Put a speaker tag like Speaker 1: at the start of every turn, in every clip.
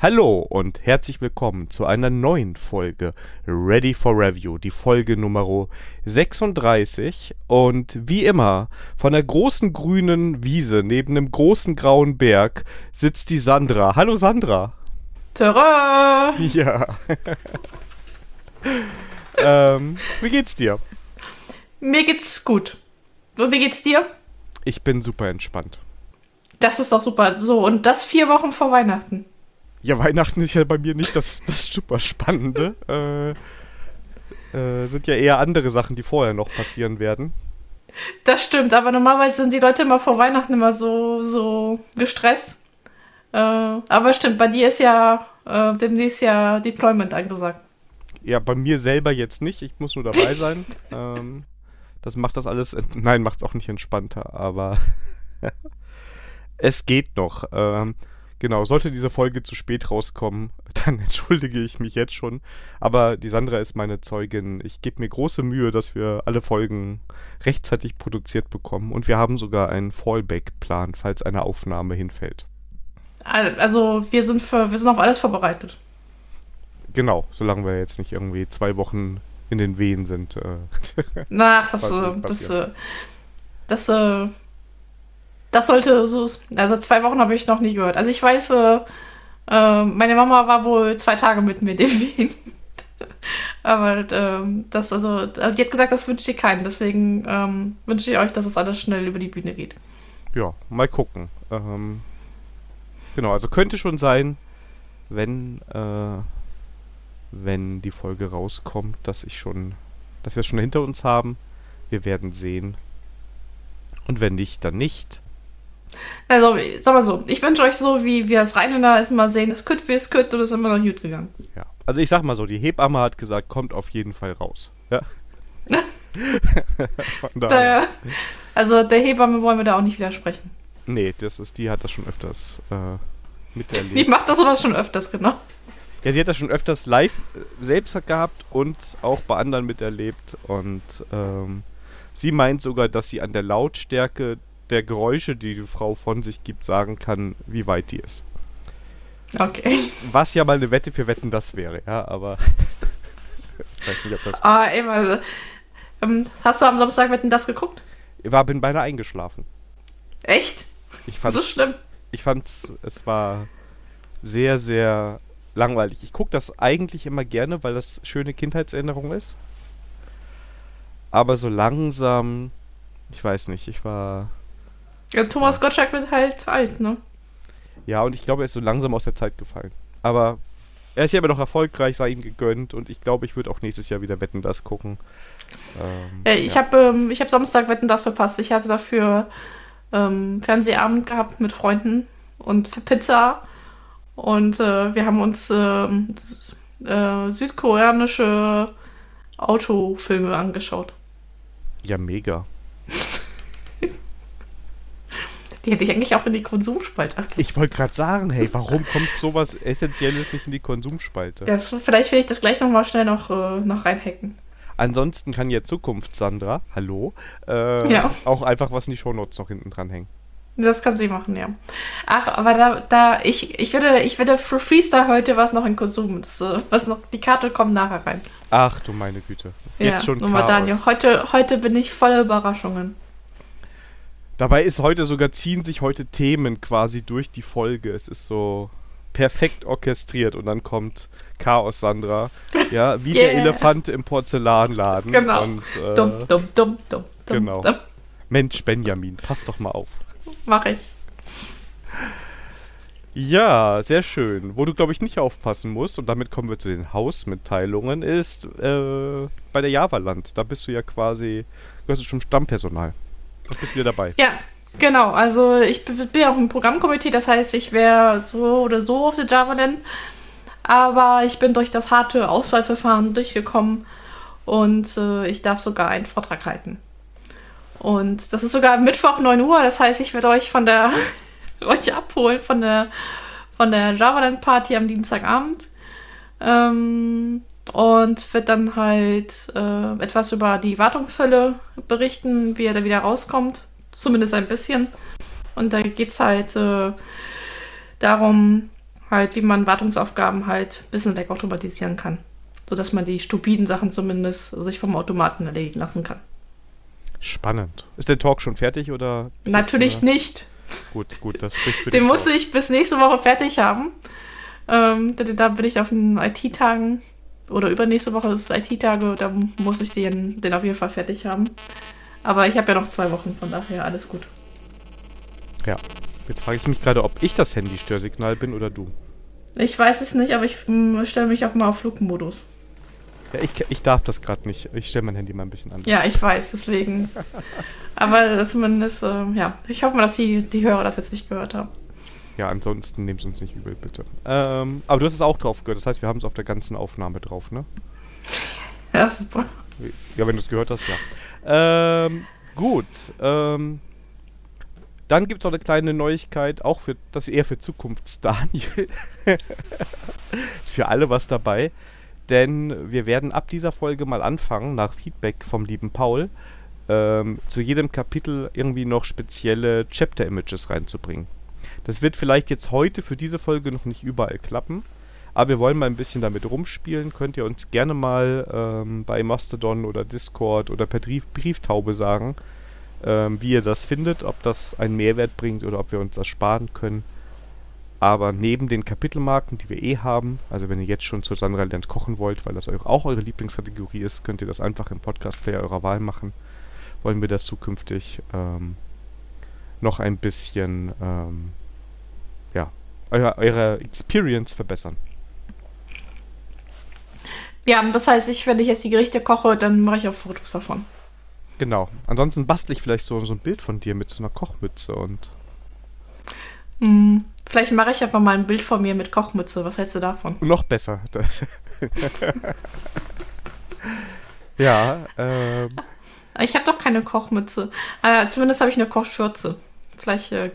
Speaker 1: Hallo und herzlich willkommen zu einer neuen Folge Ready for Review, die Folge Nummer 36 und wie immer von der großen grünen Wiese neben einem großen grauen Berg sitzt die Sandra. Hallo Sandra.
Speaker 2: Tada!
Speaker 1: Ja. ähm, wie geht's dir?
Speaker 2: Mir geht's gut. Und wie geht's dir?
Speaker 1: Ich bin super entspannt.
Speaker 2: Das ist doch super. So, und das vier Wochen vor Weihnachten.
Speaker 1: Ja, Weihnachten ist ja bei mir nicht das, das super Spannende. Äh, äh, sind ja eher andere Sachen, die vorher noch passieren werden.
Speaker 2: Das stimmt, aber normalerweise sind die Leute immer vor Weihnachten immer so, so gestresst. Äh, aber stimmt, bei dir ist ja äh, demnächst ja Deployment angesagt.
Speaker 1: Ja, bei mir selber jetzt nicht. Ich muss nur dabei sein. ähm, das macht das alles. Nein, macht es auch nicht entspannter, aber es geht noch. Ähm, Genau, sollte diese Folge zu spät rauskommen, dann entschuldige ich mich jetzt schon. Aber die Sandra ist meine Zeugin. Ich gebe mir große Mühe, dass wir alle Folgen rechtzeitig produziert bekommen. Und wir haben sogar einen Fallback-Plan, falls eine Aufnahme hinfällt.
Speaker 2: Also wir sind, für, wir sind auf alles vorbereitet.
Speaker 1: Genau, solange wir jetzt nicht irgendwie zwei Wochen in den Wehen sind. Äh,
Speaker 2: Ach, das, äh, das, äh, das, das, äh, das sollte so. Also zwei Wochen habe ich noch nie gehört. Also ich weiß, äh, äh, meine Mama war wohl zwei Tage mit mir dem Wien. Aber ähm, das, also, die hat gesagt, das wünscht ihr keinen. Deswegen ähm, wünsche ich euch, dass es alles schnell über die Bühne geht.
Speaker 1: Ja, mal gucken. Ähm, genau, also könnte schon sein, wenn, äh, wenn die Folge rauskommt, dass ich schon, dass wir es schon hinter uns haben. Wir werden sehen. Und wenn nicht, dann nicht.
Speaker 2: Also, sag mal so, ich wünsche euch so, wie wir es Rheinländer es mal sehen, es kütt wie es kütt und es ist immer noch gut gegangen.
Speaker 1: Ja, also ich sag mal so, die Hebamme hat gesagt, kommt auf jeden Fall raus. Ja.
Speaker 2: da, also der Hebamme wollen wir da auch nicht widersprechen.
Speaker 1: Nee, das ist, die hat das schon öfters äh, miterlebt.
Speaker 2: Die macht das sowas schon öfters, genau.
Speaker 1: Ja, sie hat das schon öfters live äh, selbst gehabt und auch bei anderen miterlebt. Und ähm, sie meint sogar, dass sie an der Lautstärke der Geräusche, die die Frau von sich gibt, sagen kann, wie weit die ist.
Speaker 2: Okay.
Speaker 1: Was ja mal eine Wette für Wetten das wäre, ja, aber ich weiß nicht, ob das.
Speaker 2: Ah, immer. Also, ähm, hast du am Samstag Wetten das geguckt?
Speaker 1: Ich war, bin beinahe eingeschlafen.
Speaker 2: Echt?
Speaker 1: Ich fand,
Speaker 2: so schlimm.
Speaker 1: Ich fand es war sehr, sehr langweilig. Ich gucke das eigentlich immer gerne, weil das schöne Kindheitserinnerung ist. Aber so langsam, ich weiß nicht, ich war
Speaker 2: ja, Thomas. Gottschalk wird halt alt, ne?
Speaker 1: Ja, und ich glaube, er ist so langsam aus der Zeit gefallen. Aber er ist ja immer noch erfolgreich, sei ihm gegönnt. Und ich glaube, ich würde auch nächstes Jahr wieder Wetten, das gucken.
Speaker 2: Ähm, äh, ich ja. habe ähm, hab Samstag Wetten, das verpasst. Ich hatte dafür ähm, Fernsehabend gehabt mit Freunden und für Pizza. Und äh, wir haben uns ähm, äh, südkoreanische Autofilme angeschaut.
Speaker 1: Ja, mega.
Speaker 2: Die hätte ich eigentlich auch in die Konsumspalte.
Speaker 1: Ich wollte gerade sagen, hey, warum kommt sowas Essentielles nicht in die Konsumspalte?
Speaker 2: Ja, vielleicht will ich das gleich nochmal schnell noch, äh, noch reinhacken.
Speaker 1: Ansonsten kann ja Zukunft Sandra, hallo, äh, ja. auch einfach was in die Shownotes noch hinten dran hängen.
Speaker 2: Das kann sie machen, ja. Ach, aber da, da, ich, ich würde, ich würde für Freestyle heute was noch in Konsum. Das, äh, was noch, die Karte kommt nachher rein.
Speaker 1: Ach du meine Güte. Jetzt
Speaker 2: ja,
Speaker 1: schon
Speaker 2: Chaos. Daniel, heute, heute bin ich voller Überraschungen.
Speaker 1: Dabei ist heute sogar, ziehen sich heute Themen quasi durch die Folge. Es ist so perfekt orchestriert und dann kommt Chaos Sandra. Ja, wie yeah. der Elefant im Porzellanladen.
Speaker 2: Genau.
Speaker 1: Und,
Speaker 2: äh, dumm, dumm, dumm, dumm.
Speaker 1: Genau.
Speaker 2: Dumm.
Speaker 1: Mensch, Benjamin, pass doch mal auf.
Speaker 2: Mach ich.
Speaker 1: Ja, sehr schön. Wo du, glaube ich, nicht aufpassen musst, und damit kommen wir zu den Hausmitteilungen, ist äh, bei der Java-Land. Da bist du ja quasi, gehörst du schon Stammpersonal. Du bist wieder dabei.
Speaker 2: Ja, genau. Also ich bin ja auch im Programmkomitee, das heißt, ich wäre so oder so auf der Java nennen. Aber ich bin durch das harte Auswahlverfahren durchgekommen und äh, ich darf sogar einen Vortrag halten. Und das ist sogar Mittwoch 9 Uhr, das heißt, ich werde euch von der euch abholen von der von der Javaland Party am Dienstagabend. Ähm, und wird dann halt äh, etwas über die Wartungshölle berichten, wie er da wieder rauskommt. Zumindest ein bisschen. Und da geht es halt äh, darum, halt, wie man Wartungsaufgaben halt ein bisschen wegautomatisieren kann. Sodass man die stupiden Sachen zumindest sich vom Automaten erledigen lassen kann.
Speaker 1: Spannend. Ist der Talk schon fertig oder?
Speaker 2: Natürlich
Speaker 1: das,
Speaker 2: nicht.
Speaker 1: Gut, gut, das spricht für
Speaker 2: Den muss ich bis nächste Woche fertig haben. Ähm, da, bin ich auf den IT-Tagen oder übernächste Woche ist IT-Tage, da muss ich den, den auf jeden Fall fertig haben. Aber ich habe ja noch zwei Wochen, von daher alles gut.
Speaker 1: Ja, jetzt frage ich mich gerade, ob ich das Handy-Störsignal bin oder du.
Speaker 2: Ich weiß es nicht, aber ich stelle mich auch mal auf Flugmodus.
Speaker 1: Ja, ich, ich darf das gerade nicht. Ich stelle mein Handy mal ein bisschen an.
Speaker 2: Ja, ich weiß, deswegen. aber zumindest, äh, ja, ich hoffe mal, dass die, die Hörer das jetzt nicht gehört haben.
Speaker 1: Ja, ansonsten nehmt es uns nicht übel, bitte. Ähm, aber du hast es auch drauf gehört. Das heißt, wir haben es auf der ganzen Aufnahme drauf, ne?
Speaker 2: Ja, super.
Speaker 1: Ja, wenn du es gehört hast, ja. Ähm, gut. Ähm, dann gibt es noch eine kleine Neuigkeit, auch für, das ist eher für Zukunfts-Daniel. ist für alle was dabei. Denn wir werden ab dieser Folge mal anfangen, nach Feedback vom lieben Paul, ähm, zu jedem Kapitel irgendwie noch spezielle Chapter-Images reinzubringen. Das wird vielleicht jetzt heute für diese Folge noch nicht überall klappen. Aber wir wollen mal ein bisschen damit rumspielen. Könnt ihr uns gerne mal ähm, bei Mastodon oder Discord oder per Brief Brieftaube sagen, ähm, wie ihr das findet, ob das einen Mehrwert bringt oder ob wir uns das sparen können. Aber neben den Kapitelmarken, die wir eh haben, also wenn ihr jetzt schon zu Sandra lernt kochen wollt, weil das auch eure Lieblingskategorie ist, könnt ihr das einfach im Podcast-Player eurer Wahl machen. Wollen wir das zukünftig ähm, noch ein bisschen ähm, eure, eure Experience verbessern.
Speaker 2: Ja, das heißt, ich, wenn ich jetzt die Gerichte koche, dann mache ich auch Fotos davon.
Speaker 1: Genau. Ansonsten bastle ich vielleicht so, so ein Bild von dir mit so einer Kochmütze und.
Speaker 2: Mm, vielleicht mache ich einfach mal ein Bild von mir mit Kochmütze. Was hältst du davon?
Speaker 1: Noch besser. ja, ähm.
Speaker 2: Ich habe doch keine Kochmütze. Äh, zumindest habe ich eine Kochschürze. Vielleicht äh,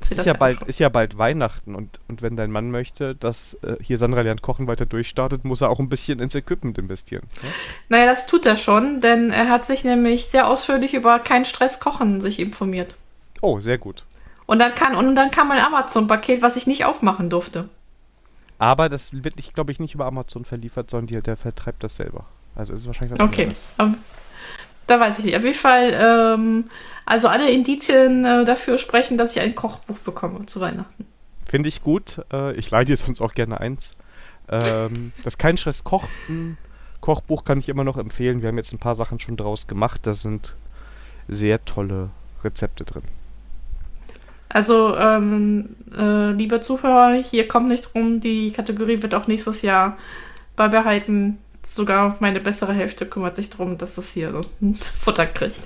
Speaker 1: ist ja, bald, ist ja bald Weihnachten und, und wenn dein Mann möchte, dass äh, hier Sandra lernt kochen weiter durchstartet, muss er auch ein bisschen ins Equipment investieren.
Speaker 2: Ja? Naja, das tut er schon, denn er hat sich nämlich sehr ausführlich über kein Stress kochen sich informiert.
Speaker 1: Oh, sehr gut.
Speaker 2: Und dann kann, und dann kam ein Amazon-Paket, was ich nicht aufmachen durfte.
Speaker 1: Aber das wird, glaube ich, nicht über Amazon verliefert, sondern die, der vertreibt das selber. Also ist es wahrscheinlich
Speaker 2: Okay. Um, da weiß ich nicht. Auf jeden Fall, ähm, also alle Indizien äh, dafür sprechen, dass ich ein Kochbuch bekomme zu Weihnachten.
Speaker 1: Finde ich gut. Äh, ich leite dir sonst auch gerne eins. Ähm, das Kein Stress Kochen Kochbuch kann ich immer noch empfehlen. Wir haben jetzt ein paar Sachen schon draus gemacht. Da sind sehr tolle Rezepte drin.
Speaker 2: Also, ähm, äh, liebe Zuhörer, hier kommt nichts rum. Die Kategorie wird auch nächstes Jahr beibehalten sogar meine bessere Hälfte kümmert sich darum, dass das hier Futter kriegt.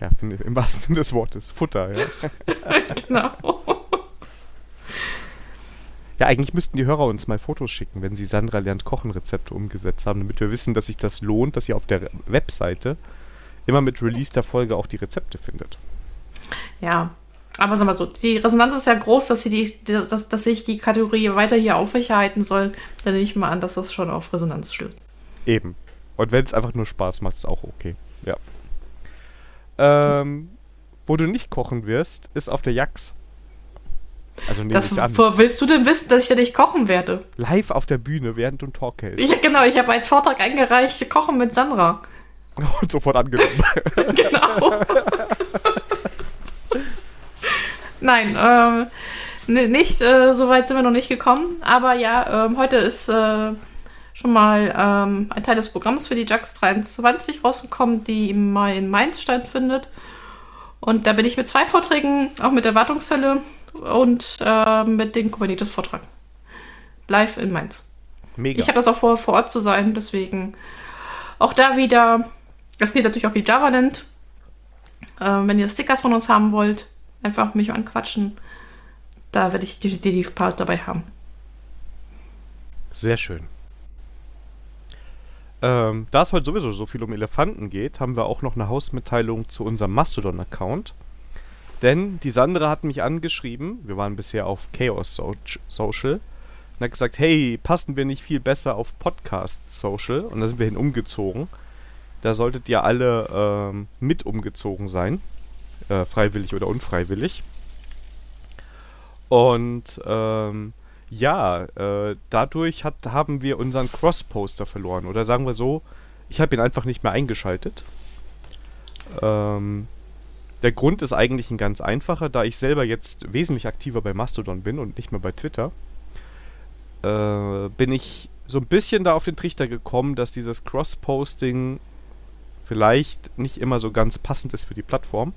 Speaker 1: Ja, im wahrsten Sinne des Wortes. Futter, ja. genau. Ja, eigentlich müssten die Hörer uns mal Fotos schicken, wenn sie Sandra lernt Kochen Rezepte umgesetzt haben, damit wir wissen, dass sich das lohnt, dass ihr auf der Webseite immer mit Release der Folge auch die Rezepte findet.
Speaker 2: Ja, aber sag mal so, die Resonanz ist ja groß, dass, sie die, dass, dass ich die Kategorie weiter hier aufrechterhalten soll. Dann nehme ich mal an, dass das schon auf Resonanz stößt.
Speaker 1: Eben. Und wenn es einfach nur Spaß macht, ist auch okay. Ja. Ähm, wo du nicht kochen wirst, ist auf der Jax.
Speaker 2: Also nehme das, ich an. Wo willst du denn wissen, dass ich da nicht kochen werde?
Speaker 1: Live auf der Bühne, während du einen Talk hältst.
Speaker 2: Ja, genau. Ich habe als Vortrag eingereicht, Kochen mit Sandra.
Speaker 1: Und sofort angenommen. genau.
Speaker 2: Nein, ähm, nicht, äh, so weit sind wir noch nicht gekommen. Aber ja, ähm, heute ist äh, schon mal ähm, ein Teil des Programms für die JAX 23 rausgekommen, die im Mai in Mainz stattfindet. Und da bin ich mit zwei Vorträgen, auch mit der Wartungshölle und äh, mit dem Kubernetes-Vortrag. Live in Mainz. Mega. Ich habe das auch vor, vor Ort zu sein, deswegen auch da wieder. Das geht natürlich auch wie JavaLand. Äh, wenn ihr Stickers von uns haben wollt, einfach mich anquatschen. Da werde ich definitiv Part dabei haben.
Speaker 1: Sehr schön. Ähm, da es heute sowieso so viel um Elefanten geht, haben wir auch noch eine Hausmitteilung zu unserem Mastodon-Account. Denn die Sandra hat mich angeschrieben, wir waren bisher auf Chaos Social, und hat gesagt, hey, passen wir nicht viel besser auf Podcast Social? Und da sind wir hin umgezogen. Da solltet ihr alle ähm, mit umgezogen sein, äh, freiwillig oder unfreiwillig. Und ähm, Ja, äh, dadurch hat, haben wir unseren Cross-Poster verloren. Oder sagen wir so, ich habe ihn einfach nicht mehr eingeschaltet. Ähm, der Grund ist eigentlich ein ganz einfacher, da ich selber jetzt wesentlich aktiver bei Mastodon bin und nicht mehr bei Twitter, äh, bin ich so ein bisschen da auf den Trichter gekommen, dass dieses Cross-Posting vielleicht nicht immer so ganz passend ist für die Plattform.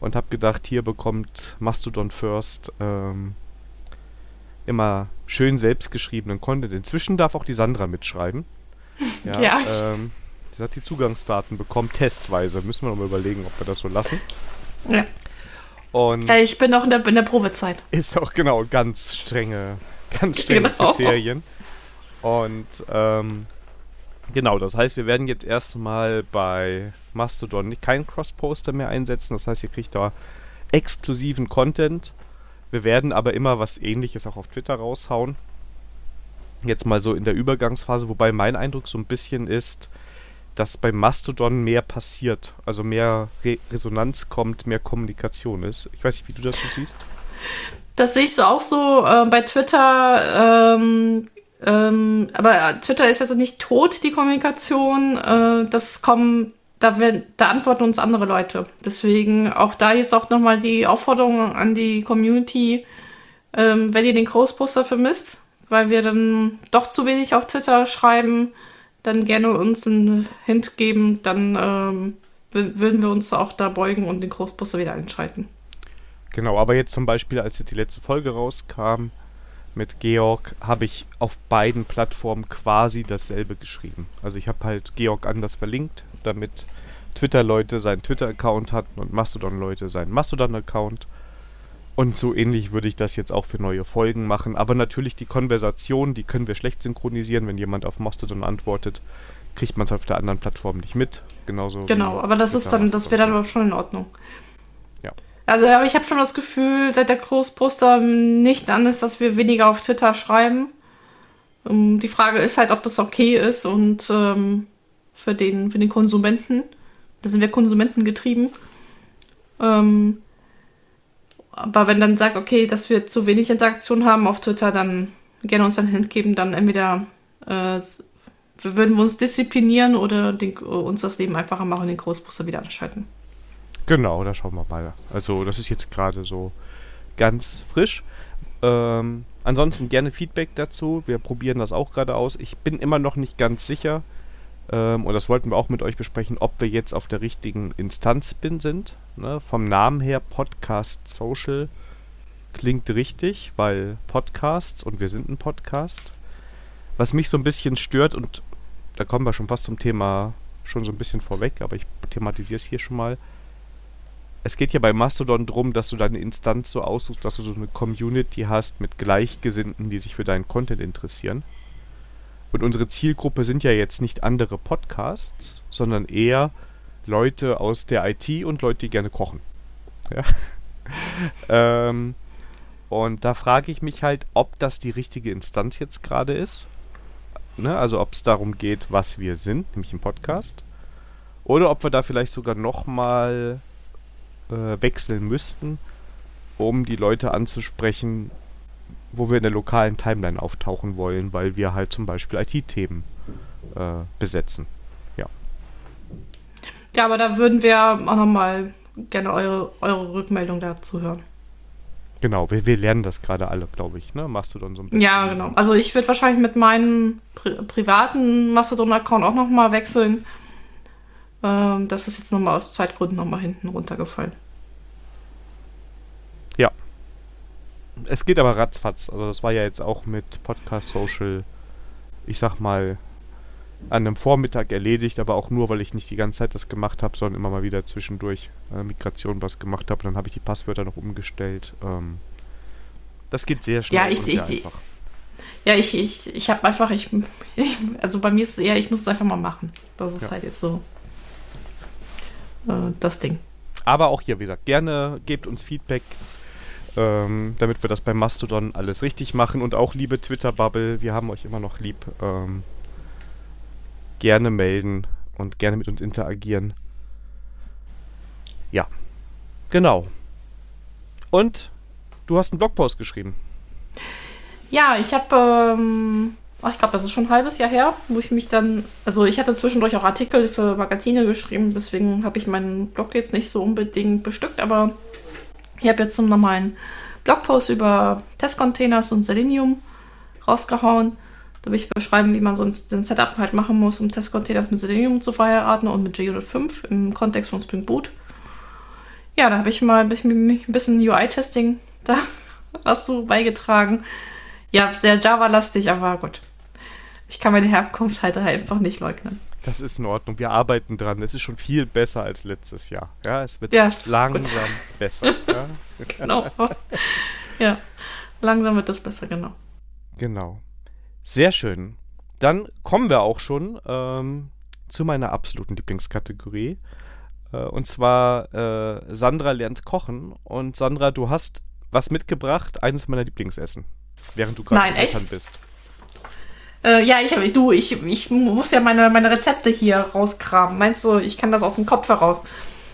Speaker 1: Und habe gedacht, hier bekommt Mastodon First ähm, immer schön selbstgeschriebenen Content. Inzwischen darf auch die Sandra mitschreiben. Ja. ja. Ähm, sie hat die Zugangsdaten bekommen, testweise. Müssen wir noch mal überlegen, ob wir das so lassen.
Speaker 2: Ja. Und ja, ich bin noch in der, in der Probezeit.
Speaker 1: Ist auch genau ganz strenge, ganz strenge genau. Kriterien. Und ähm, genau, das heißt, wir werden jetzt erstmal bei Mastodon keinen Cross-Poster mehr einsetzen. Das heißt, ihr kriegt da exklusiven Content. Wir werden aber immer was ähnliches auch auf Twitter raushauen. Jetzt mal so in der Übergangsphase, wobei mein Eindruck so ein bisschen ist, dass bei Mastodon mehr passiert, also mehr Re Resonanz kommt, mehr Kommunikation ist. Ich weiß nicht, wie du das so siehst.
Speaker 2: Das sehe ich so auch so. Äh, bei Twitter ähm, ähm, aber Twitter ist also nicht tot, die Kommunikation. Äh, das kommen, da, werden, da antworten uns andere Leute. Deswegen auch da jetzt auch nochmal die Aufforderung an die Community, ähm, wenn ihr den Großposter vermisst, weil wir dann doch zu wenig auf Twitter schreiben, dann gerne uns einen Hint geben, dann ähm, würden wir uns auch da beugen und den Großposter wieder einschalten.
Speaker 1: Genau, aber jetzt zum Beispiel, als jetzt die letzte Folge rauskam, mit Georg habe ich auf beiden Plattformen quasi dasselbe geschrieben. Also ich habe halt Georg anders verlinkt, damit Twitter-Leute seinen Twitter-Account hatten und Mastodon-Leute seinen Mastodon-Account. Und so ähnlich würde ich das jetzt auch für neue Folgen machen. Aber natürlich die Konversation, die können wir schlecht synchronisieren. Wenn jemand auf Mastodon antwortet, kriegt man es auf der anderen Plattform nicht mit. Genauso.
Speaker 2: Genau, aber das ist dann, das wäre dann aber schon in Ordnung. Also aber ich habe schon das Gefühl, seit der Großposter nicht an ist, dass wir weniger auf Twitter schreiben. Um, die Frage ist halt, ob das okay ist und ähm, für, den, für den Konsumenten. Da sind wir Konsumenten getrieben. Ähm, aber wenn dann sagt, okay, dass wir zu wenig Interaktion haben auf Twitter, dann gerne uns ein Hint geben, dann entweder äh, würden wir uns disziplinieren oder den, uns das Leben einfacher machen und den Großposter wieder anschalten.
Speaker 1: Genau, da schauen wir mal. Also das ist jetzt gerade so ganz frisch. Ähm, ansonsten gerne Feedback dazu. Wir probieren das auch gerade aus. Ich bin immer noch nicht ganz sicher. Ähm, und das wollten wir auch mit euch besprechen, ob wir jetzt auf der richtigen Instanz bin sind. Ne? Vom Namen her Podcast Social klingt richtig, weil Podcasts und wir sind ein Podcast. Was mich so ein bisschen stört und da kommen wir schon fast zum Thema schon so ein bisschen vorweg, aber ich thematisiere es hier schon mal es geht ja bei Mastodon darum, dass du deine Instanz so aussuchst, dass du so eine Community hast mit Gleichgesinnten, die sich für deinen Content interessieren. Und unsere Zielgruppe sind ja jetzt nicht andere Podcasts, sondern eher Leute aus der IT und Leute, die gerne kochen. Ja. ähm, und da frage ich mich halt, ob das die richtige Instanz jetzt gerade ist. Ne? Also ob es darum geht, was wir sind, nämlich ein Podcast. Oder ob wir da vielleicht sogar nochmal äh, wechseln müssten, um die Leute anzusprechen, wo wir in der lokalen Timeline auftauchen wollen, weil wir halt zum Beispiel IT-Themen äh, besetzen. Ja.
Speaker 2: Ja, aber da würden wir auch nochmal gerne eure, eure Rückmeldung dazu hören.
Speaker 1: Genau, wir, wir lernen das gerade alle, glaube ich, ne? Mastodon so
Speaker 2: ein bisschen. Ja, genau. Also ich würde wahrscheinlich mit meinem pri privaten Mastodon-Account auch nochmal wechseln, ähm, das ist jetzt nochmal aus Zeitgründen nochmal hinten runtergefallen.
Speaker 1: Ja. Es geht aber ratzfatz. Also das war ja jetzt auch mit Podcast Social, ich sag mal, an einem Vormittag erledigt, aber auch nur, weil ich nicht die ganze Zeit das gemacht habe, sondern immer mal wieder zwischendurch äh, Migration was gemacht habe. Dann habe ich die Passwörter noch umgestellt. Ähm, das geht sehr schnell.
Speaker 2: Ja, ich, ich, einfach. Ja, ich, ich, ich habe einfach, ich, ich, also bei mir ist es eher, ich muss es einfach mal machen. Das ist ja. halt jetzt so äh, das Ding.
Speaker 1: Aber auch hier, wie gesagt, gerne gebt uns Feedback, ähm, damit wir das bei Mastodon alles richtig machen. Und auch liebe Twitter-Bubble, wir haben euch immer noch lieb. Ähm, gerne melden und gerne mit uns interagieren. Ja, genau. Und du hast einen Blogpost geschrieben.
Speaker 2: Ja, ich habe, ähm, ich glaube, das ist schon ein halbes Jahr her, wo ich mich dann, also ich hatte zwischendurch auch Artikel für Magazine geschrieben, deswegen habe ich meinen Blog jetzt nicht so unbedingt bestückt, aber ich habe jetzt zum normalen Blogpost über Testcontainers und Selenium rausgehauen. Da will ich beschreiben, wie man sonst den Setup halt machen muss, um Testcontainers mit Selenium zu verheiraten und mit J5 im Kontext von Spring Boot. Ja, da habe ich mal ein bisschen, ein bisschen UI-Testing da was du beigetragen. Ja, sehr Java-lastig, aber gut. Ich kann meine Herkunft halt einfach nicht leugnen.
Speaker 1: Das ist in Ordnung. Wir arbeiten dran. Es ist schon viel besser als letztes Jahr. Ja, es wird
Speaker 2: Ja,
Speaker 1: langsam
Speaker 2: gut.
Speaker 1: besser. Ja?
Speaker 2: Genau. ja, langsam wird das besser, genau.
Speaker 1: Genau. Sehr schön. Dann kommen wir auch schon ähm, zu meiner absoluten Lieblingskategorie. Äh, und zwar äh, Sandra lernt kochen. Und Sandra, du hast was mitgebracht, eines meiner Lieblingsessen, während du gerade
Speaker 2: echt?
Speaker 1: Eltern bist.
Speaker 2: Äh, ja, ich, hab- du, ich, ich muss ja meine, meine Rezepte hier rauskramen. Meinst du, ich kann das aus dem Kopf heraus?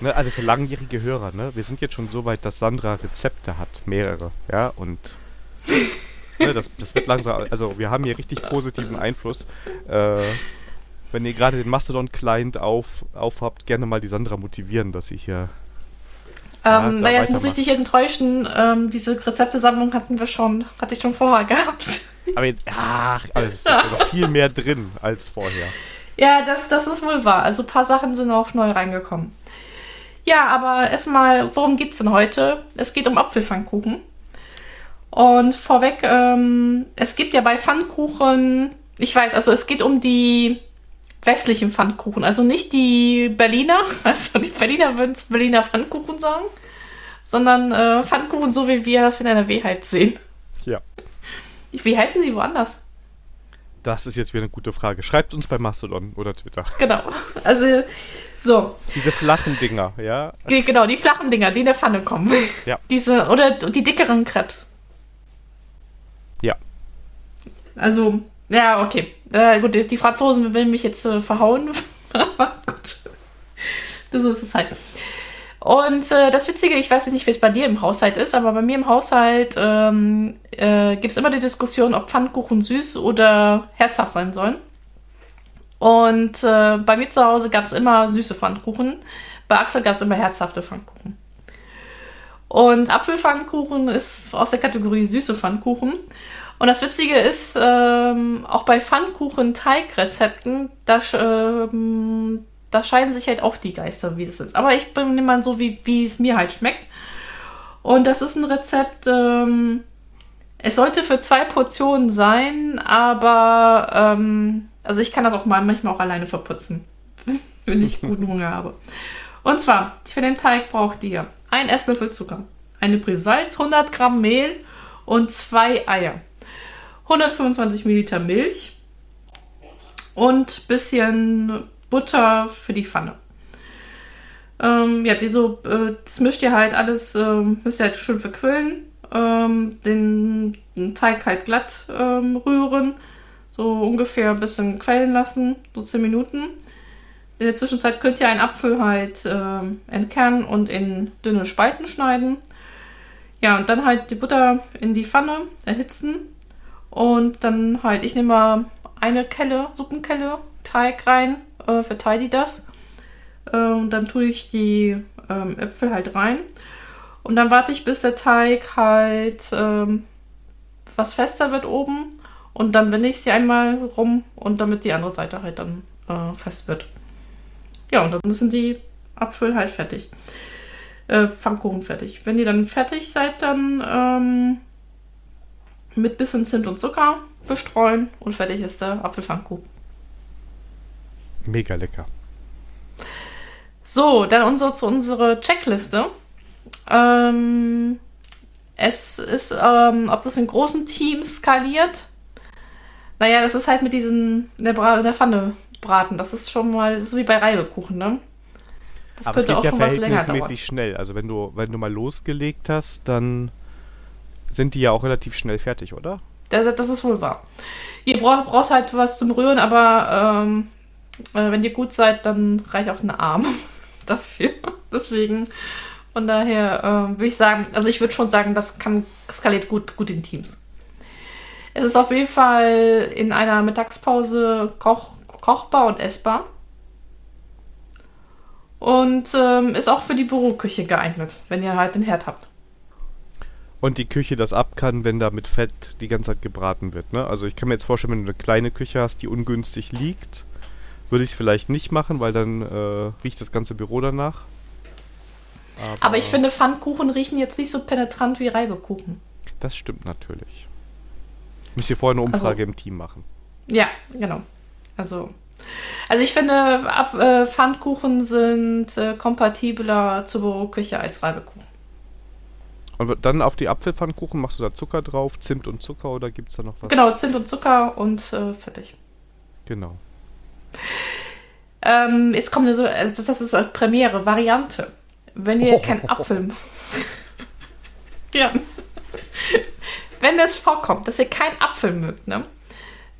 Speaker 1: Ne, also für langjährige Hörer, ne? Wir sind jetzt schon so weit, dass Sandra Rezepte hat, mehrere, ja, und ne, das, das wird langsam, also wir haben hier richtig positiven Einfluss. Äh, wenn ihr gerade den Mastodon-Client auf, aufhabt, gerne mal die Sandra motivieren, dass sie hier. Ja,
Speaker 2: Ähm, naja, jetzt muss ich dich enttäuschen. Ähm, diese Rezeptesammlung hatten wir schon, hatte ich schon vorher gehabt.
Speaker 1: Aber jetzt, ach, aber es ist jetzt noch viel mehr drin als vorher.
Speaker 2: Ja, das, das ist wohl wahr. Also ein paar Sachen sind auch neu reingekommen. Ja, aber erstmal, worum geht's denn heute? Es geht um Apfelpfannkuchen. Und vorweg, ähm, es gibt ja bei Pfannkuchen, ich weiß, also es geht um die westlichen Pfannkuchen, also nicht die Berliner, also die Berliner würden es Berliner Pfannkuchen sagen, sondern äh, Pfannkuchen, so wie wir das in NRW halt sehen.
Speaker 1: Ja.
Speaker 2: Wie heißen sie woanders?
Speaker 1: Das ist jetzt wieder eine gute Frage. Schreibt uns bei Mastodon oder Twitter.
Speaker 2: Genau. Also, so.
Speaker 1: Diese flachen Dinger, ja?
Speaker 2: Ge- Genau, die flachen Dinger, die in der Pfanne kommen.
Speaker 1: Ja.
Speaker 2: Diese, oder die dickeren Krebs.
Speaker 1: Ja.
Speaker 2: Also, ja, okay. Äh, gut, die Franzosen will mich jetzt äh, verhauen. Aber gut. So ist es halt. Und äh, das Witzige, ich weiß jetzt nicht, wie es bei dir im Haushalt ist, aber bei mir im Haushalt ähm, äh, gibt es immer die Diskussion, ob Pfannkuchen süß oder herzhaft sein sollen. Und äh, bei mir zu Hause gab es immer süße Pfannkuchen. Bei Axel gab es immer herzhafte Pfannkuchen. Und Apfelpfannkuchen ist aus der Kategorie süße Pfannkuchen. Und das Witzige ist, ähm, auch bei Pfannkuchen-Teigrezepten, da, ähm, da scheiden sich halt auch die Geister, wie es ist. Aber ich bin immer so, wie, wie es mir halt schmeckt. Und das ist ein Rezept, ähm, es sollte für zwei Portionen sein, aber ähm, also ich kann das auch mal manchmal auch alleine verputzen, wenn ich guten Hunger habe. Und zwar, für den Teig braucht ihr ein Esslöffel Zucker, eine Prise Salz, 100 Gramm Mehl und zwei Eier, 125 Milliliter Milch und bisschen Butter für die Pfanne. Ähm, ja, die so, äh, das mischt ihr halt alles, ähm, müsst ihr halt schön verquillen, ähm, den, den Teig halt glatt ähm, rühren, so ungefähr ein bisschen quellen lassen, so 10 Minuten. In der Zwischenzeit könnt ihr einen Apfel halt ähm, entkernen und in dünne Spalten schneiden. Ja, und dann halt die Butter in die Pfanne erhitzen und dann halt, ich nehme mal eine Kelle, Suppenkelle, Teig rein, äh, verteile die das. Äh, und dann tue ich die ähm, Äpfel halt rein. Und dann warte ich, bis der Teig halt ähm, was fester wird oben. Und dann wende ich sie einmal rum und damit die andere Seite halt dann äh, fest wird. Ja, und dann sind die Apfel halt fertig. Äh, Pfannkuchen fertig. Wenn ihr dann fertig seid, dann ähm, mit bisschen Zimt und Zucker bestreuen und fertig ist der Apfelpfannkuchen.
Speaker 1: Mega lecker.
Speaker 2: So, dann unsere, zu unserer Checkliste. Ähm, es ist, ähm, ob das in großen Teams skaliert. Naja, das ist halt mit diesen in der, Bra in der Pfanne braten. Das ist schon mal, das ist so wie bei Reibekuchen, ne? Das
Speaker 1: Aber es geht ja
Speaker 2: schon was länger
Speaker 1: verhältnismäßig schnell. Also wenn du, wenn du mal losgelegt hast, dann sind die ja auch relativ schnell fertig, oder?
Speaker 2: Das, das ist wohl wahr. Ihr braucht, braucht halt was zum Rühren, aber ähm, äh, wenn ihr gut seid, dann reicht auch ein Arm dafür. Deswegen, von daher äh, würde ich sagen, also ich würde schon sagen, das kann skaliert gut, gut in Teams. Es ist auf jeden Fall in einer Mittagspause koch kochbar und essbar. Und ähm, ist auch für die Büroküche geeignet, wenn ihr halt den Herd habt.
Speaker 1: Und die Küche das ab kann, wenn da mit Fett die ganze Zeit gebraten wird. Ne? Also ich kann mir jetzt vorstellen, wenn du eine kleine Küche hast, die ungünstig liegt, würde ich es vielleicht nicht machen, weil dann äh, riecht das ganze Büro danach.
Speaker 2: Aber, Aber ich finde, Pfannkuchen riechen jetzt nicht so penetrant wie Reibekuchen.
Speaker 1: Das stimmt natürlich. Müsst ihr vorher eine Umfrage also, im Team machen.
Speaker 2: Ja, genau. Also, also ich finde, äh, Pfannkuchen sind äh, kompatibler zur Büroküche als Reibekuchen.
Speaker 1: Und dann auf die Apfelpfannkuchen machst du da Zucker drauf, Zimt und Zucker oder gibt es da noch was?
Speaker 2: Genau, Zimt und Zucker und äh, fertig.
Speaker 1: Genau.
Speaker 2: Ähm, jetzt kommt so, also das ist eine Premiere, Variante. Wenn ihr oh. keinen Apfel. ja. Wenn es vorkommt, dass ihr keinen Apfel mögt, ne?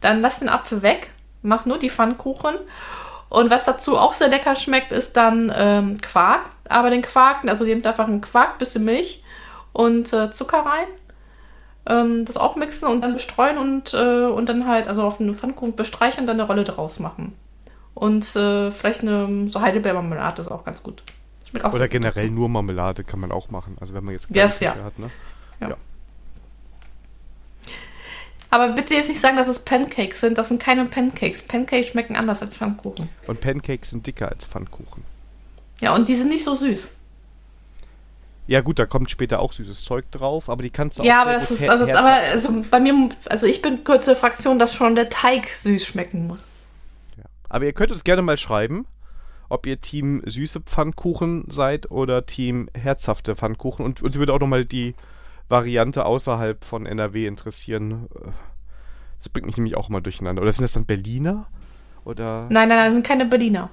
Speaker 2: Dann lasst den Apfel weg, macht nur die Pfannkuchen. Und was dazu auch sehr lecker schmeckt, ist dann ähm, Quark. Aber den Quark, also ihr nehmt einfach einen Quark, bisschen Milch und äh, Zucker rein. Ähm, das auch mixen und dann bestreuen und, äh, und dann halt, also auf einen Pfannkuchen bestreichen und dann eine Rolle draus machen. Und äh, vielleicht eine so Heidelbeermarmelade ist auch ganz gut.
Speaker 1: Auch Oder generell dazu. nur Marmelade kann man auch machen. Also wenn man jetzt
Speaker 2: yes, ja. hat, ne? Ja. ja. Aber bitte jetzt nicht sagen, dass es Pancakes sind. Das sind keine Pancakes. Pancakes schmecken anders als Pfannkuchen.
Speaker 1: Und Pancakes sind dicker als Pfannkuchen.
Speaker 2: Ja, und die sind nicht so süß.
Speaker 1: Ja, gut, da kommt später auch süßes Zeug drauf, aber die kannst du
Speaker 2: ja, auch. Ja, aber das ist, also, aber also bei mir, also ich bin kurze Fraktion, dass schon der Teig süß schmecken muss.
Speaker 1: Ja. Aber ihr könnt uns gerne mal schreiben, ob ihr Team süße Pfannkuchen seid oder Team herzhafte Pfannkuchen. Und uns würde auch nochmal die Variante außerhalb von NRW interessieren. Das bringt mich nämlich auch mal durcheinander. Oder sind das dann Berliner? Oder?
Speaker 2: Nein, nein, nein, das sind keine Berliner.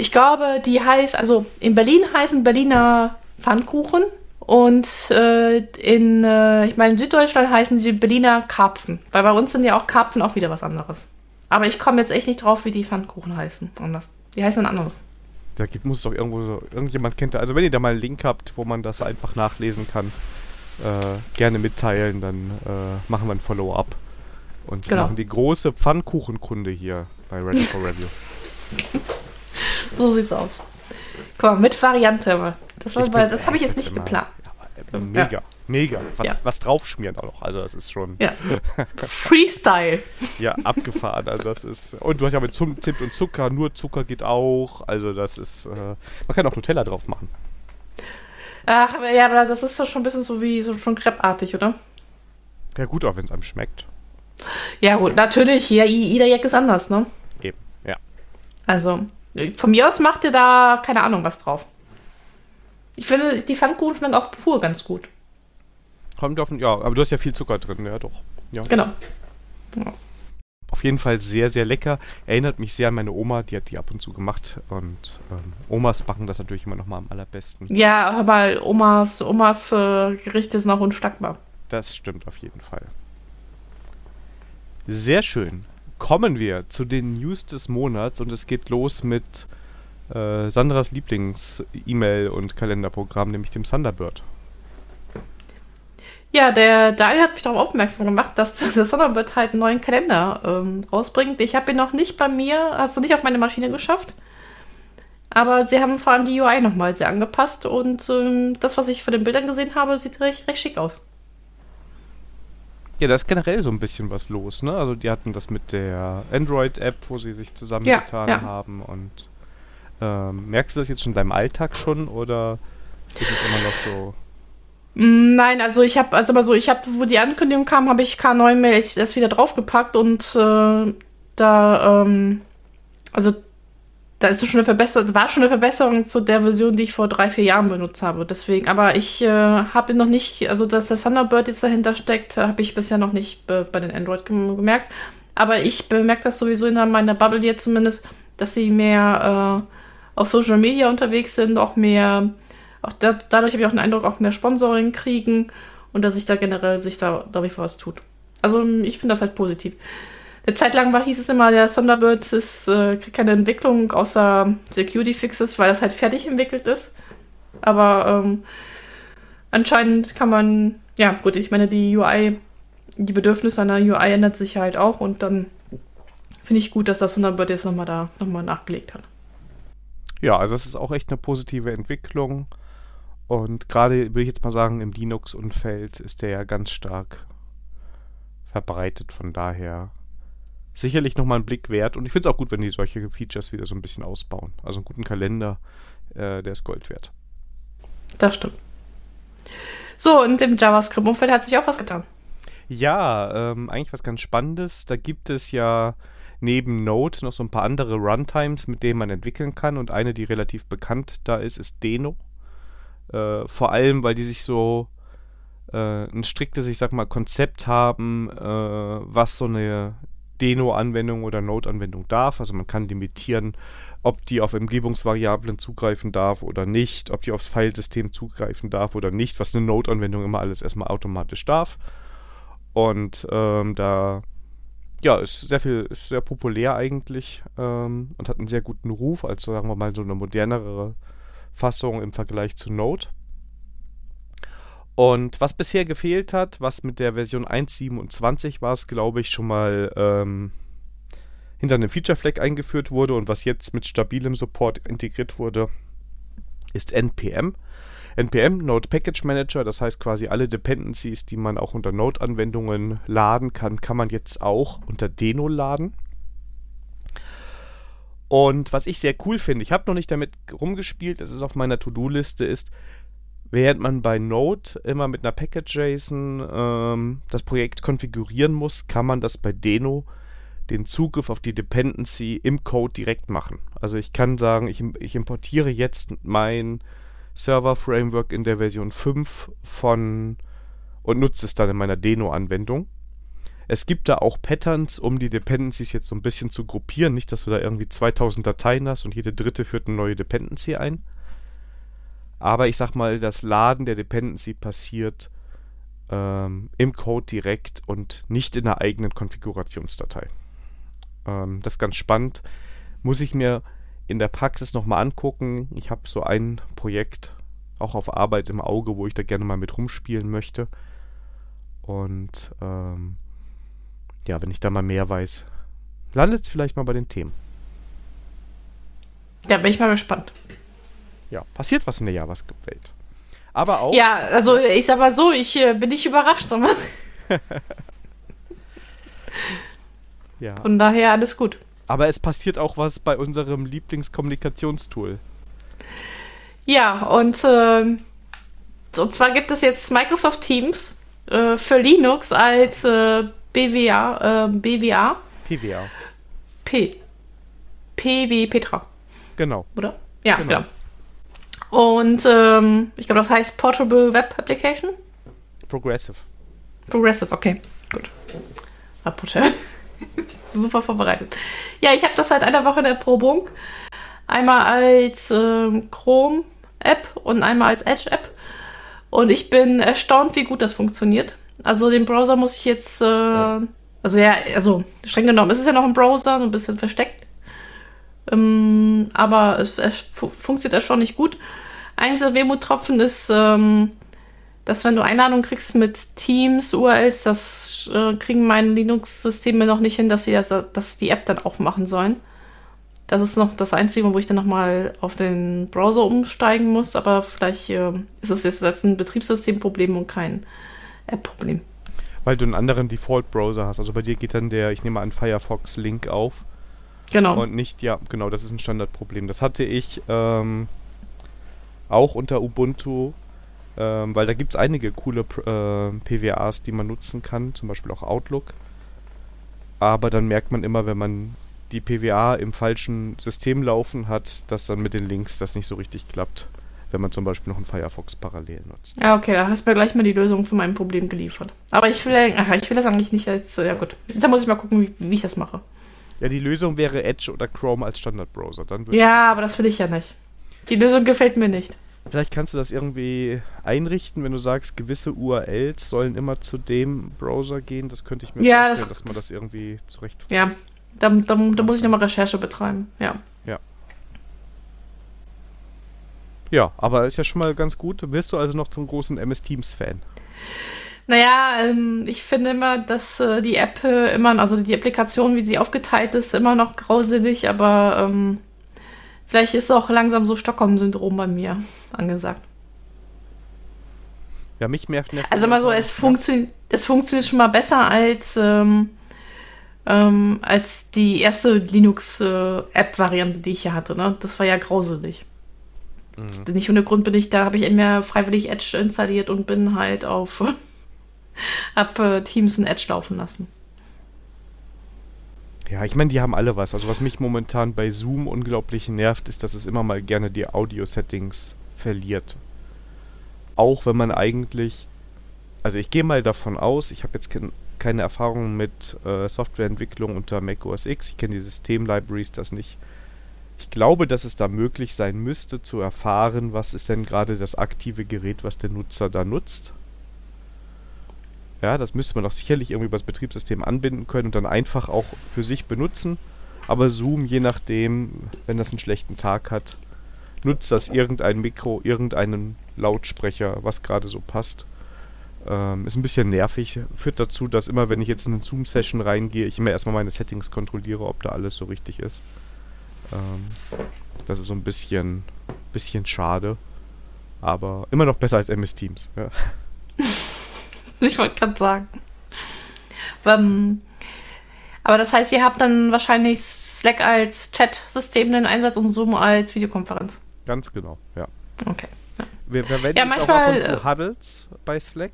Speaker 2: Ich glaube, die heißt, also in Berlin heißen Berliner Pfannkuchen und äh, in, äh, ich meine, in Süddeutschland heißen sie Berliner Karpfen. Weil bei uns sind ja auch Karpfen auch wieder was anderes. Aber ich komme jetzt echt nicht drauf, wie die Pfannkuchen heißen. Anders. Die heißen dann anders.
Speaker 1: Da gibt, muss es doch irgendwo so, irgendjemand kennt. Also wenn ihr da mal einen Link habt, wo man das einfach nachlesen kann, äh, gerne mitteilen, dann äh, machen wir ein Follow-up. Und genau. machen die große Pfannkuchenkunde hier bei Ready for Review.
Speaker 2: so sieht's aus. Guck mal, mit Variante. Das, das habe ich jetzt nicht geplant.
Speaker 1: Ja, mega, ja. mega. Was, ja. was draufschmieren auch noch. Also das ist schon.
Speaker 2: Ja. Freestyle.
Speaker 1: ja, abgefahren. Also das ist. Und du hast ja mit Zimt und Zucker, nur Zucker geht auch. Also das ist. Äh, man kann auch Nutella drauf machen.
Speaker 2: Ach, ja, aber das ist schon ein bisschen so wie so schon Crepe-artig, oder?
Speaker 1: Ja, gut, auch wenn es einem schmeckt.
Speaker 2: Ja, gut, natürlich. Ja, jeder Jack ist anders, ne?
Speaker 1: Eben, ja.
Speaker 2: Also, von mir aus macht ihr da keine Ahnung was drauf. Ich finde, die Pfannkuchen schmecken auch pur ganz gut.
Speaker 1: Kommt auf, ja, aber du hast ja viel Zucker drin, ja doch. Ja.
Speaker 2: Genau. Ja.
Speaker 1: Auf jeden Fall sehr, sehr lecker. Erinnert mich sehr an meine Oma, die hat die ab und zu gemacht. Und ähm, Omas backen das natürlich immer noch mal am allerbesten.
Speaker 2: Ja, aber Omas, Omas äh, Gerichte sind auch unschlagbar.
Speaker 1: Das stimmt auf jeden Fall. Sehr schön kommen wir zu den News des Monats und es geht los mit äh, Sandras Lieblings-E-Mail- und Kalenderprogramm, nämlich dem Thunderbird.
Speaker 2: Ja, der Daniel hat mich darauf aufmerksam gemacht, dass der Thunderbird halt einen neuen Kalender ähm, rausbringt. Ich habe ihn noch nicht bei mir, hast du nicht auf meine Maschine geschafft. Aber sie haben vor allem die UI nochmal sehr angepasst und ähm, das, was ich von den Bildern gesehen habe, sieht recht, recht schick aus.
Speaker 1: Ja, da ist generell so ein bisschen was los, ne? Also die hatten das mit der Android-App, wo sie sich zusammengetan ja, ja. haben und ähm, merkst du das jetzt schon in deinem Alltag schon oder ist es immer noch so?
Speaker 2: Nein, also ich habe, also mal so, ich habe, wo die Ankündigung kam, habe ich K9 Mail das wieder draufgepackt und äh, da, ähm, also da ist schon eine Verbesserung, war schon eine Verbesserung zu der Version, die ich vor drei, vier Jahren benutzt habe. Deswegen, aber ich äh, habe noch nicht, also dass der Thunderbird jetzt dahinter steckt, habe ich bisher noch nicht bei den Android gemerkt. Aber ich bemerke das sowieso in meiner Bubble jetzt zumindest, dass sie mehr äh, auf Social Media unterwegs sind, auch mehr, auch da, dadurch habe ich auch den Eindruck, auch mehr Sponsoring kriegen und dass sich da generell sich da, glaube ich, was tut. Also ich finde das halt positiv. Eine Zeit lang war, hieß es immer, der Thunderbird ist, äh, kriegt keine Entwicklung außer Security Fixes, weil das halt fertig entwickelt ist. Aber ähm, anscheinend kann man, ja gut, ich meine, die UI, die Bedürfnisse einer UI ändert sich halt auch und dann finde ich gut, dass das Thunderbird jetzt nochmal da nochmal nachgelegt hat.
Speaker 1: Ja, also es ist auch echt eine positive Entwicklung. Und gerade, würde ich jetzt mal sagen, im Linux-Umfeld ist der ja ganz stark verbreitet. Von daher sicherlich nochmal ein Blick wert. Und ich finde es auch gut, wenn die solche Features wieder so ein bisschen ausbauen. Also einen guten Kalender, äh, der ist Gold wert.
Speaker 2: Das stimmt. So, und im JavaScript-Umfeld hat sich auch was getan.
Speaker 1: Ja, ähm, eigentlich was ganz Spannendes. Da gibt es ja neben Node noch so ein paar andere Runtimes, mit denen man entwickeln kann. Und eine, die relativ bekannt da ist, ist Deno. Äh, vor allem, weil die sich so äh, ein striktes, ich sag mal, Konzept haben, äh, was so eine Deno-Anwendung oder Node-Anwendung darf. Also man kann limitieren, ob die auf Umgebungsvariablen zugreifen darf oder nicht, ob die aufs Filesystem zugreifen darf oder nicht, was eine Node-Anwendung immer alles erstmal automatisch darf. Und ähm, da ja, ist sehr viel, ist sehr populär eigentlich ähm, und hat einen sehr guten Ruf, als sagen wir mal so eine modernere Fassung im Vergleich zu Node. Und was bisher gefehlt hat, was mit der Version 1.27 war es, glaube ich, schon mal ähm, hinter einem Feature Flag eingeführt wurde und was jetzt mit stabilem Support integriert wurde, ist NPM. NPM, Node Package Manager, das heißt quasi alle Dependencies, die man auch unter Node-Anwendungen laden kann, kann man jetzt auch unter Deno laden. Und was ich sehr cool finde, ich habe noch nicht damit rumgespielt, es ist auf meiner To-Do-Liste, ist, während man bei Node immer mit einer Package.json ähm, das Projekt konfigurieren muss, kann man das bei Deno den Zugriff auf die Dependency im Code direkt machen. Also ich kann sagen, ich, ich importiere jetzt mein Server-Framework in der Version 5 von und nutze es dann in meiner Deno-Anwendung. Es gibt da auch Patterns, um die Dependencies jetzt so ein bisschen zu gruppieren. Nicht, dass du da irgendwie 2000 Dateien hast und jede dritte führt eine neue Dependency ein. Aber ich sag mal, das Laden der Dependency passiert ähm, im Code direkt und nicht in der eigenen Konfigurationsdatei. Ähm, das ist ganz spannend. Muss ich mir in der Praxis nochmal angucken. Ich habe so ein Projekt auch auf Arbeit im Auge, wo ich da gerne mal mit rumspielen möchte. Und ähm, ja, wenn ich da mal mehr weiß, landet es vielleicht mal bei den Themen.
Speaker 2: Da bin ich mal gespannt.
Speaker 1: Ja, passiert was in der JavaScript-Welt. Aber auch.
Speaker 2: Ja, also ich sag mal so, ich äh, bin nicht überrascht, sondern. ja. Von daher alles gut.
Speaker 1: Aber es passiert auch was bei unserem Lieblingskommunikationstool.
Speaker 2: Ja, und, äh, und zwar gibt es jetzt Microsoft Teams äh, für Linux als äh, BWA, äh, BWA.
Speaker 1: PWA.
Speaker 2: P. P wie Petra.
Speaker 1: Genau.
Speaker 2: Oder? Ja, genau. genau. Und ähm, ich glaube, das heißt Portable Web Application.
Speaker 1: Progressive.
Speaker 2: Progressive, okay, gut. Rapporteur. Super vorbereitet. Ja, ich habe das seit einer Woche in der Probung. Einmal als äh, Chrome-App und einmal als Edge-App. Und ich bin erstaunt, wie gut das funktioniert. Also den Browser muss ich jetzt, äh, also ja, also streng genommen, es ist ja noch ein Browser, so ein bisschen versteckt. Ähm, aber es, es funktioniert schon nicht gut. Einziger Wehmuttropfen ist, ähm, dass wenn du Einladungen kriegst mit Teams, URLs, das äh, kriegen meine Linux-Systeme noch nicht hin, dass sie das, dass die App dann aufmachen sollen. Das ist noch das Einzige, wo ich dann nochmal auf den Browser umsteigen muss, aber vielleicht äh, ist es jetzt ein Betriebssystemproblem und kein App-Problem.
Speaker 1: Weil du einen anderen Default-Browser hast. Also bei dir geht dann der, ich nehme an, Firefox-Link auf.
Speaker 2: Genau.
Speaker 1: Und nicht, ja, genau, das ist ein Standardproblem. Das hatte ich ähm, auch unter Ubuntu ähm, weil da gibt es einige coole äh, PWAs, die man nutzen kann, zum Beispiel auch Outlook. Aber dann merkt man immer, wenn man die PWA im falschen System laufen hat, dass dann mit den Links das nicht so richtig klappt, wenn man zum Beispiel noch einen Firefox parallel nutzt.
Speaker 2: Ja, okay, da hast du mir gleich mal die Lösung für mein Problem geliefert. Aber ich will, ach, ich will das eigentlich nicht als, ja gut, da muss ich mal gucken, wie, wie ich das mache.
Speaker 1: Ja, die Lösung wäre Edge oder Chrome als Standardbrowser. Dann
Speaker 2: ja, aber das will ich ja nicht. Die Lösung gefällt mir nicht.
Speaker 1: Vielleicht kannst du das irgendwie einrichten, wenn du sagst, gewisse URLs sollen immer zu dem Browser gehen. Das könnte ich mir
Speaker 2: ja, vorstellen,
Speaker 1: das, dass man das irgendwie zurecht.
Speaker 2: Ja, da, da, da muss ich nochmal Recherche betreiben. Ja.
Speaker 1: Ja. Ja, aber ist ja schon mal ganz gut. Wirst du also noch zum großen MS Teams Fan?
Speaker 2: Naja, ähm, ich finde immer, dass äh, die App äh, immer, also die Applikation, wie sie aufgeteilt ist, immer noch grauselig, aber ähm, vielleicht ist auch langsam so Stockholm-Syndrom bei mir angesagt.
Speaker 1: Ja, mich nervt. nervt
Speaker 2: also mal so, es, funktio es funktioniert schon mal besser als, ähm, ähm, als die erste Linux-App-Variante, äh, die ich hier hatte. Ne? Das war ja grauselig. Mhm. Nicht ohne Grund bin ich da, habe ich mir freiwillig Edge installiert und bin halt auf hab äh, Teams in Edge laufen lassen.
Speaker 1: Ja, ich meine, die haben alle was. Also was mich momentan bei Zoom unglaublich nervt, ist, dass es immer mal gerne die Audio-Settings verliert. Auch wenn man eigentlich, also ich gehe mal davon aus, ich habe jetzt ke keine Erfahrung mit äh, Softwareentwicklung unter Mac OS X, ich kenne die System-Libraries, das nicht. Ich glaube, dass es da möglich sein müsste, zu erfahren, was ist denn gerade das aktive Gerät, was der Nutzer da nutzt ja, das müsste man doch sicherlich irgendwie über das Betriebssystem anbinden können und dann einfach auch für sich benutzen. Aber Zoom, je nachdem, wenn das einen schlechten Tag hat, nutzt das irgendein Mikro, irgendeinen Lautsprecher, was gerade so passt. Ähm, ist ein bisschen nervig. Führt dazu, dass immer, wenn ich jetzt in eine Zoom-Session reingehe, ich immer erstmal meine Settings kontrolliere, ob da alles so richtig ist. Ähm, das ist so ein bisschen, bisschen schade. Aber immer noch besser als MS Teams. Ja.
Speaker 2: Ich wollte gerade sagen. Ähm, aber das heißt, ihr habt dann wahrscheinlich Slack als Chat-System in Einsatz und Zoom als Videokonferenz.
Speaker 1: Ganz genau, ja.
Speaker 2: Okay. Ja.
Speaker 1: Wir verwenden ja, manchmal, auch ab und zu äh, Huddles bei Slack.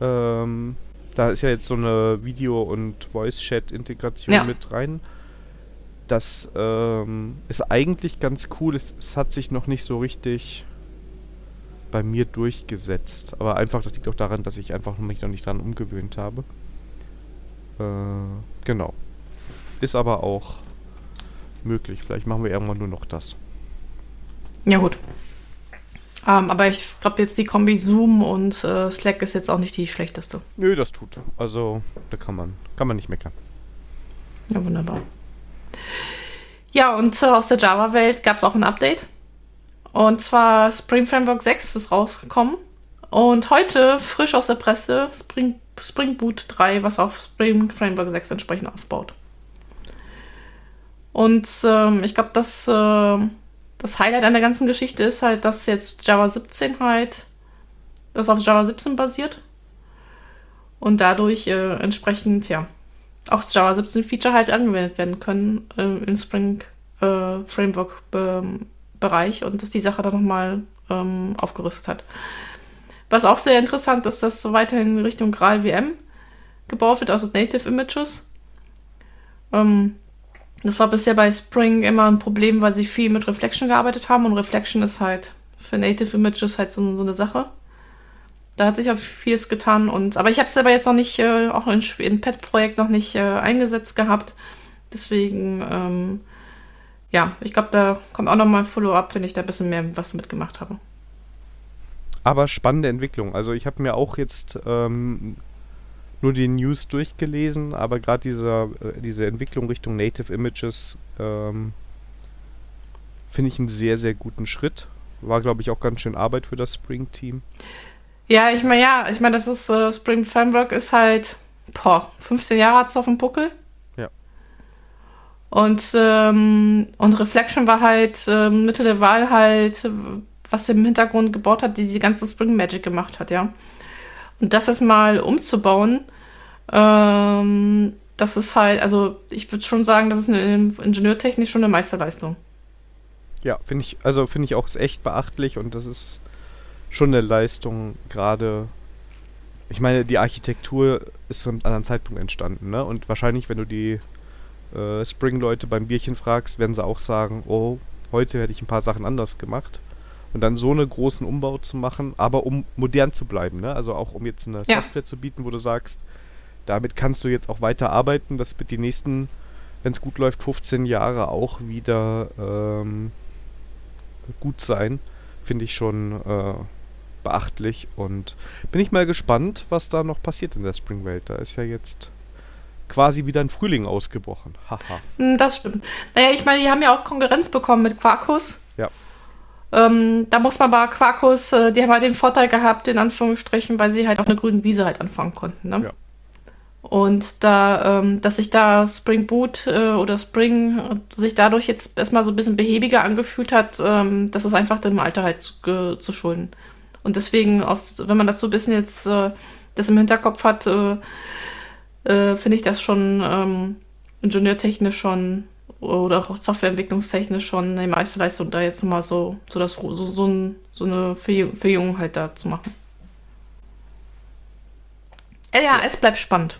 Speaker 1: Ähm, da ist ja jetzt so eine Video- und Voice-Chat-Integration ja. mit rein. Das ähm, ist eigentlich ganz cool. Es, es hat sich noch nicht so richtig bei mir durchgesetzt. Aber einfach, das liegt auch daran, dass ich einfach mich noch nicht daran umgewöhnt habe. Äh, genau. Ist aber auch möglich. Vielleicht machen wir irgendwann nur noch das.
Speaker 2: Ja, gut. Ähm, aber ich glaube jetzt die Kombi Zoom und äh, Slack ist jetzt auch nicht die schlechteste.
Speaker 1: Nö, das tut. Also, da kann man, kann man nicht meckern.
Speaker 2: Ja, wunderbar. Ja, und äh, aus der Java-Welt gab es auch ein Update. Und zwar Spring Framework 6 ist rausgekommen. Und heute, frisch aus der Presse, Spring, Spring Boot 3, was auf Spring Framework 6 entsprechend aufbaut. Und ähm, ich glaube, das, äh, das Highlight an der ganzen Geschichte ist halt, dass jetzt Java 17 halt, das auf Java 17 basiert. Und dadurch äh, entsprechend, ja, auch das Java 17 Feature halt angewendet werden können äh, im Spring äh, Framework ähm, Bereich und das die Sache dann nochmal ähm, aufgerüstet hat. Was auch sehr interessant ist, dass so weiterhin in Richtung Graal VM gebaut wird, also Native Images. Ähm, das war bisher bei Spring immer ein Problem, weil sie viel mit Reflection gearbeitet haben und Reflection ist halt für Native Images halt so, so eine Sache. Da hat sich auch vieles getan und aber ich habe es selber jetzt noch nicht, äh, auch in, in Pet-Projekt noch nicht äh, eingesetzt gehabt. Deswegen ähm, ja, ich glaube, da kommt auch nochmal ein Follow-up, wenn ich da ein bisschen mehr was mitgemacht habe.
Speaker 1: Aber spannende Entwicklung. Also ich habe mir auch jetzt ähm, nur die News durchgelesen, aber gerade diese, äh, diese Entwicklung Richtung Native Images ähm, finde ich einen sehr, sehr guten Schritt. War, glaube ich, auch ganz schön Arbeit für das Spring-Team.
Speaker 2: Ja, ich meine, ja, ich meine, das ist, äh, Spring Framework ist halt, boah, 15 Jahre hat es auf dem Buckel. Und, ähm, und Reflection war halt äh, Mittel der Wahl halt, was im Hintergrund gebaut hat, die die ganze Spring Magic gemacht hat, ja. Und das jetzt mal umzubauen, ähm, das ist halt, also ich würde schon sagen, das ist eine ingenieurtechnisch schon eine Meisterleistung.
Speaker 1: Ja, finde ich, also finde ich auch echt beachtlich und das ist schon eine Leistung, gerade. Ich meine, die Architektur ist zu einem anderen Zeitpunkt entstanden, ne? Und wahrscheinlich, wenn du die äh, Spring-Leute beim Bierchen fragst, werden sie auch sagen, oh, heute hätte ich ein paar Sachen anders gemacht. Und dann so einen großen Umbau zu machen, aber um modern zu bleiben, ne? Also auch um jetzt eine ja. Software zu bieten, wo du sagst, damit kannst du jetzt auch weiter arbeiten, das wird die nächsten, wenn es gut läuft, 15 Jahre auch wieder ähm, gut sein. Finde ich schon äh, beachtlich und bin ich mal gespannt, was da noch passiert in der Spring-Welt. Da ist ja jetzt quasi wieder ein Frühling ausgebrochen. Haha.
Speaker 2: Hm, das stimmt. Naja, ich meine, die haben ja auch Konkurrenz bekommen mit Quarkus.
Speaker 1: Ja.
Speaker 2: Ähm, da muss man aber Quarkus, äh, die haben halt den Vorteil gehabt, in Anführungsstrichen, weil sie halt auf einer grünen Wiese halt anfangen konnten. Ne? Ja. Und da, ähm, dass sich da Spring Boot äh, oder Spring äh, sich dadurch jetzt erstmal so ein bisschen behäbiger angefühlt hat, ähm, das ist einfach dem Alter halt zu, zu schulden. Und deswegen, aus, wenn man das so ein bisschen jetzt äh, das im Hinterkopf hat, äh, äh, finde ich das schon ähm, ingenieurtechnisch schon oder auch softwareentwicklungstechnisch schon eine Meisterleistung, da jetzt mal so, so, das, so, so, ein, so eine Verjüngung halt da zu machen. Ja, ja, es bleibt spannend.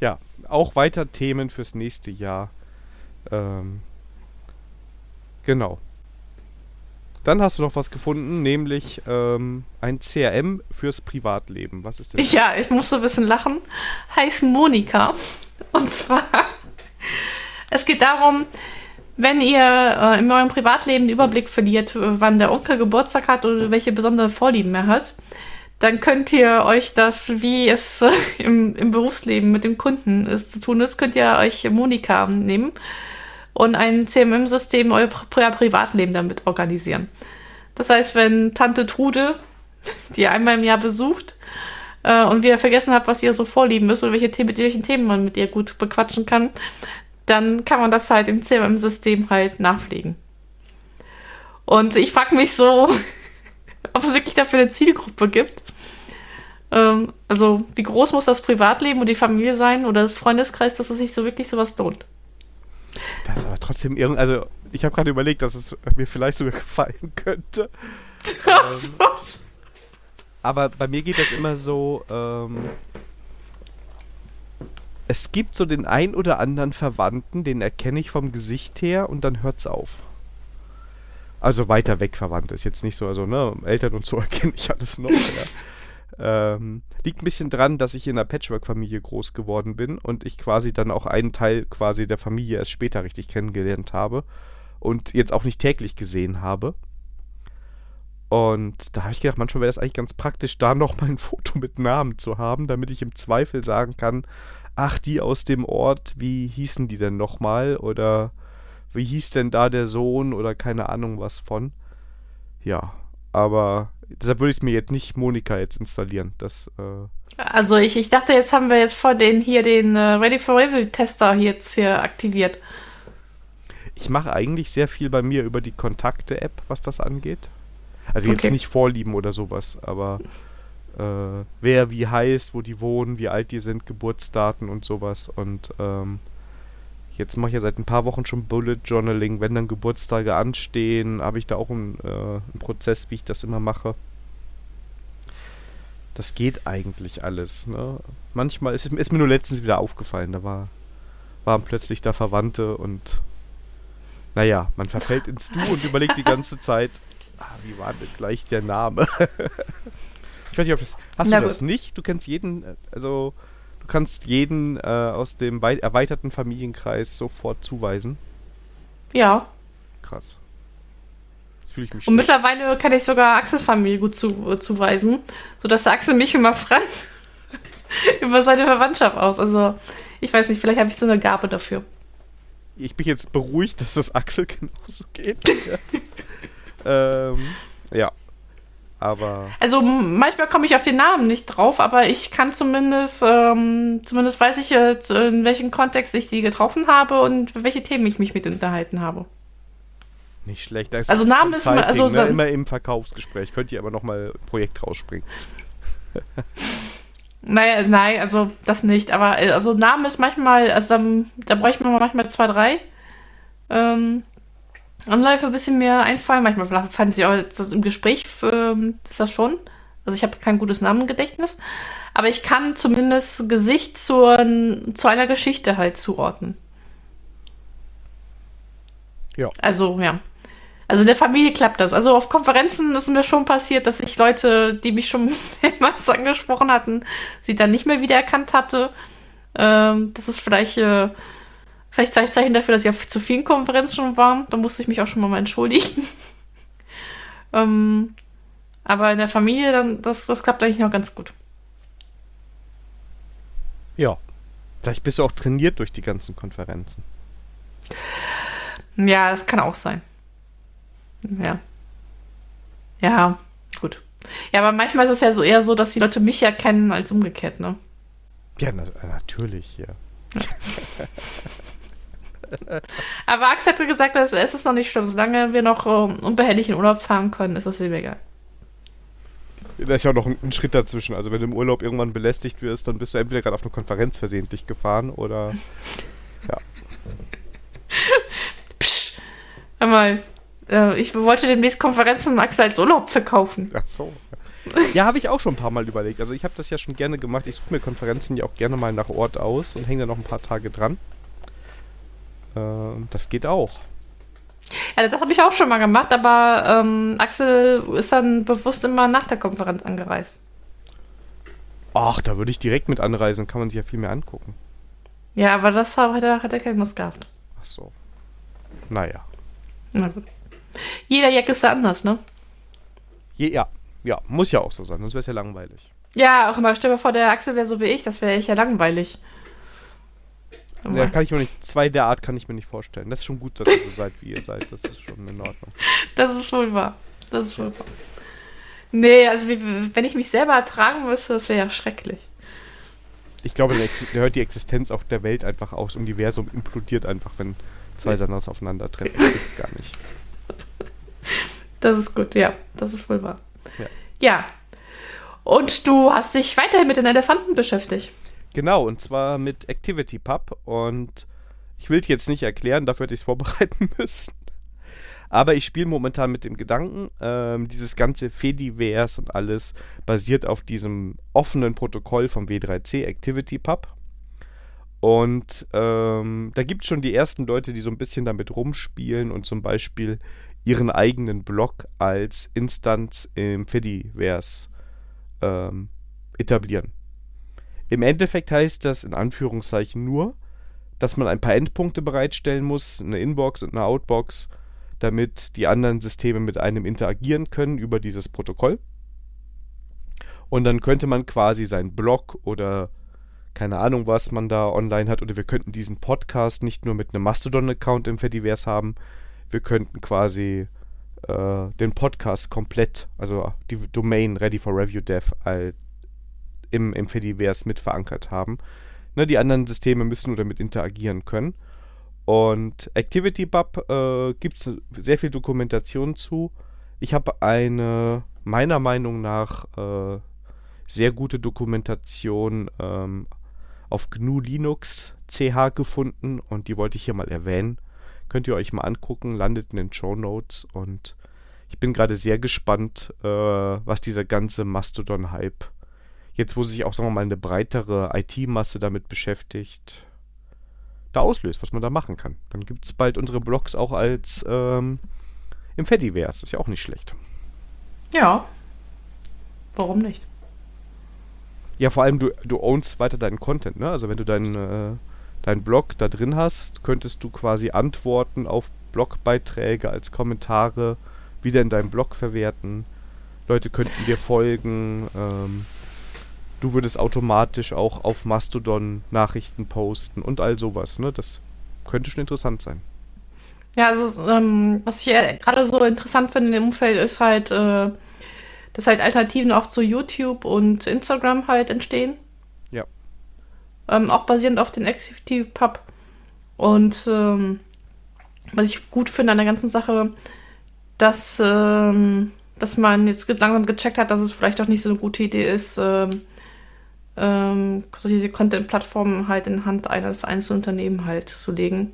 Speaker 1: Ja, auch weiter Themen fürs nächste Jahr. Ähm, genau. Dann hast du noch was gefunden, nämlich ähm, ein CRM fürs Privatleben. Was ist denn?
Speaker 2: Das? Ja, ich musste ein bisschen lachen. Heißt Monika. Und zwar es geht darum, wenn ihr äh, in eurem Privatleben den Überblick verliert, äh, wann der Onkel Geburtstag hat oder welche besondere Vorlieben er hat, dann könnt ihr euch das, wie es äh, im, im Berufsleben mit dem Kunden ist, zu tun ist, könnt ihr euch Monika nehmen und ein CMM-System euer, Privatleben damit organisieren. Das heißt, wenn Tante Trude, die ihr einmal im Jahr besucht, äh, und wir vergessen habt, was ihr so vorlieben müsst oder welche, mit welchen Themen man mit ihr gut bequatschen kann, dann kann man das halt im CRM-System halt nachpflegen. Und ich frage mich so, ob es wirklich dafür eine Zielgruppe gibt. Ähm, also, wie groß muss das Privatleben und die Familie sein oder das Freundeskreis, dass es sich so wirklich sowas lohnt?
Speaker 1: Das ist aber trotzdem irgendwie, also ich habe gerade überlegt, dass es mir vielleicht sogar gefallen könnte. ähm, aber bei mir geht das immer so, ähm, es gibt so den ein oder anderen Verwandten, den erkenne ich vom Gesicht her und dann hört's auf. Also weiter weg verwandt ist jetzt nicht so, also ne, Eltern und so erkenne ich alles noch. Ähm, liegt ein bisschen dran, dass ich in einer Patchwork-Familie groß geworden bin und ich quasi dann auch einen Teil quasi der Familie erst später richtig kennengelernt habe und jetzt auch nicht täglich gesehen habe. Und da habe ich gedacht, manchmal wäre das eigentlich ganz praktisch, da nochmal ein Foto mit Namen zu haben, damit ich im Zweifel sagen kann, ach, die aus dem Ort, wie hießen die denn nochmal? Oder wie hieß denn da der Sohn oder keine Ahnung was von? Ja, aber deshalb würde ich es mir jetzt nicht Monika jetzt installieren. Das, äh
Speaker 2: also ich, ich dachte, jetzt haben wir jetzt vor den hier den äh, Ready for Review Tester jetzt hier aktiviert.
Speaker 1: Ich mache eigentlich sehr viel bei mir über die Kontakte-App, was das angeht. Also jetzt okay. nicht Vorlieben oder sowas, aber äh, wer wie heißt, wo die wohnen, wie alt die sind, Geburtsdaten und sowas. Und ähm, jetzt mache ich ja seit ein paar Wochen schon Bullet Journaling. Wenn dann Geburtstage anstehen, habe ich da auch einen, äh, einen Prozess, wie ich das immer mache. Das geht eigentlich alles. Ne? Manchmal ist, ist mir nur letztens wieder aufgefallen, da war, waren plötzlich da Verwandte und naja, man verfällt ins Du und überlegt die ganze Zeit, ah, wie war denn gleich der Name? Ich weiß nicht, ob das. Hast Na, du das nicht? Du kennst jeden, äh, also kannst jeden äh, aus dem erweiterten Familienkreis sofort zuweisen.
Speaker 2: Ja.
Speaker 1: Krass.
Speaker 2: Jetzt fühle ich mich Und schlecht. mittlerweile kann ich sogar Axels Familie gut zu, äh, zuweisen, sodass Axel mich immer fragt über seine Verwandtschaft aus. Also, ich weiß nicht, vielleicht habe ich so eine Gabe dafür.
Speaker 1: Ich bin jetzt beruhigt, dass das Axel genauso geht. ähm, ja, aber.
Speaker 2: Also manchmal komme ich auf den Namen nicht drauf, aber ich kann zumindest, ähm, zumindest weiß ich jetzt, in welchem Kontext ich die getroffen habe und welche Themen ich mich mit unterhalten habe.
Speaker 1: Nicht schlecht. Das
Speaker 2: also Namen ist immer, also
Speaker 1: ne? immer im Verkaufsgespräch. Könnt ihr aber nochmal ein Projekt rausspringen.
Speaker 2: naja, nein, also das nicht. Aber äh, also Namen ist manchmal, also da, da bräuchte man manchmal zwei, drei. Ähm, Anläufe ein bisschen mehr einfallen. Manchmal fand ich auch das im Gespräch, ähm, ist das schon. Also ich habe kein gutes Namengedächtnis. Aber ich kann zumindest Gesicht zur, zu einer Geschichte halt zuordnen.
Speaker 1: Ja.
Speaker 2: Also, ja. Also in der Familie klappt das. Also auf Konferenzen ist mir schon passiert, dass ich Leute, die mich schon mehrmals angesprochen hatten, sie dann nicht mehr wiedererkannt hatte. Ähm, das ist vielleicht äh, Vielleicht zeige ich Zeichen dafür, dass ich auf zu vielen Konferenzen schon war. Da musste ich mich auch schon mal entschuldigen. ähm, aber in der Familie, dann, das, das klappt eigentlich noch ganz gut.
Speaker 1: Ja. Vielleicht bist du auch trainiert durch die ganzen Konferenzen.
Speaker 2: Ja, das kann auch sein. Ja. Ja, gut. Ja, aber manchmal ist es ja so eher so, dass die Leute mich ja kennen als umgekehrt, ne?
Speaker 1: Ja, na, natürlich, ja.
Speaker 2: aber Axel hat gesagt, dass es ist noch nicht schlimm. Solange wir noch um, unbehelligt in Urlaub fahren können, ist das ihm egal.
Speaker 1: Da ist ja auch noch ein, ein, Schritt dazwischen. Also wenn du im Urlaub irgendwann belästigt wirst, dann bist du entweder gerade auf eine Konferenz versehentlich gefahren oder ja.
Speaker 2: Psch, einmal. Äh, ich wollte demnächst Konferenzen Axel als Urlaub verkaufen.
Speaker 1: Ach so. Ja, habe ich auch schon ein paar Mal überlegt. Also ich habe das ja schon gerne gemacht. Ich suche mir Konferenzen ja auch gerne mal nach Ort aus und hänge da noch ein paar Tage dran. Äh, das geht auch.
Speaker 2: Ja, das habe ich auch schon mal gemacht, aber ähm, Axel ist dann bewusst immer nach der Konferenz angereist.
Speaker 1: Ach, da würde ich direkt mit anreisen, kann man sich ja viel mehr angucken.
Speaker 2: Ja, aber das hat er, hat er keine Lust gehabt.
Speaker 1: Ach so. Naja.
Speaker 2: Na gut. Jeder Jack ist da anders, ne?
Speaker 1: Je, ja, ja, muss ja auch so sein, sonst wäre es ja langweilig.
Speaker 2: Ja, auch immer. Stell dir vor, der Axel wäre so wie ich, das wäre echt ja langweilig.
Speaker 1: Ja, kann ich mir nicht, zwei der Art kann ich mir nicht vorstellen. Das ist schon gut, dass ihr so seid, wie ihr seid. Das ist schon in Ordnung.
Speaker 2: Das ist schon wahr. Das ist schon wahr. Nee, also wie, wenn ich mich selber ertragen müsste, das wäre ja schrecklich.
Speaker 1: Ich glaube, da hört die Existenz auch der Welt einfach aus. Das Universum implodiert einfach, wenn zwei Sanders aufeinandertreffen. Das gibt's gar nicht.
Speaker 2: Das ist gut, ja. Das ist wohl wahr. Ja. ja. Und du hast dich weiterhin mit den Elefanten beschäftigt.
Speaker 1: Genau, und zwar mit ActivityPub. Und ich will es jetzt nicht erklären, dafür hätte ich es vorbereiten müssen. Aber ich spiele momentan mit dem Gedanken, ähm, dieses ganze Fediverse und alles basiert auf diesem offenen Protokoll vom W3C ActivityPub. Und ähm, da gibt es schon die ersten Leute, die so ein bisschen damit rumspielen und zum Beispiel ihren eigenen Blog als Instanz im Fediverse ähm, etablieren. Im Endeffekt heißt das in Anführungszeichen nur, dass man ein paar Endpunkte bereitstellen muss, eine Inbox und eine Outbox, damit die anderen Systeme mit einem interagieren können über dieses Protokoll. Und dann könnte man quasi seinen Blog oder keine Ahnung, was man da online hat, oder wir könnten diesen Podcast nicht nur mit einem Mastodon-Account im Fediverse haben, wir könnten quasi äh, den Podcast komplett, also die Domain Ready for Review Dev, als im, im Fediverse mit verankert haben. Ne, die anderen Systeme müssen nur damit interagieren können. Und ActivityBub äh, gibt es sehr viel Dokumentation zu. Ich habe eine, meiner Meinung nach, äh, sehr gute Dokumentation ähm, auf GNU Linux CH gefunden und die wollte ich hier mal erwähnen. Könnt ihr euch mal angucken, landet in den Show Notes und ich bin gerade sehr gespannt, äh, was dieser ganze Mastodon-Hype jetzt wo sich auch, sagen wir mal, eine breitere IT-Masse damit beschäftigt, da auslöst, was man da machen kann. Dann gibt es bald unsere Blogs auch als ähm, im Fediverse. Ist ja auch nicht schlecht.
Speaker 2: Ja. Warum nicht?
Speaker 1: Ja, vor allem du, du ownst weiter deinen Content, ne? Also wenn du deinen äh, deinen Blog da drin hast, könntest du quasi Antworten auf Blogbeiträge als Kommentare wieder in deinem Blog verwerten. Leute könnten dir folgen. Ähm, du würdest automatisch auch auf Mastodon Nachrichten posten und all sowas. Ne? Das könnte schon interessant sein.
Speaker 2: Ja, also ähm, was ich gerade so interessant finde in dem Umfeld ist halt, äh, dass halt Alternativen auch zu YouTube und Instagram halt entstehen.
Speaker 1: Ja.
Speaker 2: Ähm, auch basierend auf den Activity Pub. Und ähm, was ich gut finde an der ganzen Sache, dass, ähm, dass man jetzt langsam gecheckt hat, dass es vielleicht auch nicht so eine gute Idee ist, ähm, ähm, solche Content-Plattformen halt in Hand eines Einzelunternehmens halt zu legen.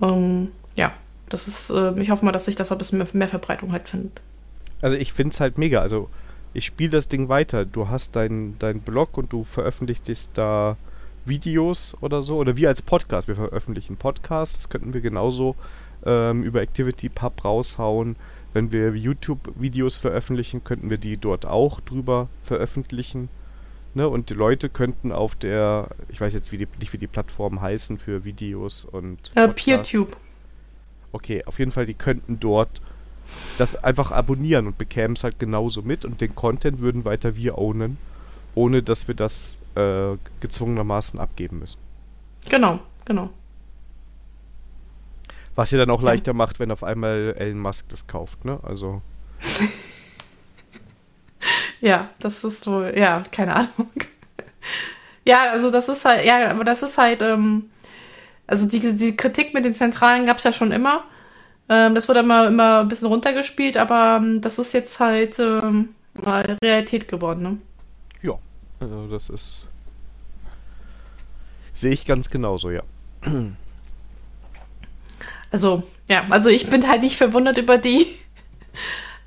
Speaker 2: Ähm, ja, das ist, äh, ich hoffe mal, dass sich das ein bisschen mehr, mehr Verbreitung halt findet.
Speaker 1: Also ich finde es halt mega. Also ich spiele das Ding weiter. Du hast deinen dein Blog und du veröffentlichst da Videos oder so. Oder wir als Podcast. Wir veröffentlichen Podcasts. Das könnten wir genauso ähm, über ActivityPub raushauen. Wenn wir YouTube-Videos veröffentlichen, könnten wir die dort auch drüber veröffentlichen. Ne, und die Leute könnten auf der, ich weiß jetzt wie die, nicht, wie die Plattformen heißen für Videos und.
Speaker 2: Äh, PeerTube.
Speaker 1: Okay, auf jeden Fall, die könnten dort das einfach abonnieren und bekämen es halt genauso mit und den Content würden weiter wir ownen, ohne dass wir das äh, gezwungenermaßen abgeben müssen.
Speaker 2: Genau, genau.
Speaker 1: Was ja dann auch leichter macht, wenn auf einmal Elon Musk das kauft, ne? Also.
Speaker 2: ja, das ist so, ja, keine Ahnung. ja, also das ist halt, ja, aber das ist halt, ähm, also die, die Kritik mit den Zentralen gab es ja schon immer. Ähm, das wurde immer, immer ein bisschen runtergespielt, aber ähm, das ist jetzt halt ähm, mal Realität geworden, ne?
Speaker 1: Ja, also das ist. Sehe ich ganz genauso, ja.
Speaker 2: Also, ja, also ich bin halt nicht verwundert über die.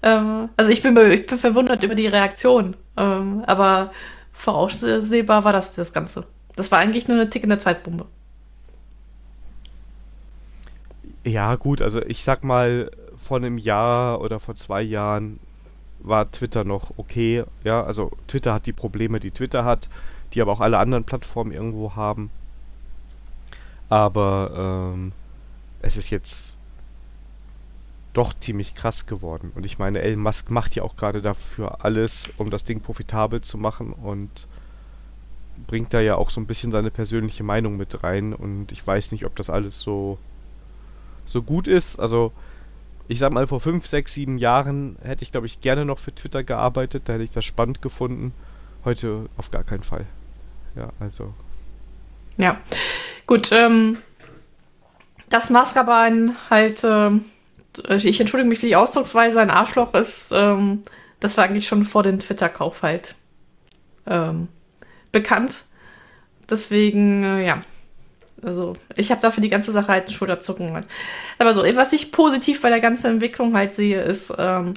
Speaker 2: Ähm, also ich bin, ich bin verwundert über die Reaktion. Ähm, aber voraussehbar war das das Ganze. Das war eigentlich nur eine tickende Zeitbombe.
Speaker 1: Ja, gut, also ich sag mal, vor einem Jahr oder vor zwei Jahren war Twitter noch okay. Ja, also Twitter hat die Probleme, die Twitter hat, die aber auch alle anderen Plattformen irgendwo haben. Aber ähm, es ist jetzt doch ziemlich krass geworden. Und ich meine, Elon Musk macht ja auch gerade dafür alles, um das Ding profitabel zu machen und bringt da ja auch so ein bisschen seine persönliche Meinung mit rein. Und ich weiß nicht, ob das alles so, so gut ist. Also, ich sag mal, vor fünf, sechs, sieben Jahren hätte ich, glaube ich, gerne noch für Twitter gearbeitet. Da hätte ich das spannend gefunden. Heute auf gar keinen Fall. Ja, also.
Speaker 2: Ja, gut. Ähm, dass Maskerbein halt, äh, ich entschuldige mich für die Ausdrucksweise, ein Arschloch ist, ähm, das war eigentlich schon vor dem Twitter-Kauf halt ähm, bekannt. Deswegen, äh, ja. Also, ich habe dafür die ganze Sache halt einen Schulterzucken. Aber so, was ich positiv bei der ganzen Entwicklung halt sehe, ist, ähm,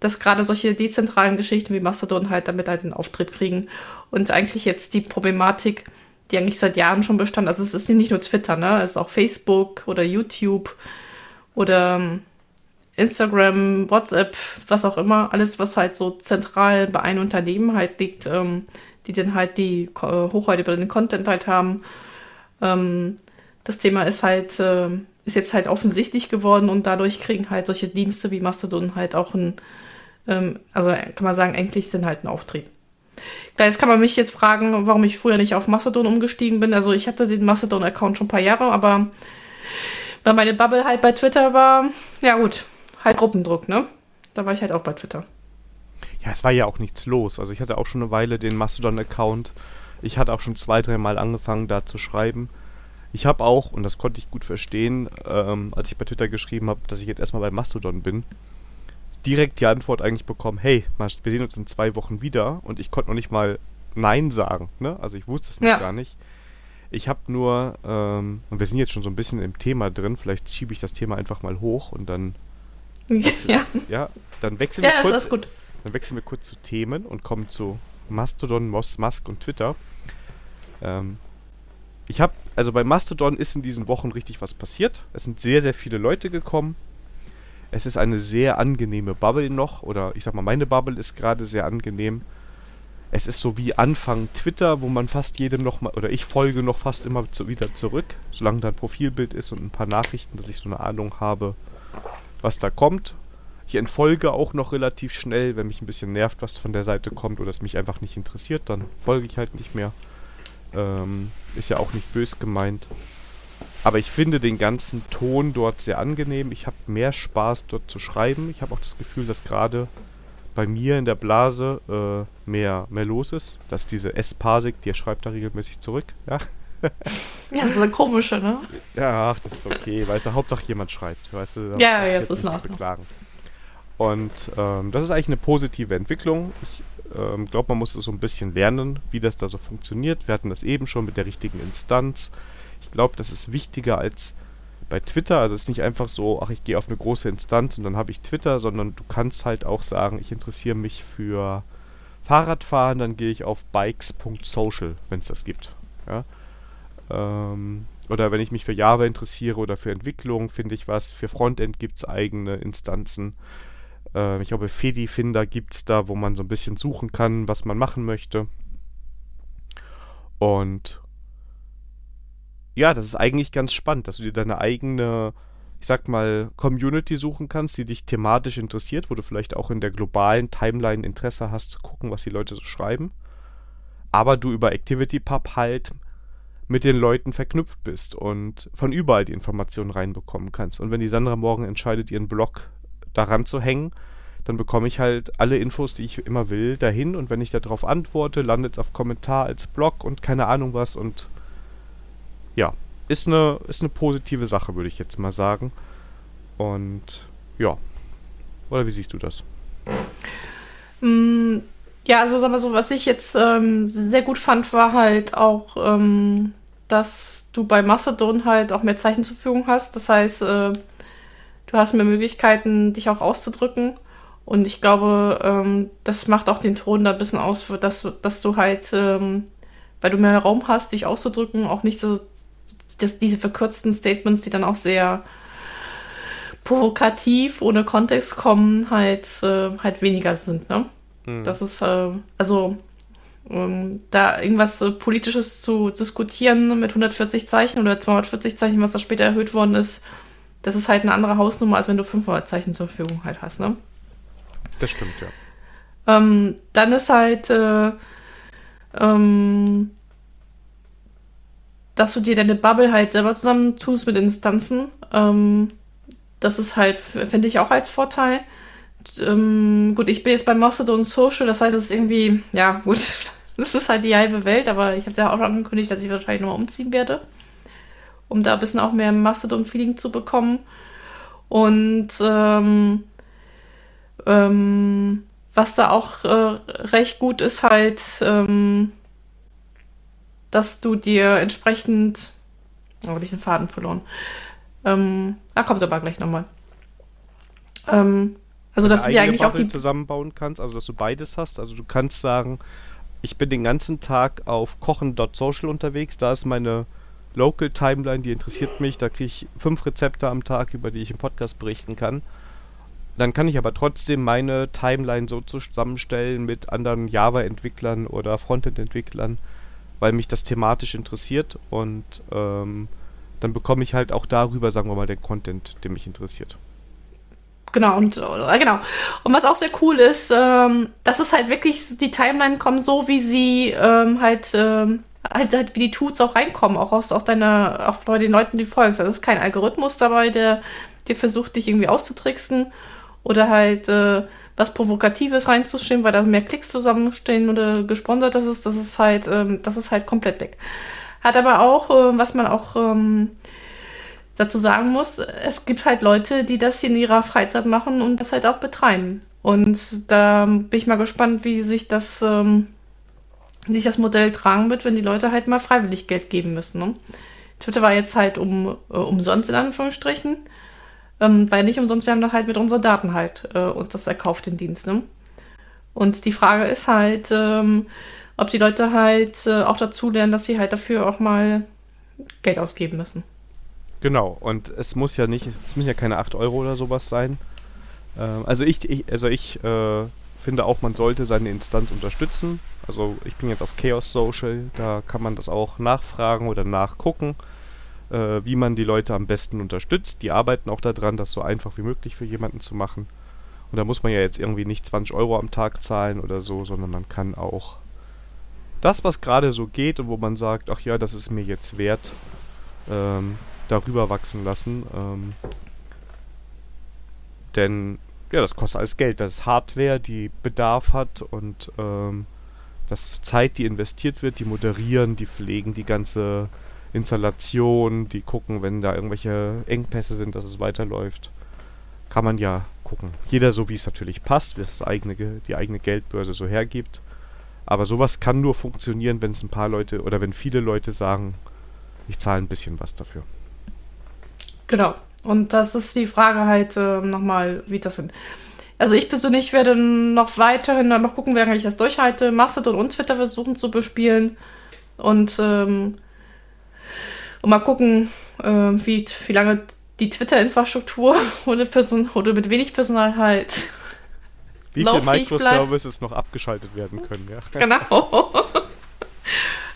Speaker 2: dass gerade solche dezentralen Geschichten wie Mastodon halt damit halt einen Auftrieb kriegen und eigentlich jetzt die Problematik die eigentlich seit Jahren schon bestand. Also es ist nicht nur Twitter, ne? Es ist auch Facebook oder YouTube oder ähm, Instagram, WhatsApp, was auch immer. Alles, was halt so zentral bei einem Unternehmen halt liegt, ähm, die dann halt die äh, den Content halt haben. Ähm, das Thema ist halt, äh, ist jetzt halt offensichtlich geworden und dadurch kriegen halt solche Dienste wie Mastodon halt auch ein, ähm, also kann man sagen, eigentlich sind halt ein Auftrieb. Klar, jetzt kann man mich jetzt fragen, warum ich früher nicht auf Mastodon umgestiegen bin. Also ich hatte den Mastodon-Account schon ein paar Jahre, aber weil meine Bubble halt bei Twitter war, ja gut, halt Gruppendruck, ne? Da war ich halt auch bei Twitter.
Speaker 1: Ja, es war ja auch nichts los. Also ich hatte auch schon eine Weile den Mastodon-Account. Ich hatte auch schon zwei, dreimal angefangen, da zu schreiben. Ich habe auch, und das konnte ich gut verstehen, ähm, als ich bei Twitter geschrieben habe, dass ich jetzt erstmal bei Mastodon bin, direkt die Antwort eigentlich bekommen, hey, wir sehen uns in zwei Wochen wieder und ich konnte noch nicht mal Nein sagen. Ne? Also ich wusste es noch ja. gar nicht. Ich habe nur, ähm, und wir sind jetzt schon so ein bisschen im Thema drin, vielleicht schiebe ich das Thema einfach mal hoch und dann ja. ja, dann wechseln ja, wir kurz, gut. dann wechseln wir kurz zu Themen und kommen zu Mastodon, Moss, Musk und Twitter. Ähm, ich habe, also bei Mastodon ist in diesen Wochen richtig was passiert. Es sind sehr, sehr viele Leute gekommen. Es ist eine sehr angenehme Bubble noch, oder ich sag mal, meine Bubble ist gerade sehr angenehm. Es ist so wie Anfang Twitter, wo man fast jedem noch mal, oder ich folge noch fast immer zu, wieder zurück, solange da ein Profilbild ist und ein paar Nachrichten, dass ich so eine Ahnung habe, was da kommt. Ich entfolge auch noch relativ schnell, wenn mich ein bisschen nervt, was von der Seite kommt oder es mich einfach nicht interessiert, dann folge ich halt nicht mehr. Ähm, ist ja auch nicht bös gemeint. Aber ich finde den ganzen Ton dort sehr angenehm. Ich habe mehr Spaß dort zu schreiben. Ich habe auch das Gefühl, dass gerade bei mir in der Blase äh, mehr, mehr los ist. Dass diese S-Pasik, die schreibt da regelmäßig zurück. Ja,
Speaker 2: ja das ist eine komische, ne?
Speaker 1: Ja, ach, das ist okay. Weißt du, Hauptsache jemand schreibt. Weißt du,
Speaker 2: ja, ja, jetzt ist noch. beklagen.
Speaker 1: Und ähm, das ist eigentlich eine positive Entwicklung. Ich ähm, glaube, man muss so ein bisschen lernen, wie das da so funktioniert. Wir hatten das eben schon mit der richtigen Instanz ich glaube, das ist wichtiger als bei Twitter. Also es ist nicht einfach so, ach, ich gehe auf eine große Instanz und dann habe ich Twitter, sondern du kannst halt auch sagen, ich interessiere mich für Fahrradfahren, dann gehe ich auf bikes.social, wenn es das gibt. Ja? Ähm, oder wenn ich mich für Java interessiere oder für Entwicklung, finde ich was. Für Frontend gibt es eigene Instanzen. Äh, ich glaube, Fedi-Finder gibt es da, wo man so ein bisschen suchen kann, was man machen möchte. Und ja, das ist eigentlich ganz spannend, dass du dir deine eigene, ich sag mal, Community suchen kannst, die dich thematisch interessiert, wo du vielleicht auch in der globalen Timeline Interesse hast zu gucken, was die Leute so schreiben. Aber du über ActivityPub halt mit den Leuten verknüpft bist und von überall die Informationen reinbekommen kannst. Und wenn die Sandra morgen entscheidet, ihren Blog daran zu hängen, dann bekomme ich halt alle Infos, die ich immer will, dahin und wenn ich darauf antworte, landet es auf Kommentar als Blog und keine Ahnung was und ja, ist eine, ist eine positive Sache, würde ich jetzt mal sagen. Und ja. Oder wie siehst du das?
Speaker 2: Mm, ja, also sag mal so, was ich jetzt ähm, sehr gut fand, war halt auch, ähm, dass du bei Mastodon halt auch mehr Zeichen zur Verfügung hast. Das heißt, äh, du hast mehr Möglichkeiten, dich auch auszudrücken. Und ich glaube, ähm, das macht auch den Ton da ein bisschen aus, dass, dass du halt, ähm, weil du mehr Raum hast, dich auszudrücken, auch nicht so dass diese verkürzten Statements, die dann auch sehr provokativ, ohne Kontext kommen, halt, äh, halt weniger sind. Ne? Mhm. Das ist, äh, also ähm, da irgendwas äh, Politisches zu diskutieren mit 140 Zeichen oder 240 Zeichen, was da später erhöht worden ist, das ist halt eine andere Hausnummer, als wenn du 500 Zeichen zur Verfügung halt hast. Ne?
Speaker 1: Das stimmt, ja.
Speaker 2: Ähm, dann ist halt, äh, ähm, dass du dir deine Bubble halt selber zusammentust mit Instanzen. Ähm, das ist halt, finde ich auch als Vorteil. Ähm, gut, ich bin jetzt bei Mastodon Social, das heißt, es ist irgendwie, ja, gut, das ist halt die halbe Welt, aber ich habe ja auch angekündigt, dass ich wahrscheinlich nochmal umziehen werde, um da ein bisschen auch mehr Mastodon-Feeling zu bekommen. Und ähm, ähm, was da auch äh, recht gut ist, halt, ähm, dass du dir entsprechend. Oh, habe ich den Faden verloren. Ähm, da kommt aber gleich nochmal. Ähm, also, dass du dir eigentlich auch die.
Speaker 1: zusammenbauen kannst, also dass du beides hast. Also, du kannst sagen, ich bin den ganzen Tag auf kochen.social unterwegs, da ist meine Local Timeline, die interessiert mich, da kriege ich fünf Rezepte am Tag, über die ich im Podcast berichten kann. Dann kann ich aber trotzdem meine Timeline so zusammenstellen mit anderen Java-Entwicklern oder Frontend-Entwicklern, weil mich das thematisch interessiert und ähm, dann bekomme ich halt auch darüber, sagen wir mal, den Content, der mich interessiert.
Speaker 2: Genau, und äh, genau. Und was auch sehr cool ist, ähm, dass es halt wirklich, die Timeline kommen so, wie sie ähm, halt, ähm, halt, halt, wie die Tools auch reinkommen, auch aus auch deiner, auch bei den Leuten, die folgst. Also es ist kein Algorithmus dabei, der dir versucht, dich irgendwie auszutricksen oder halt äh, was Provokatives reinzustehen, weil da mehr Klicks zusammenstehen oder gesponsert das ist, das ist halt, ähm, das ist halt komplett weg. Hat aber auch, äh, was man auch ähm, dazu sagen muss, es gibt halt Leute, die das in ihrer Freizeit machen und das halt auch betreiben. Und da bin ich mal gespannt, wie sich das, ähm, sich das Modell tragen wird, wenn die Leute halt mal freiwillig Geld geben müssen. Ne? Twitter war jetzt halt um, äh, umsonst in Anführungsstrichen. Ähm, weil nicht umsonst, wir haben da halt mit unseren Daten halt äh, uns das erkauft, den Dienst. Ne? Und die Frage ist halt, ähm, ob die Leute halt äh, auch dazu lernen, dass sie halt dafür auch mal Geld ausgeben müssen.
Speaker 1: Genau, und es muss ja nicht, es müssen ja keine 8 Euro oder sowas sein. Ähm, also ich, ich, also ich äh, finde auch, man sollte seine Instanz unterstützen. Also ich bin jetzt auf Chaos Social, da kann man das auch nachfragen oder nachgucken äh, wie man die Leute am besten unterstützt. Die arbeiten auch daran, das so einfach wie möglich für jemanden zu machen. Und da muss man ja jetzt irgendwie nicht 20 Euro am Tag zahlen oder so, sondern man kann auch das, was gerade so geht und wo man sagt, ach ja, das ist mir jetzt wert, ähm, darüber wachsen lassen. Ähm, denn ja, das kostet alles Geld. Das ist Hardware, die Bedarf hat und ähm, das Zeit, die investiert wird, die moderieren, die pflegen die ganze Installation, die gucken, wenn da irgendwelche Engpässe sind, dass es weiterläuft. Kann man ja gucken. Jeder so, wie es natürlich passt, wie es eigene, die eigene Geldbörse so hergibt. Aber sowas kann nur funktionieren, wenn es ein paar Leute oder wenn viele Leute sagen, ich zahle ein bisschen was dafür.
Speaker 2: Genau. Und das ist die Frage halt äh, nochmal, wie das sind. Also ich persönlich werde noch weiterhin mal gucken, wie lange ich das durchhalte, Mastodon und Twitter versuchen zu bespielen. Und ähm, und mal gucken, äh, wie, wie lange die Twitter-Infrastruktur ohne Person oder mit wenig Personal halt.
Speaker 1: Wie viele Microservices noch abgeschaltet werden können, ja.
Speaker 2: Genau.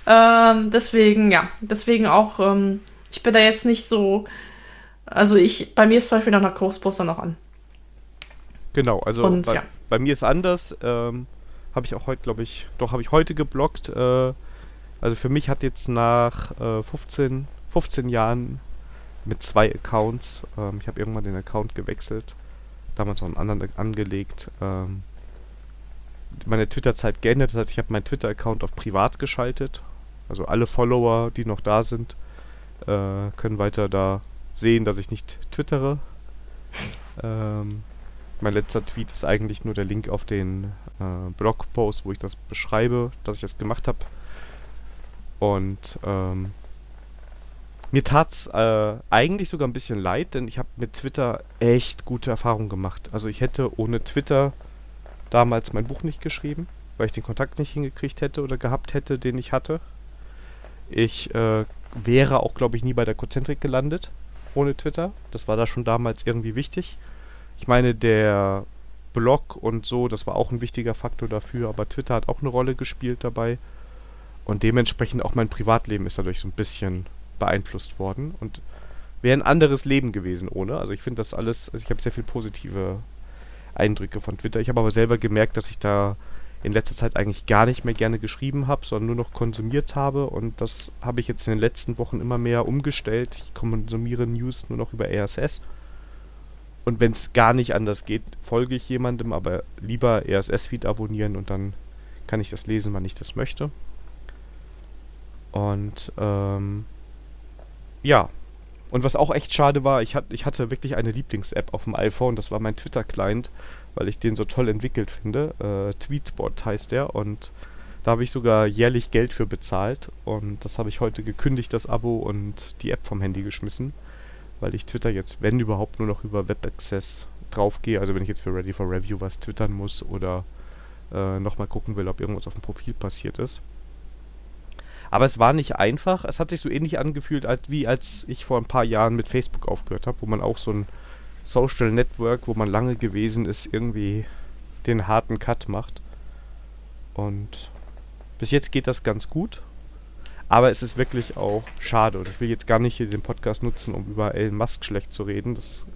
Speaker 2: ähm, deswegen, ja, deswegen auch, ähm, ich bin da jetzt nicht so. Also ich, bei mir ist zum Beispiel noch nach Ghostbuster noch an.
Speaker 1: Genau, also Und, bei, ja. bei, mir ist anders. Ähm, habe ich auch heute, glaube ich, doch habe ich heute geblockt. Äh, also für mich hat jetzt nach äh, 15 15 Jahren mit zwei Accounts. Ähm, ich habe irgendwann den Account gewechselt. damals noch einen anderen angelegt, ähm, meine Twitter-Zeit geändert. Das heißt, ich habe meinen Twitter-Account auf privat geschaltet. Also alle Follower, die noch da sind, äh, können weiter da sehen, dass ich nicht twittere. ähm, mein letzter Tweet ist eigentlich nur der Link auf den äh, Blogpost, wo ich das beschreibe, dass ich das gemacht habe. Und ähm, mir tat's äh, eigentlich sogar ein bisschen leid, denn ich habe mit Twitter echt gute Erfahrungen gemacht. Also ich hätte ohne Twitter damals mein Buch nicht geschrieben, weil ich den Kontakt nicht hingekriegt hätte oder gehabt hätte, den ich hatte. Ich äh, wäre auch, glaube ich, nie bei der Cozentrik gelandet ohne Twitter. Das war da schon damals irgendwie wichtig. Ich meine, der Blog und so, das war auch ein wichtiger Faktor dafür, aber Twitter hat auch eine Rolle gespielt dabei. Und dementsprechend auch mein Privatleben ist dadurch so ein bisschen beeinflusst worden und wäre ein anderes Leben gewesen ohne. Also ich finde das alles, also ich habe sehr viel positive Eindrücke von Twitter. Ich habe aber selber gemerkt, dass ich da in letzter Zeit eigentlich gar nicht mehr gerne geschrieben habe, sondern nur noch konsumiert habe. Und das habe ich jetzt in den letzten Wochen immer mehr umgestellt. Ich konsumiere News nur noch über RSS. Und wenn es gar nicht anders geht, folge ich jemandem, aber lieber RSS-Feed abonnieren und dann kann ich das lesen, wann ich das möchte. Und ähm, ja. Und was auch echt schade war, ich, hat, ich hatte wirklich eine Lieblings-App auf dem iPhone, das war mein Twitter-Client, weil ich den so toll entwickelt finde. Äh, Tweetbot heißt der und da habe ich sogar jährlich Geld für bezahlt und das habe ich heute gekündigt, das Abo und die App vom Handy geschmissen, weil ich Twitter jetzt, wenn überhaupt, nur noch über Web Access draufgehe. Also wenn ich jetzt für Ready for Review was twittern muss oder äh, nochmal gucken will, ob irgendwas auf dem Profil passiert ist. Aber es war nicht einfach. Es hat sich so ähnlich angefühlt, als, wie als ich vor ein paar Jahren mit Facebook aufgehört habe, wo man auch so ein Social Network, wo man lange gewesen ist, irgendwie den harten Cut macht. Und bis jetzt geht das ganz gut. Aber es ist wirklich auch schade. Und ich will jetzt gar nicht hier den Podcast nutzen, um über Elon Musk schlecht zu reden. Das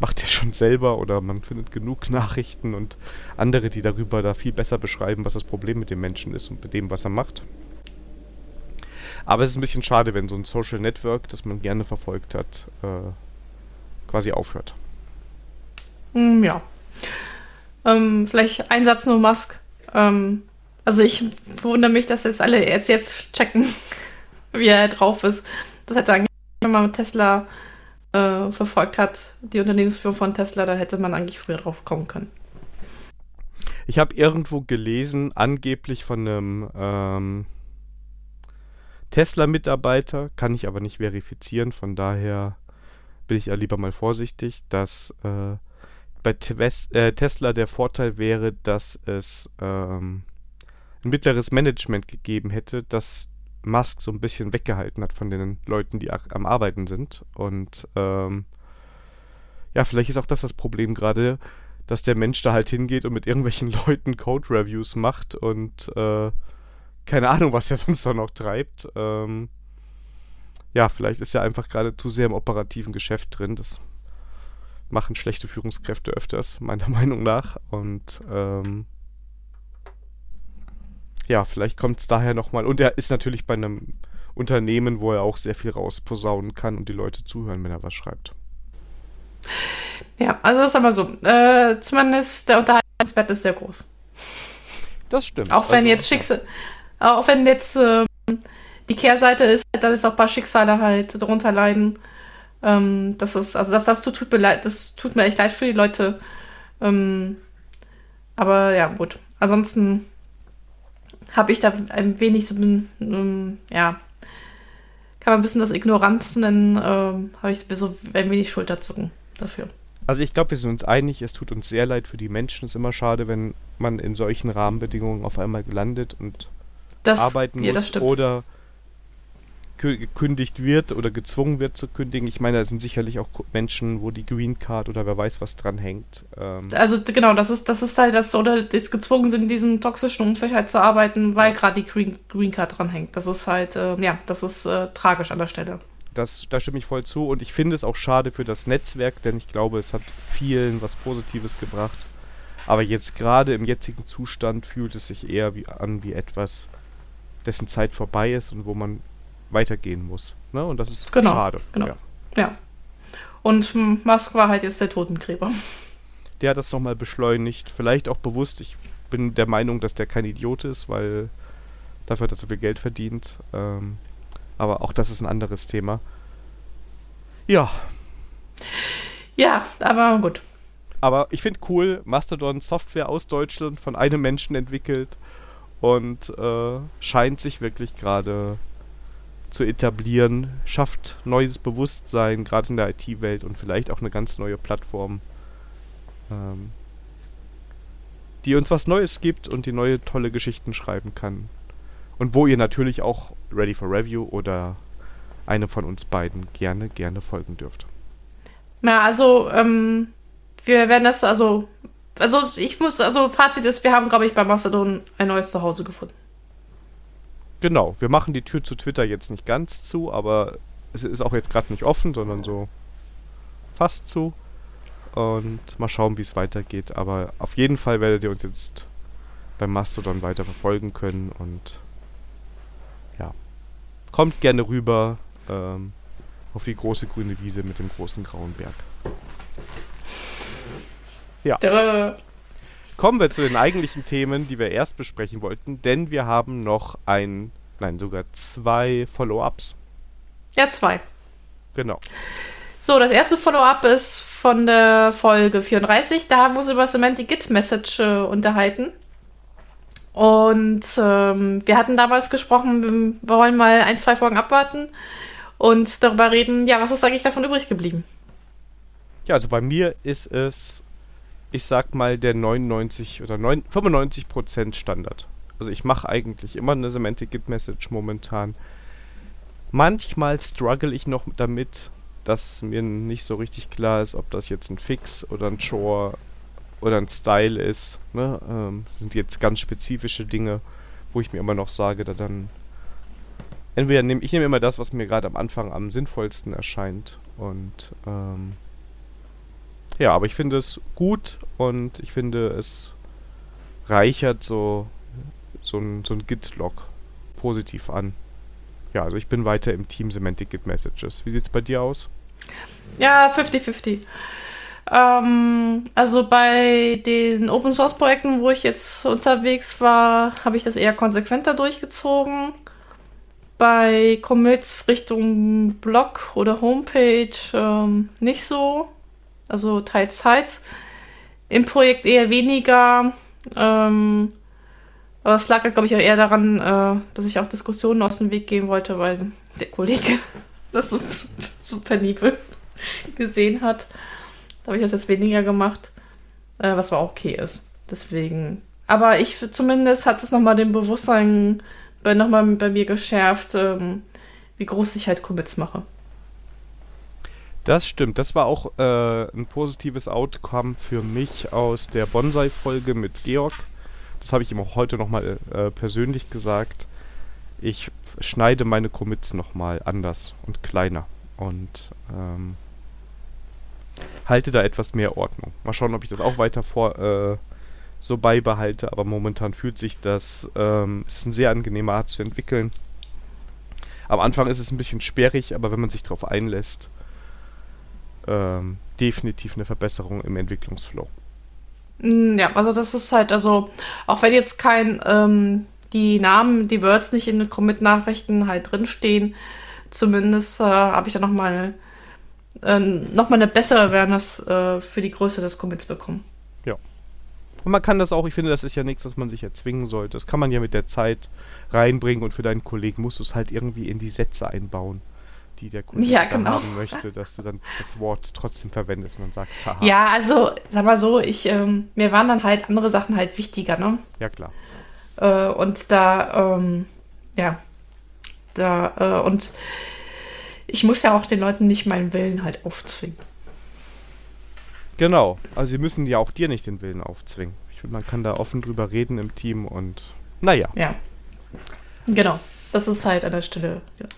Speaker 1: macht er schon selber oder man findet genug Nachrichten und andere, die darüber da viel besser beschreiben, was das Problem mit dem Menschen ist und mit dem, was er macht. Aber es ist ein bisschen schade, wenn so ein Social Network, das man gerne verfolgt hat, äh, quasi aufhört.
Speaker 2: Mm, ja. Ähm, vielleicht ein Satz nur Musk. Ähm, also ich wundere mich, dass jetzt alle jetzt, jetzt checken, wie er drauf ist. Das hätte eigentlich, wenn man Tesla äh, verfolgt hat, die Unternehmensführung von Tesla, da hätte man eigentlich früher drauf kommen können.
Speaker 1: Ich habe irgendwo gelesen, angeblich von einem ähm, Tesla-Mitarbeiter, kann ich aber nicht verifizieren, von daher bin ich ja lieber mal vorsichtig, dass äh, bei Tves äh, Tesla der Vorteil wäre, dass es ähm, ein mittleres Management gegeben hätte, das Musk so ein bisschen weggehalten hat von den Leuten, die am Arbeiten sind. Und ähm, ja, vielleicht ist auch das das Problem gerade, dass der Mensch da halt hingeht und mit irgendwelchen Leuten Code-Reviews macht und äh, keine Ahnung, was er sonst noch treibt. Ähm, ja, vielleicht ist er einfach gerade zu sehr im operativen Geschäft drin. Das machen schlechte Führungskräfte öfters, meiner Meinung nach. Und ähm, ja, vielleicht kommt es daher nochmal. Und er ist natürlich bei einem Unternehmen, wo er auch sehr viel rausposaunen kann und die Leute zuhören, wenn er was schreibt.
Speaker 2: Ja, also das ist aber so. Äh, zumindest der Unterhaltungswert ist sehr groß.
Speaker 1: Das stimmt.
Speaker 2: Auch wenn also, jetzt Schicksal, auch wenn jetzt äh, die Kehrseite ist, dass auch ein paar Schicksale halt darunter leiden. Ähm, das ist, also das, das tut, mir leid, das tut mir echt leid für die Leute. Ähm, aber ja, gut. Ansonsten habe ich da ein wenig so, ähm, ja, kann man ein bisschen das Ignoranz nennen, ähm, habe ich so ein wenig Schulterzucken dafür.
Speaker 1: Also ich glaube, wir sind uns einig, es tut uns sehr leid für die Menschen. Es ist immer schade, wenn man in solchen Rahmenbedingungen auf einmal landet und das, arbeiten ja, muss oder gekündigt wird oder gezwungen wird zu kündigen. Ich meine, da sind sicherlich auch Menschen, wo die Green Card oder wer weiß was dran hängt.
Speaker 2: Ähm also genau, das ist, das ist halt das, oder das gezwungen sind, in diesem toxischen Umfeld halt zu arbeiten, weil gerade die Green, Green Card dran hängt. Das ist halt, äh, ja, das ist äh, tragisch an der Stelle.
Speaker 1: Das, da stimme ich voll zu und ich finde es auch schade für das Netzwerk, denn ich glaube, es hat vielen was Positives gebracht. Aber jetzt gerade im jetzigen Zustand fühlt es sich eher wie an wie etwas, dessen Zeit vorbei ist und wo man weitergehen muss. Ne? Und das ist
Speaker 2: genau,
Speaker 1: schade.
Speaker 2: Genau. Ja. ja. Und Musk war halt jetzt der Totengräber.
Speaker 1: Der hat das nochmal beschleunigt. Vielleicht auch bewusst. Ich bin der Meinung, dass der kein Idiot ist, weil dafür hat er so viel Geld verdient. Ähm, aber auch das ist ein anderes Thema. Ja.
Speaker 2: Ja, aber gut.
Speaker 1: Aber ich finde cool, Mastodon Software aus Deutschland von einem Menschen entwickelt und äh, scheint sich wirklich gerade zu etablieren, schafft neues Bewusstsein, gerade in der IT-Welt und vielleicht auch eine ganz neue Plattform, ähm, die uns was Neues gibt und die neue tolle Geschichten schreiben kann. Und wo ihr natürlich auch Ready for Review oder eine von uns beiden gerne, gerne folgen dürft.
Speaker 2: Ja, also, ähm, wir werden das, also, also ich muss, also Fazit ist, wir haben, glaube ich, bei Mastodon ein neues Zuhause gefunden.
Speaker 1: Genau, wir machen die Tür zu Twitter jetzt nicht ganz zu, aber es ist auch jetzt gerade nicht offen, sondern so fast zu. Und mal schauen, wie es weitergeht. Aber auf jeden Fall werdet ihr uns jetzt beim Mastodon weiter verfolgen können und ja, kommt gerne rüber ähm, auf die große grüne Wiese mit dem großen grauen Berg. Ja. Duh. Kommen wir zu den eigentlichen Themen, die wir erst besprechen wollten, denn wir haben noch ein, nein, sogar zwei Follow-ups.
Speaker 2: Ja, zwei.
Speaker 1: Genau.
Speaker 2: So, das erste Follow-up ist von der Folge 34. Da haben wir uns über Semantic Git Message äh, unterhalten. Und ähm, wir hatten damals gesprochen, wir wollen mal ein, zwei Folgen abwarten und darüber reden, ja, was ist eigentlich davon übrig geblieben?
Speaker 1: Ja, also bei mir ist es ich sag mal, der 99 oder 9, 95% Standard. Also ich mache eigentlich immer eine Semantic Git Message momentan. Manchmal struggle ich noch damit, dass mir nicht so richtig klar ist, ob das jetzt ein Fix oder ein Chore oder ein Style ist. Ne? Ähm, sind jetzt ganz spezifische Dinge, wo ich mir immer noch sage, da dann entweder nehme ich nehme immer das, was mir gerade am Anfang am sinnvollsten erscheint und ähm, ja, aber ich finde es gut und ich finde es reichert so, so ein, so ein Git-Log positiv an. Ja, also ich bin weiter im Team Semantic Git Messages. Wie sieht es bei dir aus?
Speaker 2: Ja, 50-50. Ähm, also bei den Open Source Projekten, wo ich jetzt unterwegs war, habe ich das eher konsequenter durchgezogen. Bei Commits Richtung Blog oder Homepage ähm, nicht so also teils. Im Projekt eher weniger. Ähm, aber es lag, glaube ich, auch eher daran, äh, dass ich auch Diskussionen aus dem Weg gehen wollte, weil der Kollege das so, so penibel gesehen hat. Da habe ich das jetzt weniger gemacht, äh, was aber okay ist. Deswegen. Aber ich zumindest hat es nochmal den Bewusstsein bei, nochmal bei mir geschärft, ähm, wie groß ich halt Commits mache.
Speaker 1: Das stimmt. Das war auch äh, ein positives Outcome für mich aus der Bonsai-Folge mit Georg. Das habe ich ihm auch heute nochmal äh, persönlich gesagt. Ich schneide meine Commits nochmal anders und kleiner und ähm, halte da etwas mehr Ordnung. Mal schauen, ob ich das auch weiter vor äh, so beibehalte, aber momentan fühlt sich das, ähm, ist eine sehr angenehme Art zu entwickeln. Am Anfang ist es ein bisschen sperrig, aber wenn man sich darauf einlässt, ähm, definitiv eine Verbesserung im Entwicklungsflow.
Speaker 2: Mm, ja, also das ist halt, also auch wenn jetzt kein, ähm, die Namen, die Words nicht in den Commit-Nachrichten halt drinstehen, zumindest äh, habe ich da nochmal äh, noch eine bessere Awareness äh, für die Größe des Commits bekommen.
Speaker 1: Ja. Und man kann das auch, ich finde, das ist ja nichts, was man sich erzwingen sollte. Das kann man ja mit der Zeit reinbringen und für deinen Kollegen musst du es halt irgendwie in die Sätze einbauen die der Kunde
Speaker 2: ja, genau.
Speaker 1: haben möchte, dass du dann das Wort trotzdem verwendest und dann sagst, haha.
Speaker 2: Ja, also, sag mal so, ich, ähm, mir waren dann halt andere Sachen halt wichtiger, ne?
Speaker 1: Ja, klar.
Speaker 2: Äh, und da, ähm, ja, da, äh, und ich muss ja auch den Leuten nicht meinen Willen halt aufzwingen.
Speaker 1: Genau, also sie müssen ja auch dir nicht den Willen aufzwingen. Ich finde, man kann da offen drüber reden im Team und naja.
Speaker 2: Ja. Genau, das ist halt an der Stelle. Genau.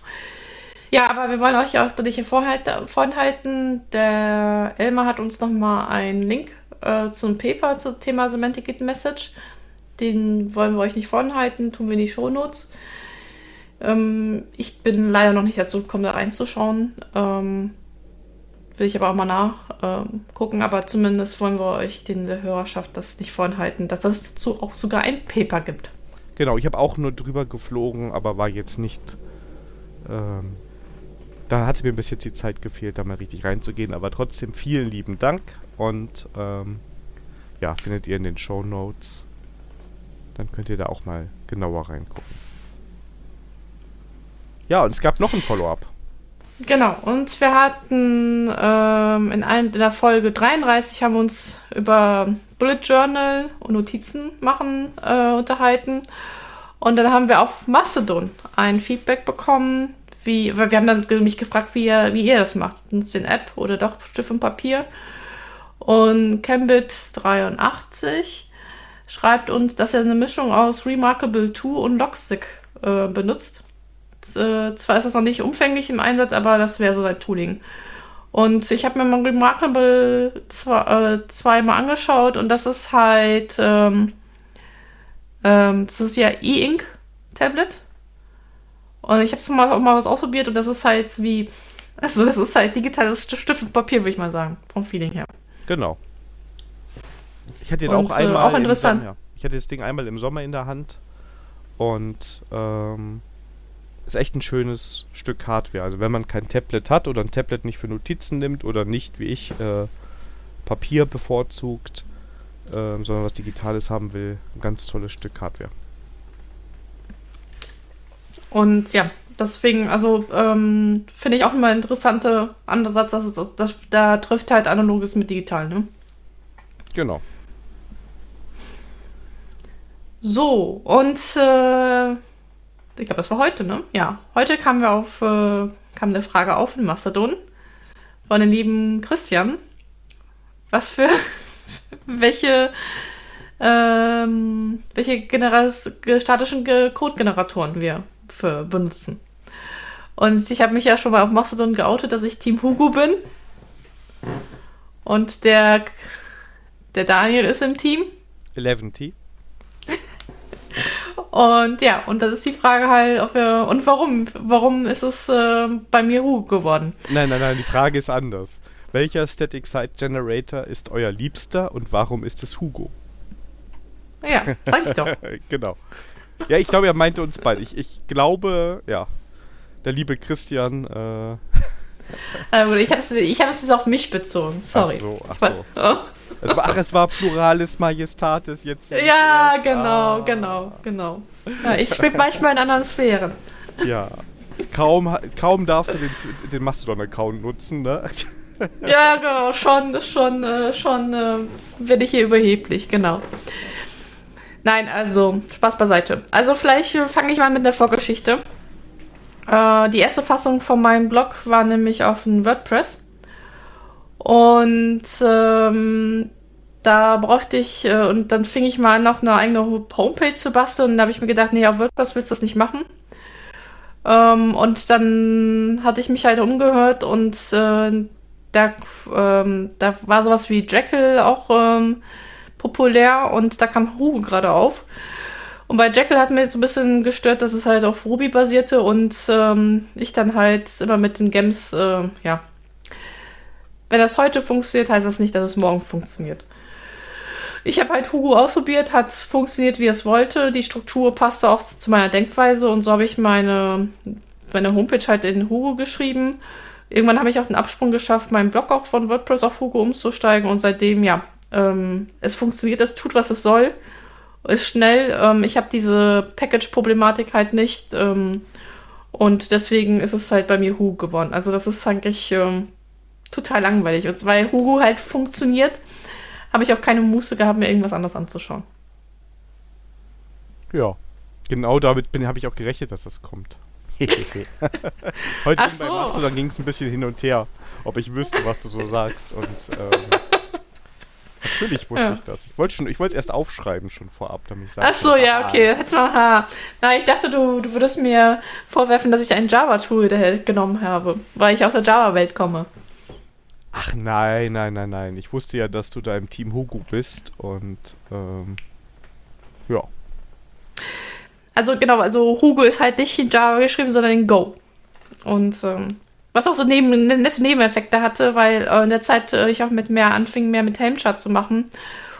Speaker 2: Ja, aber wir wollen euch auch nicht vorhalten. Der Elmar hat uns nochmal einen Link äh, zum Paper zum Thema Semantic Message. Den wollen wir euch nicht vorhalten, tun wir in die Shownotes. Ähm, ich bin leider noch nicht dazu gekommen, da reinzuschauen. Ähm, will ich aber auch mal nachgucken. aber zumindest wollen wir euch, den der Hörerschaft, das nicht vorenthalten, dass es dazu auch sogar ein Paper gibt.
Speaker 1: Genau, ich habe auch nur drüber geflogen, aber war jetzt nicht. Ähm, da hatte mir bis jetzt die Zeit gefehlt, da mal richtig reinzugehen. Aber trotzdem vielen lieben Dank und ähm, ja, findet ihr in den Show Notes. Dann könnt ihr da auch mal genauer reingucken. Ja, und es gab noch ein Follow-up.
Speaker 2: Genau, und wir hatten ähm, in, ein, in der Folge 33 haben wir uns über Bullet Journal und Notizen machen äh, unterhalten. Und dann haben wir auf Mastodon ein Feedback bekommen, wie, weil wir haben dann mich gefragt, wie ihr, wie ihr das macht. Nutzt ihr eine App oder doch Stift und Papier? Und Cambit83 schreibt uns, dass er eine Mischung aus Remarkable 2 und Logstick äh, benutzt. Äh, zwar ist das noch nicht umfänglich im Einsatz, aber das wäre so sein Tooling. Und ich habe mir mal Remarkable zwei, äh, zweimal angeschaut und das ist halt, ähm, ähm, das ist ja E-Ink Tablet. Und ich habe mal, mal was ausprobiert und das ist halt wie, also das ist halt digitales Stift und Papier, würde ich mal sagen, vom Feeling her.
Speaker 1: Genau. Ich hatte den und, auch
Speaker 2: äh,
Speaker 1: einmal.
Speaker 2: Auch interessant.
Speaker 1: Sommer, ja. Ich hatte das Ding einmal im Sommer in der Hand und ähm, ist echt ein schönes Stück Hardware. Also wenn man kein Tablet hat oder ein Tablet nicht für Notizen nimmt oder nicht wie ich äh, Papier bevorzugt, äh, sondern was Digitales haben will, ein ganz tolles Stück Hardware.
Speaker 2: Und ja, deswegen, also ähm, finde ich auch immer interessante Ansatz, dass es, dass, da trifft halt analoges mit digital, ne?
Speaker 1: Genau.
Speaker 2: So, und äh, ich glaube, das war heute, ne? Ja, heute kamen wir auf, äh, kam eine Frage auf in Mastodon von dem lieben Christian. Was für, welche, ähm, welche statischen Code-Generatoren wir für benutzen. Und ich habe mich ja schon mal auf Mastodon geoutet, dass ich Team Hugo bin. Und der, der Daniel ist im Team.
Speaker 1: 11T.
Speaker 2: Und ja, und das ist die Frage halt, ob wir. Und warum? Warum ist es äh, bei mir Hugo geworden?
Speaker 1: Nein, nein, nein, die Frage ist anders. Welcher Static Site Generator ist euer Liebster und warum ist es Hugo?
Speaker 2: Ja, sag ich doch.
Speaker 1: genau. Ja, ich glaube, er meinte uns beide. Ich, ich glaube, ja, der liebe Christian. Äh,
Speaker 2: also ich habe es ich jetzt auf mich bezogen. Sorry.
Speaker 1: Ach so, ach so. Oh. Es war, ach, es war Pluralis Majestatis jetzt.
Speaker 2: Ja, erst. genau, ah. genau, genau. Ja, ich spiele manchmal in anderen Sphären.
Speaker 1: Ja. Kaum, kaum darfst du den, den Mastodon-Account nutzen, ne?
Speaker 2: Ja, genau, schon, schon, äh, schon äh, bin ich hier überheblich, genau. Nein, also Spaß beiseite. Also vielleicht fange ich mal mit der Vorgeschichte. Äh, die erste Fassung von meinem Blog war nämlich auf dem WordPress. Und ähm, da brauchte ich, äh, und dann fing ich mal an, noch eine eigene Homepage zu basteln. Und da habe ich mir gedacht, nee, auf WordPress willst du das nicht machen. Ähm, und dann hatte ich mich halt umgehört und äh, da, ähm, da war sowas wie Jekyll auch ähm, populär und da kam Hugo gerade auf. Und bei Jekyll hat mir so ein bisschen gestört, dass es halt auf Ruby basierte und ähm, ich dann halt immer mit den Gems, äh, ja. Wenn das heute funktioniert, heißt das nicht, dass es morgen funktioniert. Ich habe halt Hugo ausprobiert, hat funktioniert, wie es wollte. Die Struktur passte auch zu meiner Denkweise und so habe ich meine, meine Homepage halt in Hugo geschrieben. Irgendwann habe ich auch den Absprung geschafft, meinen Blog auch von WordPress auf Hugo umzusteigen und seitdem, ja, ähm, es funktioniert, es tut, was es soll, ist schnell. Ähm, ich habe diese Package-Problematik halt nicht ähm, und deswegen ist es halt bei mir Hugo geworden. Also das ist eigentlich ähm, total langweilig. Und weil Hugo halt funktioniert, habe ich auch keine Muße gehabt, mir irgendwas anderes anzuschauen.
Speaker 1: Ja, genau damit habe ich auch gerechnet, dass das kommt. Heute so. bei Mastodon ging es ein bisschen hin und her, ob ich wüsste, was du so sagst. Und ähm, Natürlich wusste ja. ich das. Ich wollte es erst aufschreiben schon vorab, damit ich
Speaker 2: sage. Ach so, ja, okay. Jetzt mal ha. Na, ich dachte, du, du würdest mir vorwerfen, dass ich ein Java-Tool genommen habe, weil ich aus der Java-Welt komme.
Speaker 1: Ach nein, nein, nein, nein. Ich wusste ja, dass du da im Team Hugo bist und ähm, ja.
Speaker 2: Also genau, also Hugo ist halt nicht in Java geschrieben, sondern in Go. Und ähm, Was auch so neben, ne, nette Nebeneffekte hatte, weil äh, in der Zeit äh, ich auch mit mehr anfing, mehr mit Helmchart zu machen.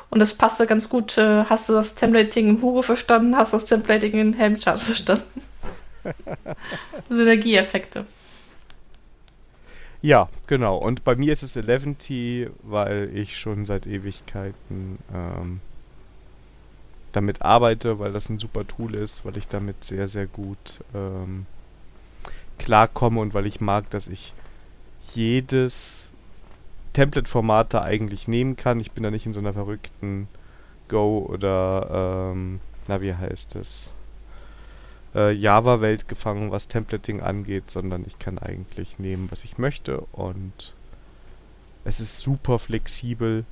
Speaker 2: Und das passte ganz gut. Äh, hast du das Templating im Hugo verstanden, hast du das Templating in Helmchart verstanden. Synergieeffekte.
Speaker 1: Ja, genau. Und bei mir ist es 11T, weil ich schon seit Ewigkeiten ähm, damit arbeite, weil das ein super Tool ist, weil ich damit sehr, sehr gut ähm, klarkomme und weil ich mag, dass ich jedes Template-Format da eigentlich nehmen kann. Ich bin da nicht in so einer verrückten Go oder, ähm, na, wie heißt es? Äh, Java-Welt gefangen, was Templating angeht, sondern ich kann eigentlich nehmen, was ich möchte und es ist super flexibel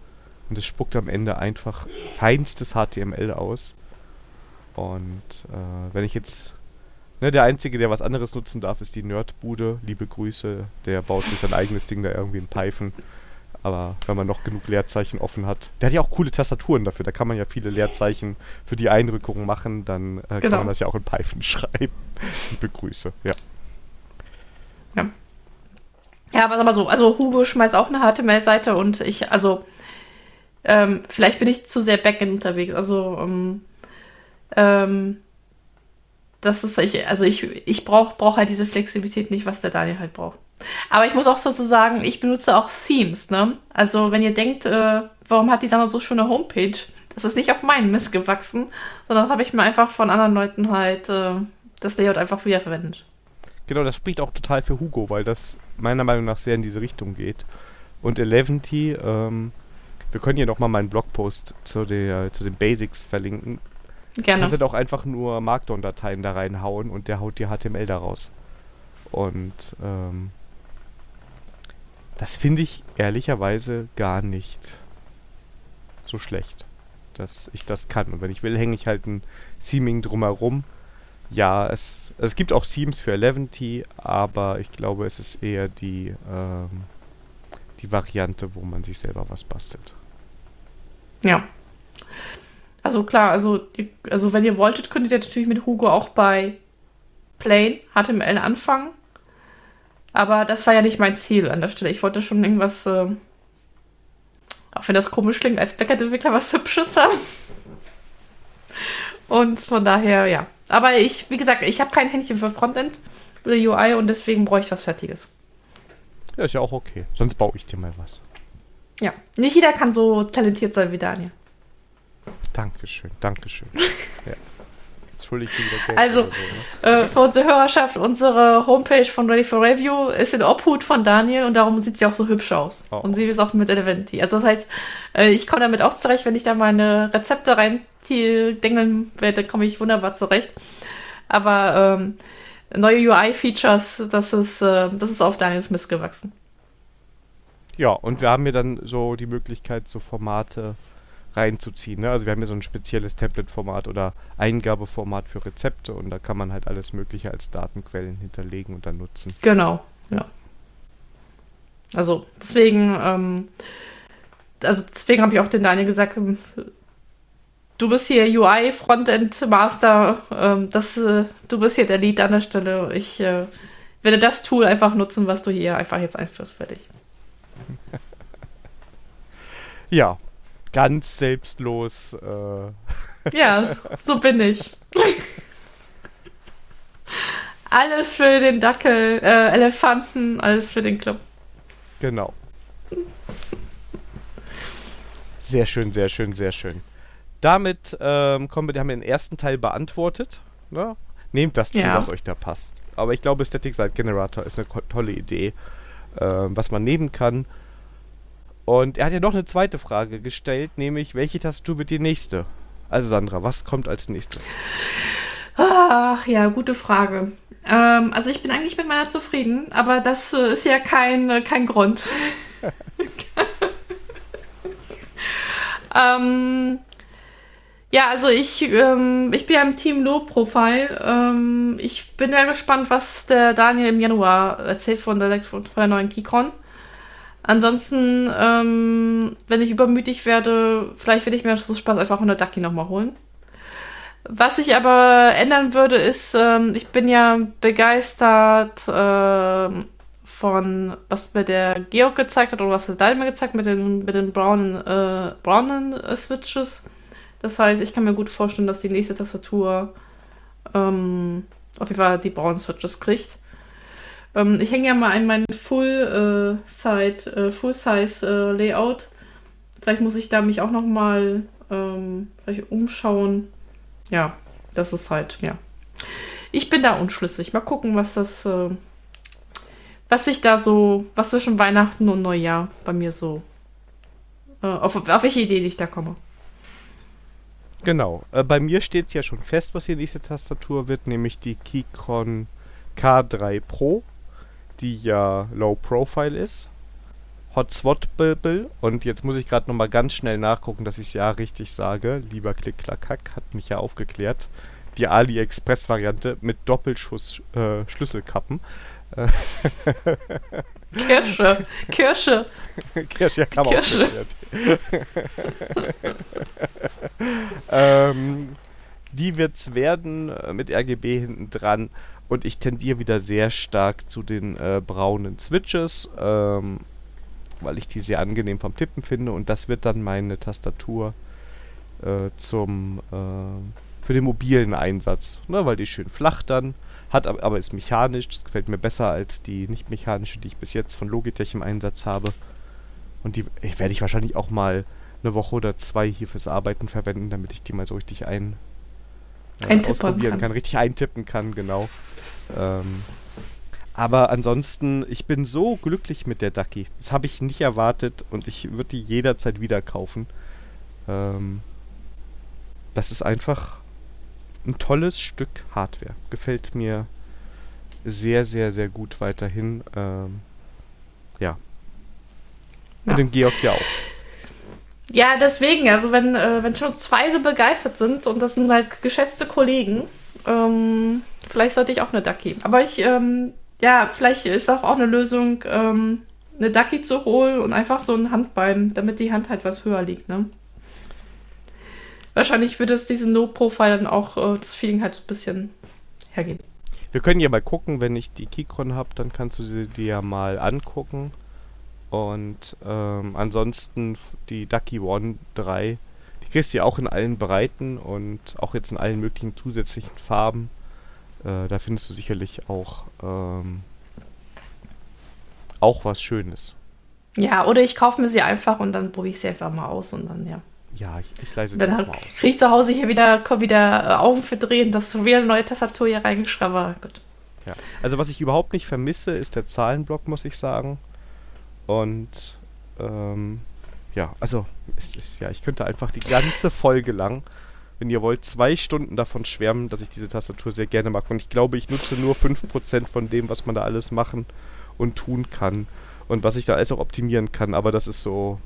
Speaker 1: und es spuckt am Ende einfach feinstes HTML aus. Und äh, wenn ich jetzt Ne, der Einzige, der was anderes nutzen darf, ist die Nerdbude. Liebe Grüße. Der baut sich sein eigenes Ding da irgendwie in Python. Aber wenn man noch genug Leerzeichen offen hat. Der hat ja auch coole Tastaturen dafür. Da kann man ja viele Leerzeichen für die Einrückung machen. Dann äh, genau. kann man das ja auch in Python schreiben. Liebe Grüße, ja.
Speaker 2: Ja. Ja, aber sag mal so, also Hugo schmeißt auch eine HTML-Seite und ich, also, ähm, vielleicht bin ich zu sehr Backend unterwegs. Also, ähm, ähm, das ist, ich, also ich, ich brauche brauch halt diese Flexibilität nicht, was der Daniel halt braucht. Aber ich muss auch dazu sagen, ich benutze auch Themes, ne? Also wenn ihr denkt, äh, warum hat die Sandra so schöne Homepage? Das ist nicht auf meinen Mist gewachsen, sondern das habe ich mir einfach von anderen Leuten halt äh, das Layout einfach wiederverwendet.
Speaker 1: Genau, das spricht auch total für Hugo, weil das meiner Meinung nach sehr in diese Richtung geht. Und 11T, ähm, wir können hier nochmal meinen Blogpost zu, der, zu den Basics verlinken. Gerne. Kannst du doch einfach nur Markdown-Dateien da reinhauen und der haut dir HTML daraus. Und ähm, das finde ich ehrlicherweise gar nicht so schlecht, dass ich das kann. Und wenn ich will, hänge ich halt ein Theming drumherum. Ja, es, es gibt auch Themes für 11T, aber ich glaube, es ist eher die, ähm, die Variante, wo man sich selber was bastelt.
Speaker 2: Ja. Also klar, also, also wenn ihr wolltet, könntet ihr natürlich mit Hugo auch bei Plain HTML anfangen. Aber das war ja nicht mein Ziel an der Stelle. Ich wollte schon irgendwas, äh, auch wenn das komisch klingt, als Backend-Entwickler was Hübsches haben. Und von daher, ja. Aber ich, wie gesagt, ich habe kein Händchen für Frontend oder UI und deswegen brauche ich was Fertiges.
Speaker 1: Ja, ist ja auch okay. Sonst baue ich dir mal was.
Speaker 2: Ja, nicht jeder kann so talentiert sein wie Daniel.
Speaker 1: Dankeschön, Dankeschön. ja.
Speaker 2: Entschuldigt wieder Also, so, ne? äh, für unsere Hörerschaft, unsere Homepage von Ready for Review ist in Obhut von Daniel und darum sieht sie auch so hübsch aus. Oh. Und sie ist auch mit Eleventy. Also das heißt, äh, ich komme damit auch zurecht, wenn ich da meine Rezepte rein dengeln werde, komme ich wunderbar zurecht. Aber ähm, neue UI-Features, das ist, äh, das ist auf Daniels Mist gewachsen.
Speaker 1: Ja, und wir haben mir dann so die Möglichkeit, so Formate reinzuziehen. Ne? Also wir haben hier so ein spezielles Tablet-Format oder Eingabeformat für Rezepte und da kann man halt alles Mögliche als Datenquellen hinterlegen und dann nutzen.
Speaker 2: Genau, ja. Also deswegen, ähm, also deswegen habe ich auch den Daniel gesagt, ähm, du bist hier UI Frontend Master, ähm, das, äh, du bist hier der Lead an der Stelle. Ich äh, werde das Tool einfach nutzen, was du hier einfach jetzt einführst, fertig.
Speaker 1: ja, ganz selbstlos. Äh.
Speaker 2: Ja, so bin ich. alles für den Dackel, äh, Elefanten, alles für den Club.
Speaker 1: Genau. Sehr schön, sehr schön, sehr schön. Damit ähm, kommen wir, haben wir den ersten Teil beantwortet. Ne? Nehmt das Tool, ja. was euch da passt. Aber ich glaube, Static Site Generator ist eine tolle Idee, äh, was man nehmen kann. Und er hat ja noch eine zweite Frage gestellt, nämlich, welche Tastatur wird die nächste? Also Sandra, was kommt als nächstes?
Speaker 2: Ach ja, gute Frage. Ähm, also ich bin eigentlich mit meiner zufrieden, aber das äh, ist ja kein, äh, kein Grund. ähm, ja, also ich, ähm, ich bin ja im Team Low Profile. Ähm, ich bin ja gespannt, was der Daniel im Januar erzählt von der, von der neuen KeyCon. Ansonsten, ähm, wenn ich übermütig werde, vielleicht werde ich mir so Spaß einfach 100 Ducky nochmal holen. Was ich aber ändern würde, ist, ähm, ich bin ja begeistert äh, von, was mir der Georg gezeigt hat oder was der Daniel mir gezeigt mit den, mit den braunen, äh, braunen äh, Switches. Das heißt, ich kann mir gut vorstellen, dass die nächste Tastatur ähm, auf jeden Fall die braunen Switches kriegt. Ähm, ich hänge ja mal in mein Full äh, äh, Full äh. Vielleicht muss ich da mich auch noch mal ähm, umschauen. Ja, das ist halt, ja. Ich bin da unschlüssig. Mal gucken, was das, äh, was sich da so, was zwischen Weihnachten und Neujahr bei mir so, äh, auf, auf welche Idee ich da komme.
Speaker 1: Genau. Äh, bei mir steht es ja schon fest, was die nächste Tastatur wird, nämlich die Keychron K3 Pro, die ja Low Profile ist. Hot Swat Bilbil und jetzt muss ich gerade nochmal ganz schnell nachgucken, dass ich es ja richtig sage. Lieber Klick Klack Hack hat mich ja aufgeklärt. Die AliExpress-Variante mit Doppelschuss äh, Schlüsselkappen.
Speaker 2: Kirsche, Kirsche.
Speaker 1: Kirsche, ja, kann man Kirsche. auch ähm, Die wird's werden äh, mit RGB hinten dran. Und ich tendiere wieder sehr stark zu den äh, braunen Switches. Ähm, weil ich die sehr angenehm vom Tippen finde und das wird dann meine Tastatur äh, zum äh, für den mobilen Einsatz, ne, weil die schön flach dann hat, aber ist mechanisch. Das gefällt mir besser als die nicht mechanische, die ich bis jetzt von Logitech im Einsatz habe. Und die werde ich wahrscheinlich auch mal eine Woche oder zwei hier fürs Arbeiten verwenden, damit ich die mal so richtig ein äh, ausprobieren kann. kann, richtig eintippen kann, genau. Ähm, aber ansonsten, ich bin so glücklich mit der Ducky. Das habe ich nicht erwartet und ich würde die jederzeit wieder kaufen. Ähm, das ist einfach ein tolles Stück Hardware. Gefällt mir sehr, sehr, sehr gut weiterhin. Ähm, ja. Und ja. den Georg ja auch.
Speaker 2: Ja, deswegen, also wenn, äh, wenn schon zwei so begeistert sind und das sind halt geschätzte Kollegen, ähm, vielleicht sollte ich auch eine Ducky. Aber ich ähm, ja, vielleicht ist auch, auch eine Lösung, ähm, eine Ducky zu holen und einfach so ein Handbein, damit die Hand halt was höher liegt, ne? Wahrscheinlich würde es diesen No-Profile dann auch äh, das Feeling halt ein bisschen hergeben.
Speaker 1: Wir können ja mal gucken, wenn ich die Keychron habe, dann kannst du sie dir ja mal angucken. Und ähm, ansonsten die Ducky One 3, die kriegst du ja auch in allen Breiten und auch jetzt in allen möglichen zusätzlichen Farben. Äh, da findest du sicherlich auch, ähm, auch was Schönes.
Speaker 2: Ja, oder ich kaufe mir sie einfach und dann probiere ich sie einfach mal aus und dann, ja.
Speaker 1: Ja, ich, ich leise
Speaker 2: dann mal aus. Kriege ich zu Hause hier wieder, wieder äh, Augen verdrehen, dass du wieder eine neue Tastatur hier reingeschrieben hast. Gut.
Speaker 1: Ja, also was ich überhaupt nicht vermisse, ist der Zahlenblock, muss ich sagen. Und ähm, ja, also ist, ist, ja, ich könnte einfach die ganze Folge lang wenn ihr wollt, zwei Stunden davon schwärmen, dass ich diese Tastatur sehr gerne mag. Und ich glaube, ich nutze nur 5% von dem, was man da alles machen und tun kann. Und was ich da alles auch optimieren kann. Aber das ist so,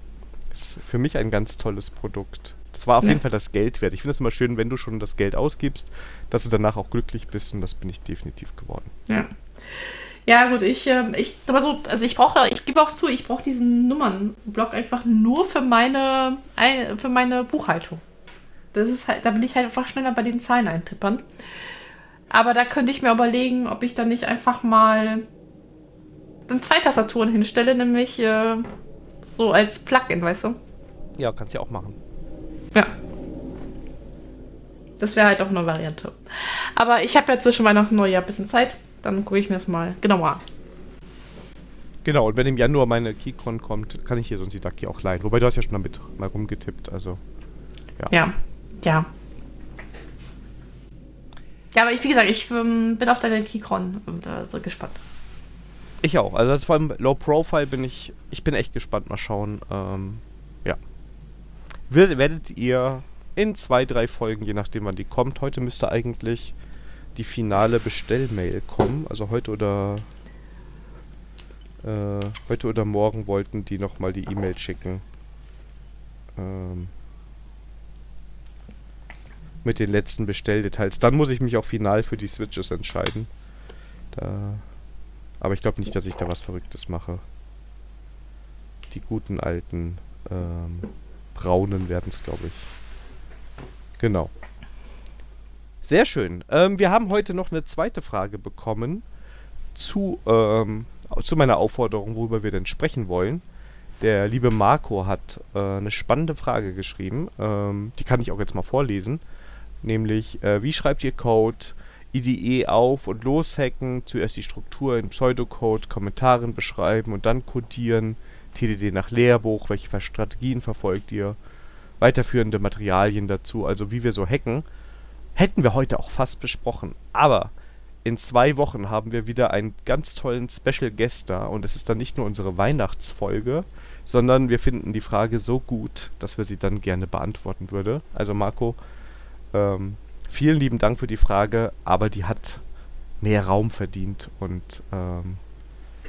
Speaker 1: ist für mich ein ganz tolles Produkt. Das war auf ja. jeden Fall das Geld wert. Ich finde es immer schön, wenn du schon das Geld ausgibst, dass du danach auch glücklich bist. Und das bin ich definitiv geworden.
Speaker 2: Ja. Ja, gut, ich, äh, ich, aber so, also ich brauche, ich gebe auch zu, ich brauche diesen Nummernblock einfach nur für meine, für meine Buchhaltung. Das ist halt, da bin ich halt einfach schneller bei den Zahlen eintippern. Aber da könnte ich mir überlegen, ob ich dann nicht einfach mal dann zwei Tastaturen hinstelle, nämlich äh, so als Plugin, weißt du?
Speaker 1: Ja, kannst du ja auch machen.
Speaker 2: Ja. Das wäre halt auch eine Variante. Aber ich habe ja zwischen Weihnachten und Neujahr ein bisschen Zeit. Dann gucke ich mir das mal genauer an.
Speaker 1: Genau, und wenn im Januar meine Keycon kommt, kann ich hier sonst die Ducky auch leihen. Wobei du hast ja schon damit mal rumgetippt, also.
Speaker 2: Ja. ja ja. Ja, aber ich, wie gesagt, ich ähm, bin auf deine Keychron äh, gespannt.
Speaker 1: Ich auch. Also das vor allem Low Profile bin ich, ich bin echt gespannt. Mal schauen. Ähm, ja. Werdet ihr in zwei, drei Folgen, je nachdem wann die kommt. Heute müsste eigentlich die finale Bestellmail kommen. Also heute oder äh, heute oder morgen wollten die nochmal die E-Mail schicken. Ähm, mit den letzten Bestelldetails. Dann muss ich mich auch final für die Switches entscheiden. Da, aber ich glaube nicht, dass ich da was Verrücktes mache. Die guten alten ähm, braunen werden es, glaube ich. Genau. Sehr schön. Ähm, wir haben heute noch eine zweite Frage bekommen zu ähm, zu meiner Aufforderung, worüber wir denn sprechen wollen. Der liebe Marco hat äh, eine spannende Frage geschrieben. Ähm, die kann ich auch jetzt mal vorlesen. Nämlich, äh, wie schreibt ihr Code? IDE auf und loshacken, zuerst die Struktur in Pseudocode, Kommentaren beschreiben und dann codieren, TDD nach Lehrbuch, welche Strategien verfolgt ihr, weiterführende Materialien dazu, also wie wir so hacken, hätten wir heute auch fast besprochen. Aber in zwei Wochen haben wir wieder einen ganz tollen Special Guest da und es ist dann nicht nur unsere Weihnachtsfolge, sondern wir finden die Frage so gut, dass wir sie dann gerne beantworten würde. Also Marco, ähm, vielen lieben Dank für die Frage, aber die hat mehr Raum verdient und ähm,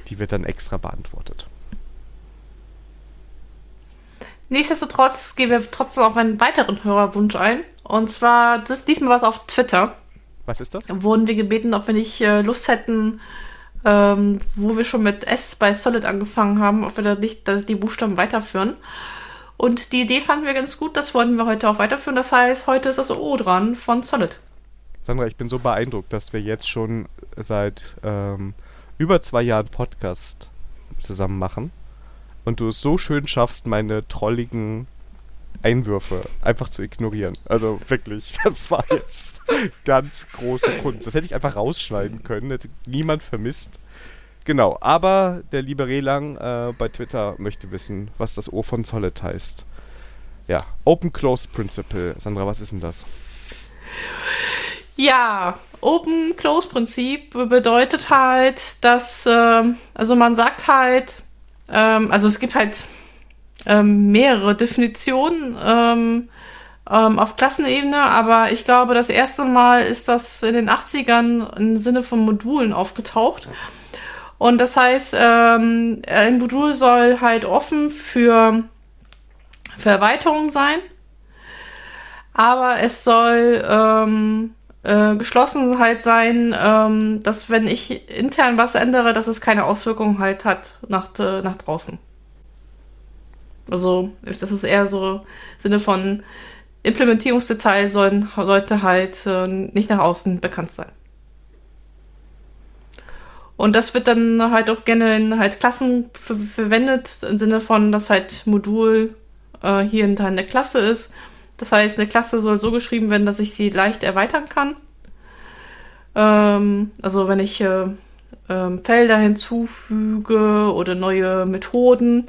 Speaker 1: die wird dann extra beantwortet.
Speaker 2: Nichtsdestotrotz gehen wir trotzdem auf einen weiteren Hörerwunsch ein. Und zwar, das diesmal was auf Twitter.
Speaker 1: Was ist das?
Speaker 2: Wurden wir gebeten, ob wir nicht äh, Lust hätten, ähm, wo wir schon mit S bei Solid angefangen haben, ob wir da nicht die Buchstaben weiterführen. Und die Idee fanden wir ganz gut, das wollten wir heute auch weiterführen. Das heißt, heute ist das O dran von Solid.
Speaker 1: Sandra, ich bin so beeindruckt, dass wir jetzt schon seit ähm, über zwei Jahren Podcast zusammen machen und du es so schön schaffst, meine trolligen Einwürfe einfach zu ignorieren. Also wirklich, das war jetzt ganz große Kunst. Das hätte ich einfach rausschneiden können, hätte niemand vermisst. Genau, aber der liebe Relang äh, bei Twitter möchte wissen, was das O von Solid heißt. Ja, Open Close Principle. Sandra, was ist denn das?
Speaker 2: Ja, Open Close Prinzip bedeutet halt, dass, äh, also man sagt halt, ähm, also es gibt halt ähm, mehrere Definitionen ähm, ähm auf Klassenebene, aber ich glaube, das erste Mal ist das in den 80ern im Sinne von Modulen aufgetaucht. Und das heißt, ähm, ein Modul soll halt offen für, für Erweiterung sein, aber es soll ähm, äh, geschlossen halt sein, ähm, dass wenn ich intern was ändere, dass es keine Auswirkungen halt hat nach, äh, nach draußen. Also, das ist eher so im Sinne von Implementierungsdetail sollen, sollte halt äh, nicht nach außen bekannt sein. Und das wird dann halt auch gerne in halt Klassen ver verwendet, im Sinne von, dass halt Modul äh, hier in der Klasse ist. Das heißt, eine Klasse soll so geschrieben werden, dass ich sie leicht erweitern kann. Ähm, also wenn ich äh, äh, Felder hinzufüge oder neue Methoden.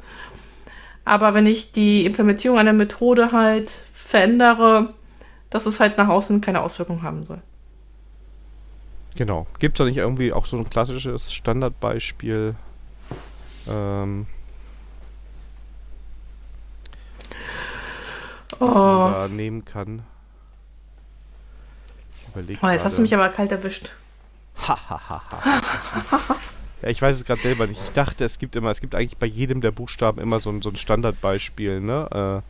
Speaker 2: Aber wenn ich die Implementierung einer Methode halt verändere, dass es halt nach außen keine Auswirkung haben soll.
Speaker 1: Genau. Gibt es da nicht irgendwie auch so ein klassisches Standardbeispiel? Ähm, was oh. man da nehmen kann?
Speaker 2: Ich überlege oh, jetzt hast du mich aber kalt erwischt.
Speaker 1: ja, ich weiß es gerade selber nicht. Ich dachte, es gibt immer, es gibt eigentlich bei jedem der Buchstaben immer so ein, so ein Standardbeispiel, ne? Äh,